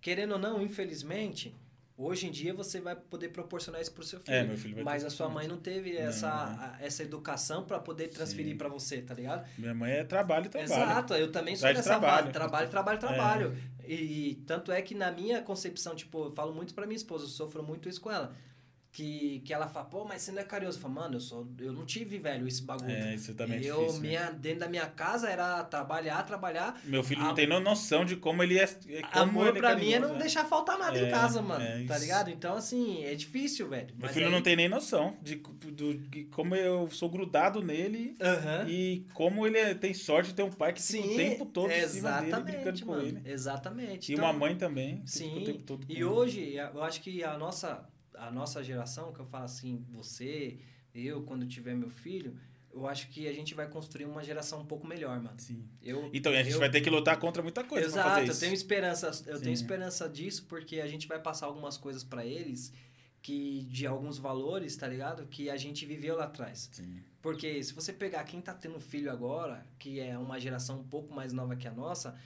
querendo ou não, infelizmente, hoje em dia você vai poder proporcionar isso pro seu filho. É, meu filho vai Mas a sua mãe não teve Não. essa, educação pra poder transferir pra você, tá ligado? Minha mãe é trabalho e trabalho. Exato, eu também sou dessa trabalho. Trabalho, trabalho, trabalho. E, e tanto é que na minha concepção, tipo, eu falo muito pra minha esposa, eu sofro muito isso com ela. Que, que ela fala, pô, mas você não é carinhoso. Eu falo, mano, eu, sou, eu não tive, velho, esse bagulho. É, isso também é eu, difícil, né? minha, dentro da minha casa era trabalhar, trabalhar. Meu filho não Am- tem no- noção de como ele é. é como Amor ele é pra mim é não né? deixar faltar nada É, em casa, mano. é tá ligado? Então, assim, é difícil, velho. Meu Mas filho aí- não tem nem noção de, do, de como eu sou grudado nele Aham. e como ele é- tem sorte de ter um pai que fica o tempo todo em cima dele, brincando com mano. ele. Exatamente. E Então, uma mãe também, fica o Sim, tempo todo com e hoje eu acho que a nossa, a nossa geração, que eu falo assim, você, eu, quando tiver meu filho, eu acho que a gente vai construir uma geração um pouco melhor, mano. Sim. Eu, Então, a gente eu- vai ter que lutar contra muita coisa Exato, eu tenho esperança, eu tenho Sim. esperança disso porque a gente vai passar algumas coisas pra eles que de alguns valores, tá ligado? Que a gente viveu lá atrás. Sim. Porque se você pegar quem tá tendo filho agora, que é uma geração um pouco mais nova que a nossa,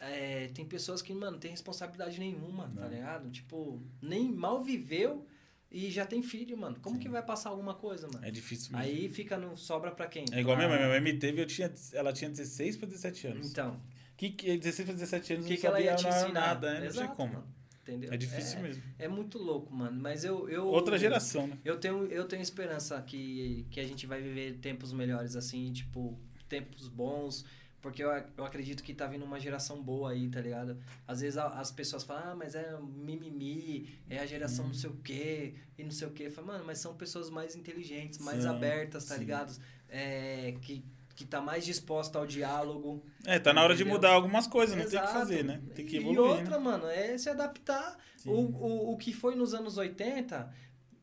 é, tem pessoas que, mano, não tem responsabilidade nenhuma, tá Não. ligado? Tipo, nem mal viveu e já tem filho, mano. Como Sim. que vai passar alguma coisa, mano? É difícil mesmo. Aí fica no sobra pra quem? É igual Pra- minha mãe. Minha mãe me teve, eu tinha, ela tinha 16 para 17 anos. Então, Que, que 16 para 17 anos que, não que ela sabia ia te ensinar? nada, né? Não Exato, tinha como. mano. Entendeu? É difícil é, mesmo. É muito louco, mano. Mas eu... eu Outra geração, né? Eu tenho, eu tenho esperança que, que a gente vai viver tempos melhores, assim, tipo, tempos bons, porque eu, eu acredito que tá vindo uma geração boa aí, tá ligado? Às vezes a- as pessoas falam, ah, mas é mimimi, é a geração não sei o quê, e não sei o quê. Falo, mano, mas são pessoas mais inteligentes, mais São, abertas, tá sim. ligado? É, que, que tá mais disposta ao diálogo. É, tá na hora de Entendeu? mudar algumas coisas, não tem o que Exato. fazer, né? Tem que E evoluir, outra, né? mano, é se adaptar. Sim. O, o, o que foi nos anos 80,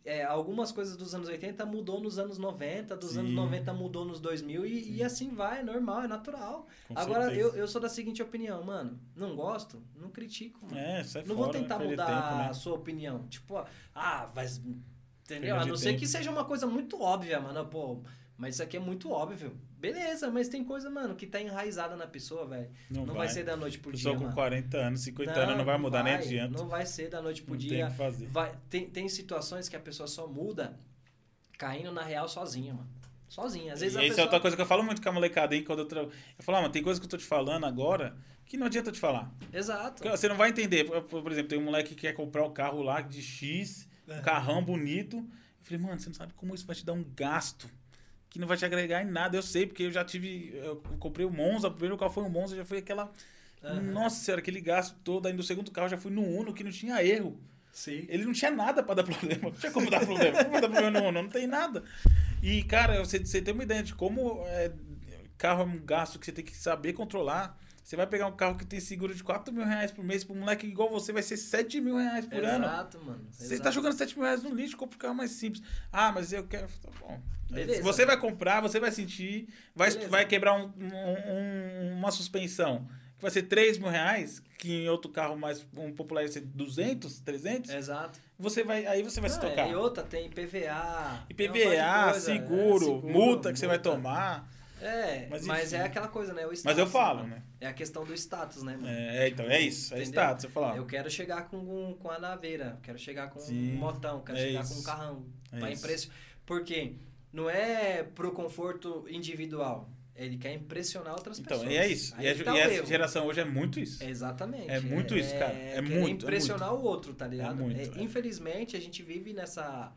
é, algumas coisas dos anos 80 mudou nos anos 90, dos Sim. anos 90 mudou nos 2000 e, e assim vai, é normal, é natural. Com Agora, certeza. eu, eu sou da seguinte opinião, mano, não gosto, não critico, mano. É, sai não fora, vou tentar mudar tempo, né? a sua opinião. Tipo, ah, vai... Entendeu? A não ser que seja uma coisa muito óbvia, mano. Pô, Mas isso aqui é muito óbvio. Beleza, mas tem coisa, mano, que tá enraizada na pessoa, velho. Não, não vai. vai. ser da noite pro pessoa dia. Pessoa com mano. 40 anos, 50 não, anos, não vai mudar vai, nem adianta. Não vai ser da noite pro não dia. Tem, que fazer. Vai, tem, tem situações que a pessoa só muda caindo na real sozinha, mano. Sozinha. Às vezes e a isso pessoa... é outra coisa que eu falo muito com a molecada, hein? Quando eu, tra... eu falo, ah, mas tem coisa que eu tô te falando agora que não adianta eu te falar. Exato. Você não vai entender. Por exemplo, tem um moleque que quer comprar um carro lá de X, um é. carrão bonito. Eu falei, mano, você não sabe como isso vai te dar um gasto que não vai te agregar em nada. Eu sei, porque eu já tive. Eu comprei o Monza, o primeiro carro foi o Monza, já foi aquela. Uhum. Nossa senhora, aquele gasto todo. Aí no segundo carro já fui no Uno, que não tinha erro. Sim. Ele não tinha nada para dar problema. Não tinha como dar problema. Como dar problema no Uno? Não tem nada. E, cara, você, você tem uma ideia de como é, carro é um gasto que você tem que saber controlar. Você vai pegar um carro que tem seguro de 4 mil reais por mês, para um moleque igual você vai ser 7 mil reais por Exato, ano. Exato, mano. Você está jogando 7 mil reais no lixo, compra um carro mais simples. Ah, mas eu quero. Tá bom. Beleza. Você vai comprar, você vai sentir, vai, vai quebrar um, um, uma suspensão que vai ser 3 mil reais, que em outro carro mais um popular vai ser 200, 300. Exato. Você vai, aí você vai Não, se tocar. E outra, tem IPVA. IPVA, coisa, seguro, é, seguro, multa que multa. você vai tomar. É, mas, mas, é aquela coisa, né? Status, mas eu falo, né? É a questão do status, né, mano? É, então, é isso. É Entendeu? status, eu falar. Eu quero chegar com, com a naveira, quero chegar com Sim, um motão, quero é chegar isso. com um carrão. É pra impressionar. Porque não é pro conforto individual. Ele quer impressionar outras então, pessoas. Então, é isso. Aí e, tá a, e essa geração hoje é muito isso. Exatamente. É muito é, isso, cara. É, é muito. impressionar é muito. o outro, tá ligado? É muito, é, infelizmente, a gente vive nessa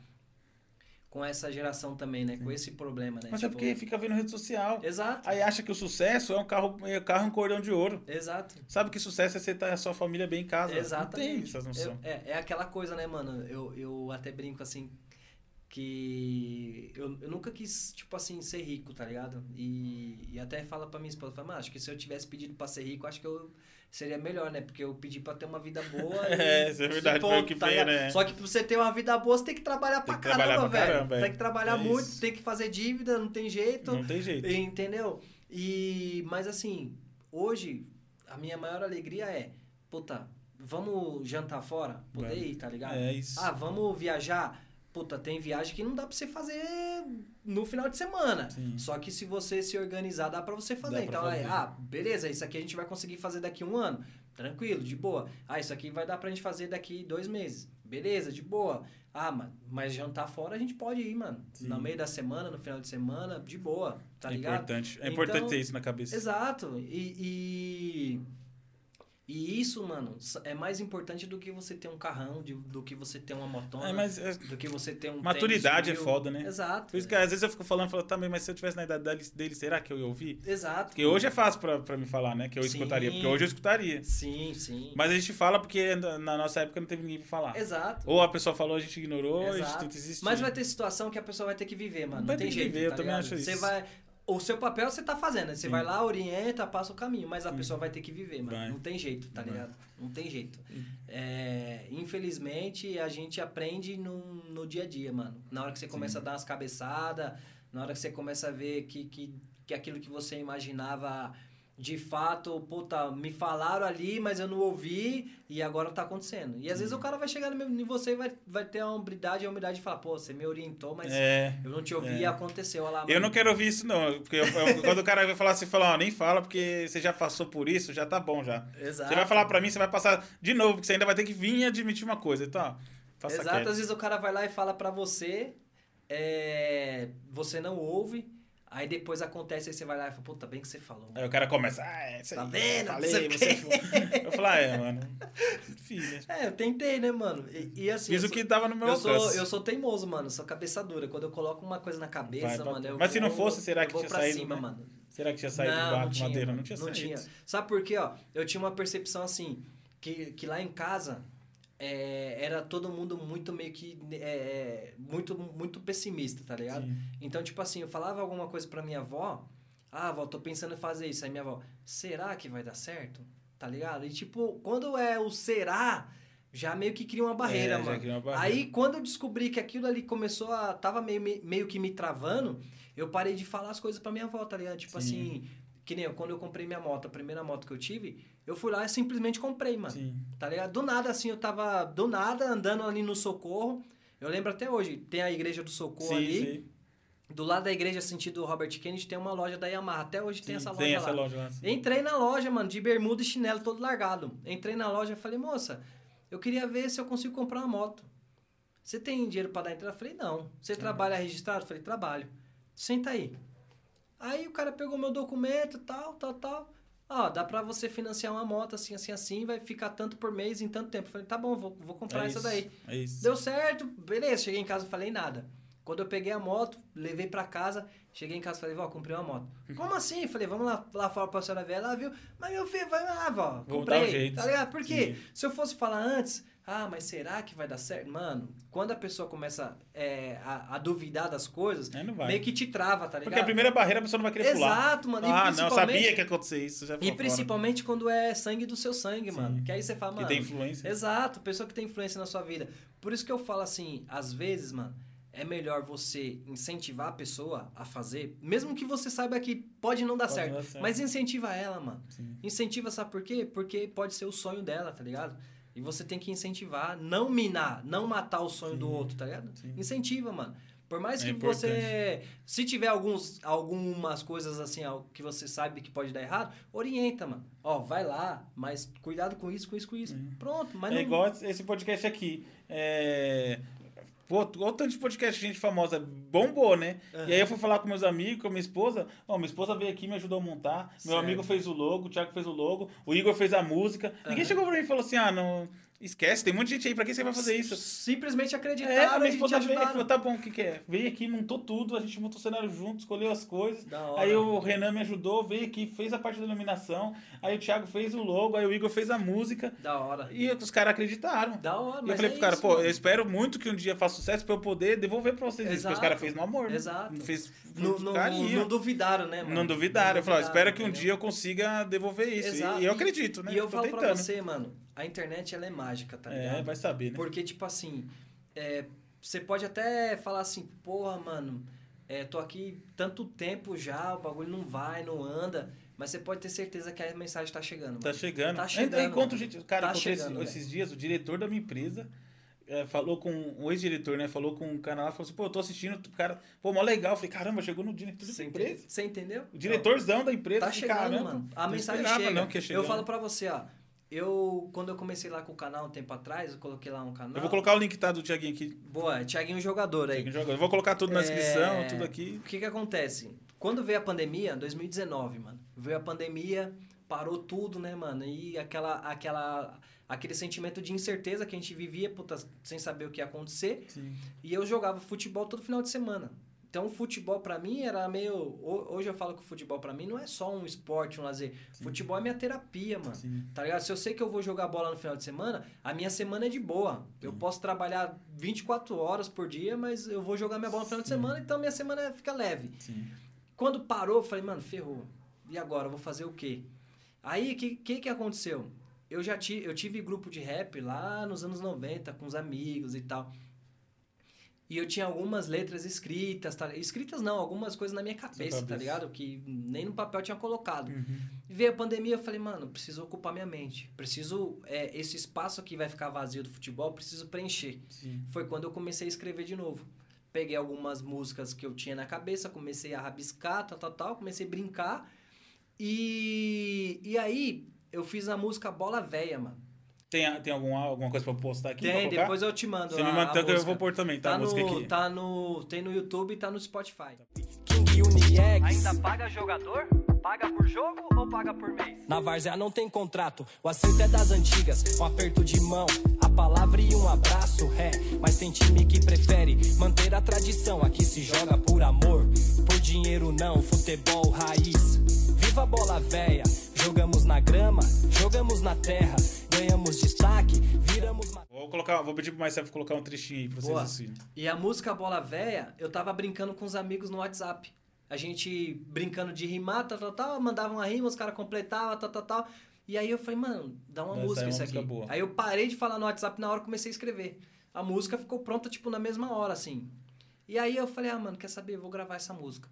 com essa geração também, né? Com esse problema, né? Mas é tipo... é porque fica vendo rede social. Exato. Aí acha que o sucesso é um carro, é um carro um cordão de ouro. Exato. Sabe que sucesso é você estar a sua família bem em casa. Exatamente. Não tem essas noção. É, é aquela coisa, né, mano? Eu, eu até brinco assim que eu, eu nunca quis, tipo assim, ser rico, tá ligado? E, e até fala pra minha esposa, fala, acho que se eu tivesse pedido pra ser rico, acho que eu seria melhor, né? Porque eu pedi pra ter uma vida boa. é, isso é verdade, foi o que tá veio, né? Só que pra você ter uma vida boa, você tem que trabalhar pra caramba, trabalhar pra velho. Caramba, tem que trabalhar é muito, isso. tem que fazer dívida, não tem jeito. Não tem jeito. Entendeu? E, mas assim, hoje, a minha maior alegria é, puta, vamos jantar fora? Poder ir, tá ligado? É isso. Ah, vamos viajar? Puta, tem viagem que não dá pra você fazer no final de semana. Sim. Só que se você se organizar, dá pra você fazer. Então, fazer. É, ah, beleza, isso aqui a gente vai conseguir fazer daqui um ano. Tranquilo, de boa. Ah, isso aqui vai dar pra gente fazer daqui dois meses. Beleza, de boa. Ah, mano, mas jantar fora a gente pode ir, mano. Sim. No meio da semana, no final de semana, de boa, tá é ligado? Importante. É importante então, ter isso na cabeça. Exato. e... e e isso, mano, é mais importante do que você ter um carrão, de, do que você ter uma motona, é, mas é, do que você ter um Maturidade é foda, né? Exato. Por isso que às vezes eu fico falando, falo, também, mas se eu tivesse na idade dele, dele será que eu ia ouvir? Exato. Porque hoje é fácil pra, pra me falar, né? Que eu sim. escutaria. Porque hoje eu escutaria. Sim, sim. Mas a gente fala porque na nossa época não teve ninguém pra falar. Exato. Ou a pessoa falou, a gente ignorou, Exato. a gente tenta existir. Mas vai ter situação que a pessoa vai ter que viver, mano. Não, não tem jeito. Viver, tá eu também acho isso. Você vai o seu papel você tá fazendo. Né? Você Sim. vai lá, orienta, passa o caminho, mas a Sim. pessoa vai ter que viver, mano. Vai. Não tem jeito, tá vai. ligado? Não tem jeito. É, infelizmente, a gente aprende no, no dia a dia, mano. Na hora que você começa Sim. a dar umas cabeçadas, na hora que você começa a ver que, que, que aquilo que você imaginava de fato, puta, me falaram ali, mas eu não ouvi e agora tá acontecendo. E às vezes o cara vai chegar em você e vai, vai ter a humildade, a humildade de falar, pô, você me orientou, mas é, eu não te ouvi é. e aconteceu. Olha lá, eu não quero ouvir isso, não. Porque eu, eu, quando o cara vai falar assim, falar, ó, nem fala, porque você já passou por isso, já tá bom já. Exato. Você vai falar pra mim, você vai passar de novo, porque você ainda vai ter que vir e admitir uma coisa. Então, Exato, quieto. às vezes o cara vai lá e fala pra você, é, você não ouve Aí depois acontece, aí você vai lá e fala, puta, bem que você falou. Aí o cara começa, ah, é tá aí. vendo? Falei, você Eu falo, ah, é, mano. Filha. É, eu tentei, né, mano? E, e assim. Fiz o que tava no meu eu alcance. Sou, eu sou teimoso, mano. Sou cabeça dura. Quando eu coloco uma coisa na cabeça, vai, mano. Eu Mas se não fosse, será que tinha saído? Cima, né? mano. Será que tinha saído não, do barco não tinha, madeira? Não tinha não saído. Tinha. Sabe por quê, ó? Eu tinha uma percepção assim, que, que lá em casa é, era todo mundo muito meio que é, é, muito muito pessimista, tá ligado? Sim. Então, tipo assim, eu falava alguma coisa pra minha avó, ah, avó, tô pensando em fazer isso. Aí minha avó, será que vai dar certo? Tá ligado? E tipo, quando é o será, já meio que cria uma barreira, é, mano. Uma barreira. Aí quando eu descobri que aquilo ali começou a. tava meio, meio que me travando, eu parei de falar as coisas pra minha avó, tá ligado? Tipo Sim. assim, que nem eu, quando eu comprei minha moto, a primeira moto que eu tive, eu fui lá e simplesmente comprei, mano. Sim. Tá ligado? Do nada, assim, eu tava do nada andando ali no socorro. Eu lembro até hoje, tem a igreja do socorro sim, ali. Sim. Do lado da igreja, sentido Robert Kennedy, tem uma loja da Yamaha. Até hoje tem Sim, essa loja tem lá. essa loja lá. sim. Entrei na loja, mano, de bermuda e chinelo todo largado. Entrei na loja e falei, moça, eu queria ver se eu consigo comprar uma moto. Você tem dinheiro pra dar entrada? Eu falei, não. Você trabalha registrado? Eu falei, trabalho. Senta aí. Aí o cara pegou meu documento, tal, tal, tal. Ó, dá pra você financiar uma moto assim, assim, assim, vai ficar tanto por mês em tanto tempo. Eu falei, tá bom, vou, vou comprar É essa isso, daí. É isso. Deu certo, beleza. Cheguei em casa falei nada. Quando eu peguei a moto, levei pra casa, cheguei em casa e falei, vó, comprei uma moto. Como assim? Falei, vamos lá, lá fora pra senhora ver. Ela viu, mas meu filho, vai lá, vó. Vou Comprei. dar um jeito. Tá ligado? Por quê? Sim. Se eu fosse falar antes, ah, mas será que vai dar certo? Mano, quando a pessoa começa é, a, a duvidar das coisas, vai. meio que te trava, tá ligado? Porque a primeira barreira a pessoa não vai querer pular. Exato, mano. E Ah, não, eu sabia que ia acontecer isso. Já E fora. principalmente quando é sangue do seu sangue, Sim. mano. Que aí você fala, Que mano. tem influência. Exato, pessoa que tem influência na sua vida. Por isso que eu falo assim, às vezes, mano, é melhor você incentivar a pessoa a fazer, mesmo que você saiba que pode não dar, Pode certo, dar certo. mas incentiva ela, mano. Sim. Incentiva, sabe por quê? Porque pode ser o sonho dela, tá ligado? E você tem que incentivar, não minar, não matar o sonho do outro, tá ligado? Sim. Incentiva, mano. Por mais É que importante. você. Se tiver alguns, algumas coisas assim que você sabe que pode dar errado, orienta, mano. Ó, vai lá, mas cuidado com isso, com isso, com isso. Pronto, mas É não. igual esse podcast aqui. É... Pô, olha o tanto de podcast de gente famosa bombou, né? E aí eu fui falar com meus amigos, com a minha esposa. Ó, minha esposa veio aqui e me ajudou a montar. Meu Certo. amigo fez o logo, o Thiago fez o logo, o Igor fez a música. Ninguém chegou pra mim e falou assim: ah, não. Esquece, tem muita gente aí, pra que você vai fazer isso? Simplesmente É, acreditaram a minha esposa veio e falou, tá bom, o que, que é? Veio aqui, montou tudo, a gente montou o cenário junto, escolheu as coisas. Da hora. Aí o Renan me ajudou, veio aqui, fez a parte da iluminação. Aí o Thiago fez o logo, aí o Igor fez a música. Da hora. E os caras acreditaram. Da hora, E eu falei é pro cara, isso, pô, mano. eu espero muito que um dia faça sucesso pra eu poder devolver pra vocês isso. Porque os Exato. caras fez no amor. né? Exato. Fez Não, não, não duvidaram, né, mano? Não duvidaram. Eu falei, ó, espero que um entendeu? dia eu consiga devolver isso. Exato. E eu acredito, né? E eu Tô falo pra tentando. você, mano, a internet ela é mágica, tá ligado? É, vai saber, né? Porque, tipo assim, é, você pode até falar assim, porra, mano, é, tô aqui tanto tempo já, o bagulho não vai, não anda. Mas você pode ter certeza que a mensagem tá chegando. Tá mano. chegando. Tá chegando, mano. gente. Cara, Tá chegando, esses, esses dias o diretor da minha empresa. É, falou com o ex-diretor, né? Falou com um cara lá, falou assim, pô, eu tô assistindo, o cara, pô, mó legal. Eu falei, caramba, chegou no diretor da empresa. Você entendeu? O diretorzão da empresa. Tá falei, chegando, caramba, mano. A mensagem chega. Não, que eu falo pra você, ó. Eu, quando eu comecei lá com o canal um tempo atrás, eu coloquei lá um canal. Eu vou colocar o link tá, do Thiaguinho aqui. Boa, Thiaguinho Jogador aí. Thiaguinho jogando. Eu vou colocar tudo na descrição, É, tudo aqui. O que que acontece? Quando veio a pandemia, 2019, mano. Veio a pandemia, parou tudo, né, mano? E aquela, aquela, aquele sentimento de incerteza que a gente vivia, puta, sem saber o que ia acontecer. Sim. E eu jogava futebol todo final de semana. Então, o futebol pra mim era meio. ho- Hoje eu falo que o futebol pra mim não é só um esporte, um lazer. Futebol é minha terapia, mano. Sim. Tá ligado? Se eu sei que eu vou jogar bola no final de semana, a minha semana é de boa. Eu posso trabalhar 24 horas por dia, mas eu vou jogar minha bola no final de semana, então minha semana fica leve. Sim. Quando parou, eu falei, mano, ferrou. E agora? Eu vou fazer o quê? Aí, o que, que que aconteceu? Eu já tive, eu tive grupo de rap lá nos anos 90, com os amigos e tal. E eu tinha algumas letras escritas, tá? escritas não, algumas coisas na minha cabeça, tá cabeça. ligado? Que nem no papel tinha colocado. Uhum. E veio a pandemia, eu falei, mano, preciso ocupar minha mente. Preciso, é, esse espaço que vai ficar vazio do futebol, preciso preencher. Sim. Foi quando eu comecei a escrever de novo. Peguei algumas músicas que eu tinha na cabeça, comecei a rabiscar, tal, tal, tal, comecei a brincar. E, e aí, eu fiz a música Bola Véia, mano. Tem, tem algum, alguma coisa pra eu postar aqui? Tem, depois eu te mando. Você a, me manda então que eu vou pôr também, tá? Tá a música no, aqui. tá no. Tem no YouTube e tá no Spotify. King Uniex. Ainda paga jogador? Paga por jogo ou paga por mês? Na Várzea não tem contrato, o assunto é das antigas. Um aperto de mão, a palavra e um abraço, é. Mas tem time que prefere manter a tradição. Aqui se joga por amor, por dinheiro não, futebol raiz. Viva a bola véia, jogamos na grama, jogamos na terra, ganhamos destaque, viramos. Vou, colocar, vou pedir pro Marcelo colocar um trechinho aí pra vocês Boa. assistirem. E a música Bola Véia, eu tava brincando com os amigos no WhatsApp. A gente brincando de rimar, tal, tal, tal, mandava uma rima, os caras completavam, tal, tal, tal. E aí eu falei, mano, dá uma Vai música sair uma isso música aqui. boa. Aí eu parei de falar no WhatsApp na hora comecei a escrever. A música ficou pronta, tipo, na mesma hora, assim. E aí eu falei, ah, mano, quer saber? Eu vou gravar essa música.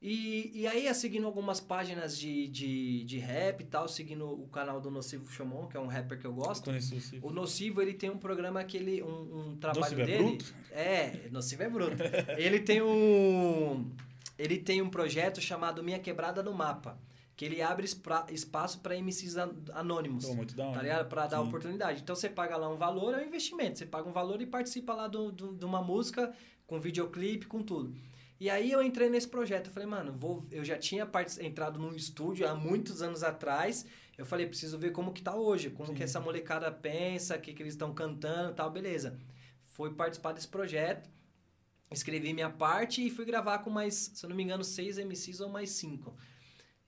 E, e aí, seguindo algumas páginas de, de, de rap e tal, seguindo o canal do Nocivo Chamon, que é um rapper que eu gosto. Você. O Nocivo, ele tem um programa que ele... Um, um trabalho Nocivo é dele... bruto? É, Nocivo é bruto. ele tem um... Ele tem um projeto chamado Minha Quebrada no Mapa. Que ele abre espra- espaço para MCs an- anônimos. Pô, muito da hora. Tá ligado? Pra dar Sim. oportunidade. Então você paga lá um valor, é um investimento. Você paga um valor e participa lá do, do- de uma música, com videoclipe, com tudo. E aí eu entrei nesse projeto. Eu falei, mano, vou, eu já tinha partic- entrado num estúdio há muitos anos atrás. Eu falei, preciso ver como que tá hoje, como que essa molecada pensa, o que, que eles estão cantando tal, beleza. Fui participar desse projeto, escrevi minha parte e fui gravar com mais, se eu não me engano, seis MCs ou mais cinco.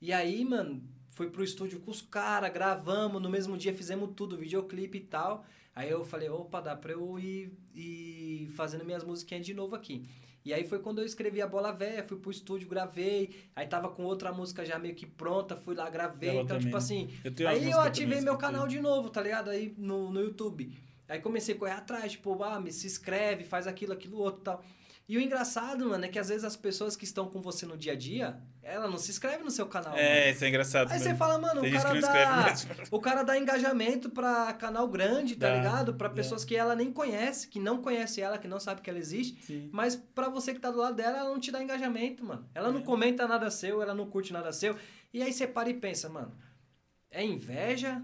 E aí, mano, fui pro estúdio com os caras, gravamos, no mesmo dia fizemos tudo, videoclipe e tal. Aí eu falei, opa, dá pra eu ir, ir fazendo minhas musiquinhas de novo aqui. E aí foi quando eu escrevi a Bola Véia, fui pro estúdio, gravei, aí tava com outra música já meio que pronta, fui lá, gravei. Então, também, tipo né? assim, Eu aí eu ativei meu canal de novo, tá ligado? Aí no, no YouTube. Aí comecei a correr atrás, tipo, ah, me se inscreve, faz aquilo, aquilo, outro e tal. E o engraçado, mano, é que às vezes as pessoas que estão com você no dia a dia, ela não se inscreve no seu canal. mano. É, isso é engraçado. Aí você fala, mano, Tem o cara, dá, o cara dá engajamento pra canal grande, tá Dá, ligado? Pra dá. pessoas que ela nem conhece, que não conhece ela, que não sabe que ela existe. Sim. Mas pra você que tá do lado dela, ela não te dá engajamento, mano. Ela É. não comenta nada seu, ela não curte nada seu. E aí você para e pensa, mano, é inveja?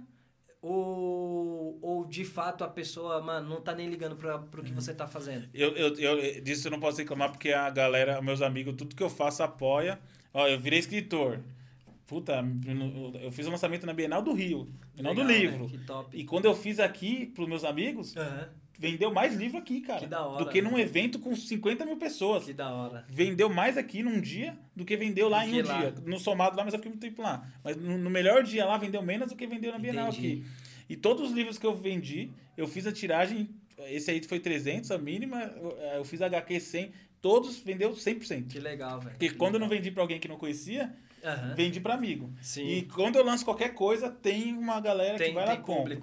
Ou, ou de fato a pessoa, mano, não tá nem ligando pra, pro Uhum. que você tá fazendo? Eu, eu, eu, disso eu não posso reclamar porque a galera, meus amigos, tudo que eu faço apoia. Ó, eu virei escritor. Puta, eu fiz o lançamento na Bienal do Rio, do Legal, livro. né? Que top. E quando eu fiz aqui pros meus amigos, Aham, vendeu mais livro aqui, cara. Que da hora, do que né? num evento com 50 mil pessoas. Que da hora. Vendeu mais aqui num dia do que vendeu lá Do em que um lá. dia. No somado lá, mas eu fiquei muito tempo lá. Mas no, no melhor dia lá, vendeu menos do que vendeu na Bienal Entendi. aqui. E todos os livros que eu vendi, eu fiz a tiragem, esse aí foi 300, a mínima, eu, eu fiz HQ 100, todos vendeu 100%. Que legal, velho. Porque quando eu não vendi pra alguém que não conhecia, Aham. vendi pra amigo. Sim. E quando eu lanço qualquer coisa, tem uma galera tem, que vai lá tem e compra.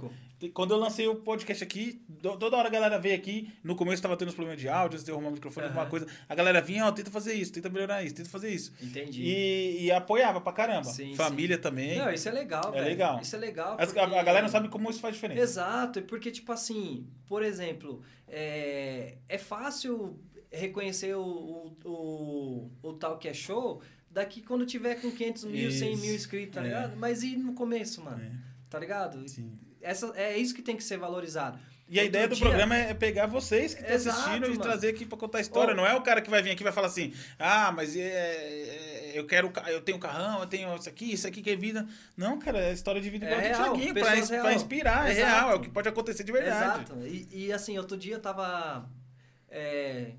Quando eu lancei o podcast aqui, toda hora a galera veio aqui. No começo tava tendo uns problemas de áudio, eu arrumava o microfone, Aham. alguma coisa. A galera vinha, ó, tenta fazer isso, tenta melhorar isso, tenta fazer isso. Entendi. E, e apoiava pra caramba. Sim, Família também. Não, isso é legal, É velho. legal. Isso é legal. Porque- a galera não sabe como isso faz diferença. Exato, e porque, tipo assim, por exemplo, é, é fácil reconhecer o, o, o, o tal que é show daqui quando tiver com 500 mil, 100 mil Isso, inscritos, tá é. ligado? Mas e no começo, mano? É. Tá ligado? Sim. Essa, é isso que tem que ser valorizado. E a Outro ideia do dia- programa é pegar vocês que estão assistindo e mano. trazer aqui pra contar a história. Não é o cara que vai vir aqui e vai falar assim: ah, mas é, é, eu quero, eu tenho um carrão, eu tenho isso aqui, isso aqui que é vida. Não, cara, é história de vida É igual do pessoas ins- pra real. inspirar, é Exato. real, é o que pode acontecer de verdade. Exato. E, e, assim, outro dia eu tava é,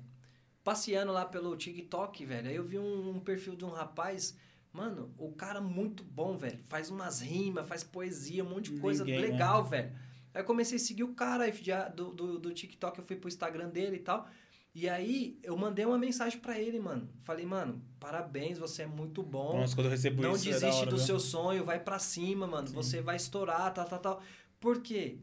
passeando lá pelo TikTok, velho. Aí eu vi um, um perfil de um rapaz. Mano, o cara muito bom, velho. Faz umas rimas, faz poesia, um monte de coisa Ninguém, né? legal, velho. Aí eu comecei a seguir o cara já do, do, do TikTok, eu fui pro Instagram dele e tal. E aí eu mandei uma mensagem pra ele, mano. Falei, mano, parabéns, você é muito bom. Nossa, quando eu recebo Não isso, é desiste hora, do viu? seu sonho, vai pra cima, mano. Você vai estourar, tal, tal, tal. Por quê?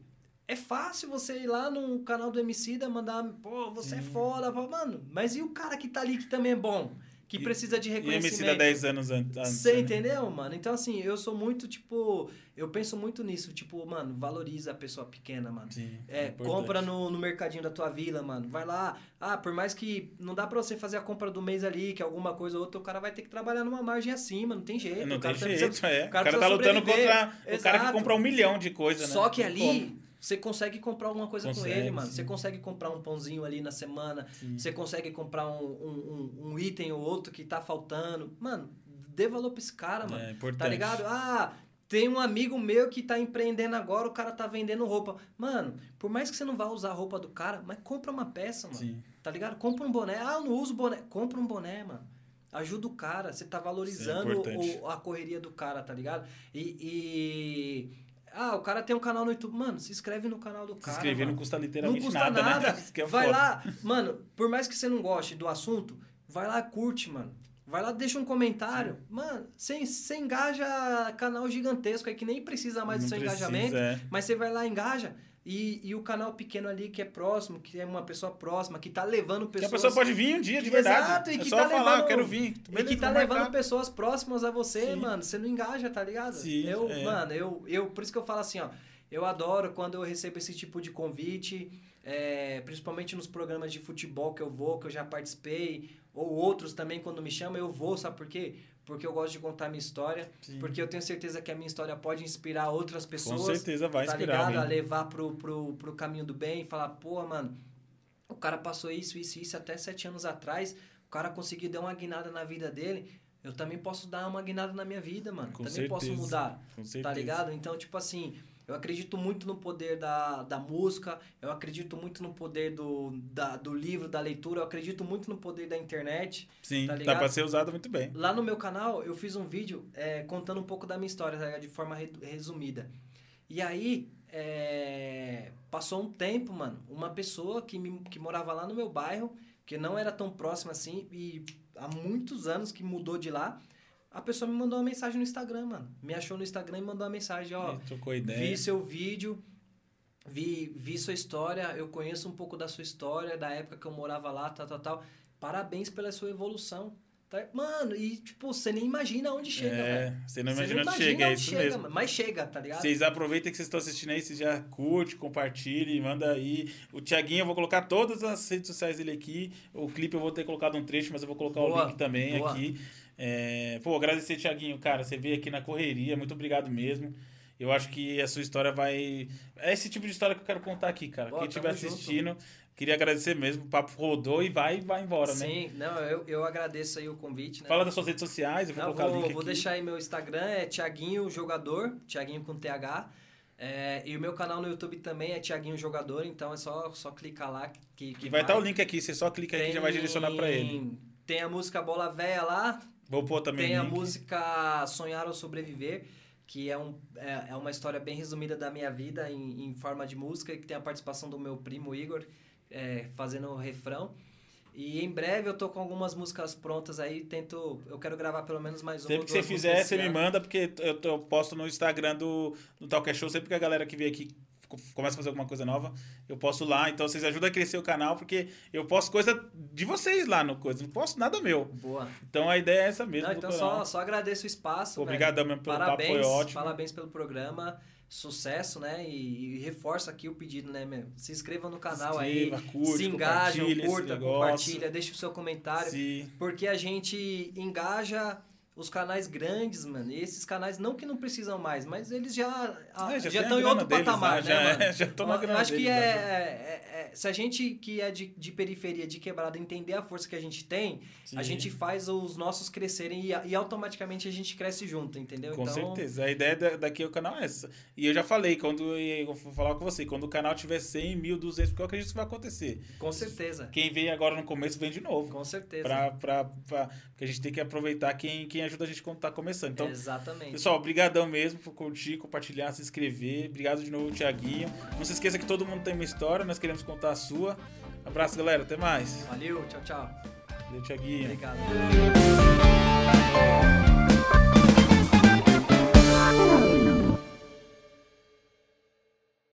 É fácil você ir lá no canal do Emicida mandar, pô, você é foda, pô, mano. Mas e o cara que tá ali que também é bom? Que E- precisa de E reconhecimento? MC dá 10 anos antes. Você né? entendeu, mano? Então, assim, eu sou muito, tipo... Eu penso muito nisso, tipo, mano, valoriza a pessoa pequena, mano. Sim, É, importante. compra no, no mercadinho da tua vila, mano. Vai lá. Ah, por mais que não dá pra você fazer a compra do mês ali, que é alguma coisa ou outra, o cara vai ter que trabalhar numa margem acima, não tem jeito. Não o tem cara jeito, precisando- é. O cara, precisa tá lutando sobreviver. contra o cara que Exato. compra um milhão de coisas, né? Só que ali, como. Você consegue comprar alguma coisa com Consegue, ele, mano. sim. Você consegue comprar um pãozinho ali na semana. Você consegue comprar um, um, um, um item ou outro que tá faltando. Mano, dê valor pra esse cara, mano. É importante. Tá ligado? Ah, tem um amigo meu que tá empreendendo agora, o cara tá vendendo roupa. Mano, por mais que você não vá usar a roupa do cara, mas compra uma peça, mano. Sim. Tá ligado? Compra um boné. Ah, eu não uso boné. Compra um boné, mano. Ajuda o cara. Você tá valorizando importante. o- a correria do cara, tá ligado? E, e- Ah, o cara tem um canal no YouTube. Mano, se inscreve no canal do Se cara. inscrever não mano. custa Não literalmente custa nada, nada. né? Isso que é vai foda. lá, mano, por mais que você não goste do assunto, vai lá, curte, mano. Vai lá, deixa um comentário. Mano, você, você engaja canal gigantesco aí que nem precisa mais do Não seu precisa, engajamento. é. Mas você vai lá, engaja. E, e o canal pequeno ali que é próximo, que é uma pessoa próxima, que tá levando Que pessoas. a pessoa pode vir um dia, de que- verdade. Exato, e é que só tá falar, levando- eu quero vir. e Beleza, que tá levando marcar. pessoas próximas a você, Sim. mano. Você não engaja, tá ligado? Sim, eu, é. mano, eu, eu. Por isso que eu falo assim, ó. Eu adoro quando eu recebo esse tipo de convite, é, principalmente nos programas de futebol que eu vou, que eu já participei, ou outros também, quando me chamam, eu vou, sabe por quê? Porque eu gosto de contar minha história, Sim. porque eu tenho certeza que a minha história pode inspirar outras Com pessoas certeza vai tá inspirar ligado? A levar pro, pro, pro caminho do bem e falar, pô, mano, o cara passou isso, isso, isso até sete anos atrás, o cara conseguiu dar uma guinada na vida dele, eu também posso dar uma guinada na minha vida, mano. Com também posso certeza. mudar, Com certeza. tá ligado? Então, tipo assim, eu acredito muito no poder da, da música, eu acredito muito no poder do, da, do livro, da leitura, eu acredito muito no poder da internet. Sim, tá dá ligado? pra ser usado muito bem. Lá no meu canal, eu fiz um vídeo é, contando um pouco da minha história, tá de forma re- resumida. E aí, é, passou um tempo, mano, uma pessoa que, me, que morava lá no meu bairro, que não era tão próxima assim, e há muitos anos que mudou de lá, a pessoa me mandou uma mensagem no Instagram, mano. Me achou no Instagram e mandou uma mensagem, ó, trocou ideia. vi seu vídeo, vi, vi sua história, eu conheço um pouco da sua história, da época que eu morava lá, tal, tal, tal. Parabéns pela sua evolução. Tá? Mano, e tipo, você nem imagina onde chega, É, você não Você imagina onde imagina chega, é isso chega, mesmo. mano. Mas chega, tá ligado? Vocês aproveitem que vocês estão assistindo aí, vocês já curte, compartilhe, manda aí. O Thiaguinho, eu vou colocar todas as redes sociais dele aqui. O clipe eu vou ter colocado um trecho, mas eu vou colocar Boa, o link também boa. aqui. É, pô, agradecer, Thiaguinho, cara. Você veio aqui na correria, muito obrigado mesmo. Eu acho que a sua história vai. É esse tipo de história que eu quero contar aqui, cara. Boa, Quem estiver tamo junto. assistindo, queria agradecer mesmo. O papo rodou e vai, vai embora, né? Sim, não, eu, eu agradeço aí o convite, né? Fala das suas redes sociais, eu vou Não, colocar o vou, link vou aqui. deixar aí meu Instagram, é Thiaguinho Jogador, Thiaguinho com TH. É, e o meu canal no YouTube também é Thiaguinho Jogador, então é só, só clicar lá que, que E vai estar o link aqui, você só clica aí que já vai direcionar pra ele. Tem a música Bola Véia lá, Vou pôr também tem a link. música Sonhar ou Sobreviver, que é, um, é, é uma história bem resumida da minha vida em, em forma de música, que tem a participação do meu primo Igor é, fazendo o refrão. E em breve eu tô com algumas músicas prontas aí, tento. Eu quero gravar pelo menos mais uma. Sempre que você fizer, você me manda, porque eu, eu posto no Instagram do, do Talk Show, sempre que a galera que vem aqui co- começa a fazer alguma coisa nova, eu posto lá. Então vocês ajudam a crescer o canal, porque eu posto coisa de vocês lá no coisa, não posto nada meu. Boa. Então a ideia é essa mesmo. Não, então canal. só, só agradeço o espaço. mesmo pelo papo, parabéns, foi ótimo. Parabéns pelo programa. Sucesso, né? E, e reforço aqui o pedido, né, meu? Se inscreva no canal aí. curte, se compartilha esse curta, compartilha, deixa o seu comentário. Sim. Porque a gente engaja os canais grandes, mano. E esses canais, não que não precisam mais, mas eles já É, já a estão em outro deles patamar, né, é, já tão na grana acho que deles, é, né? é- é- Se a gente que é de, de periferia, de quebrada, entender a força que a gente tem, a Sim. gente faz os nossos crescerem e, e automaticamente a gente cresce junto, entendeu? Com então, certeza. A ideia da- daqui é o canal é essa. E eu já falei, quando eu vou falar com você, quando o canal tiver 100 mil, 200, porque eu acredito que vai acontecer. Com certeza. Quem veio agora no começo vem de novo. Com certeza. Pra, pra, pra, porque a gente tem que aproveitar quem, quem ajuda a gente quando tá começando. Então, Exatamente. pessoal, obrigadão mesmo por curtir, compartilhar, se inscrever. Obrigado de novo, Thiaguinho. Não se esqueça que todo mundo tem uma história, nós queremos contar a sua. Abraço, galera. Até mais. Valeu, tchau, tchau. Valeu, Thiaguinho. Obrigado.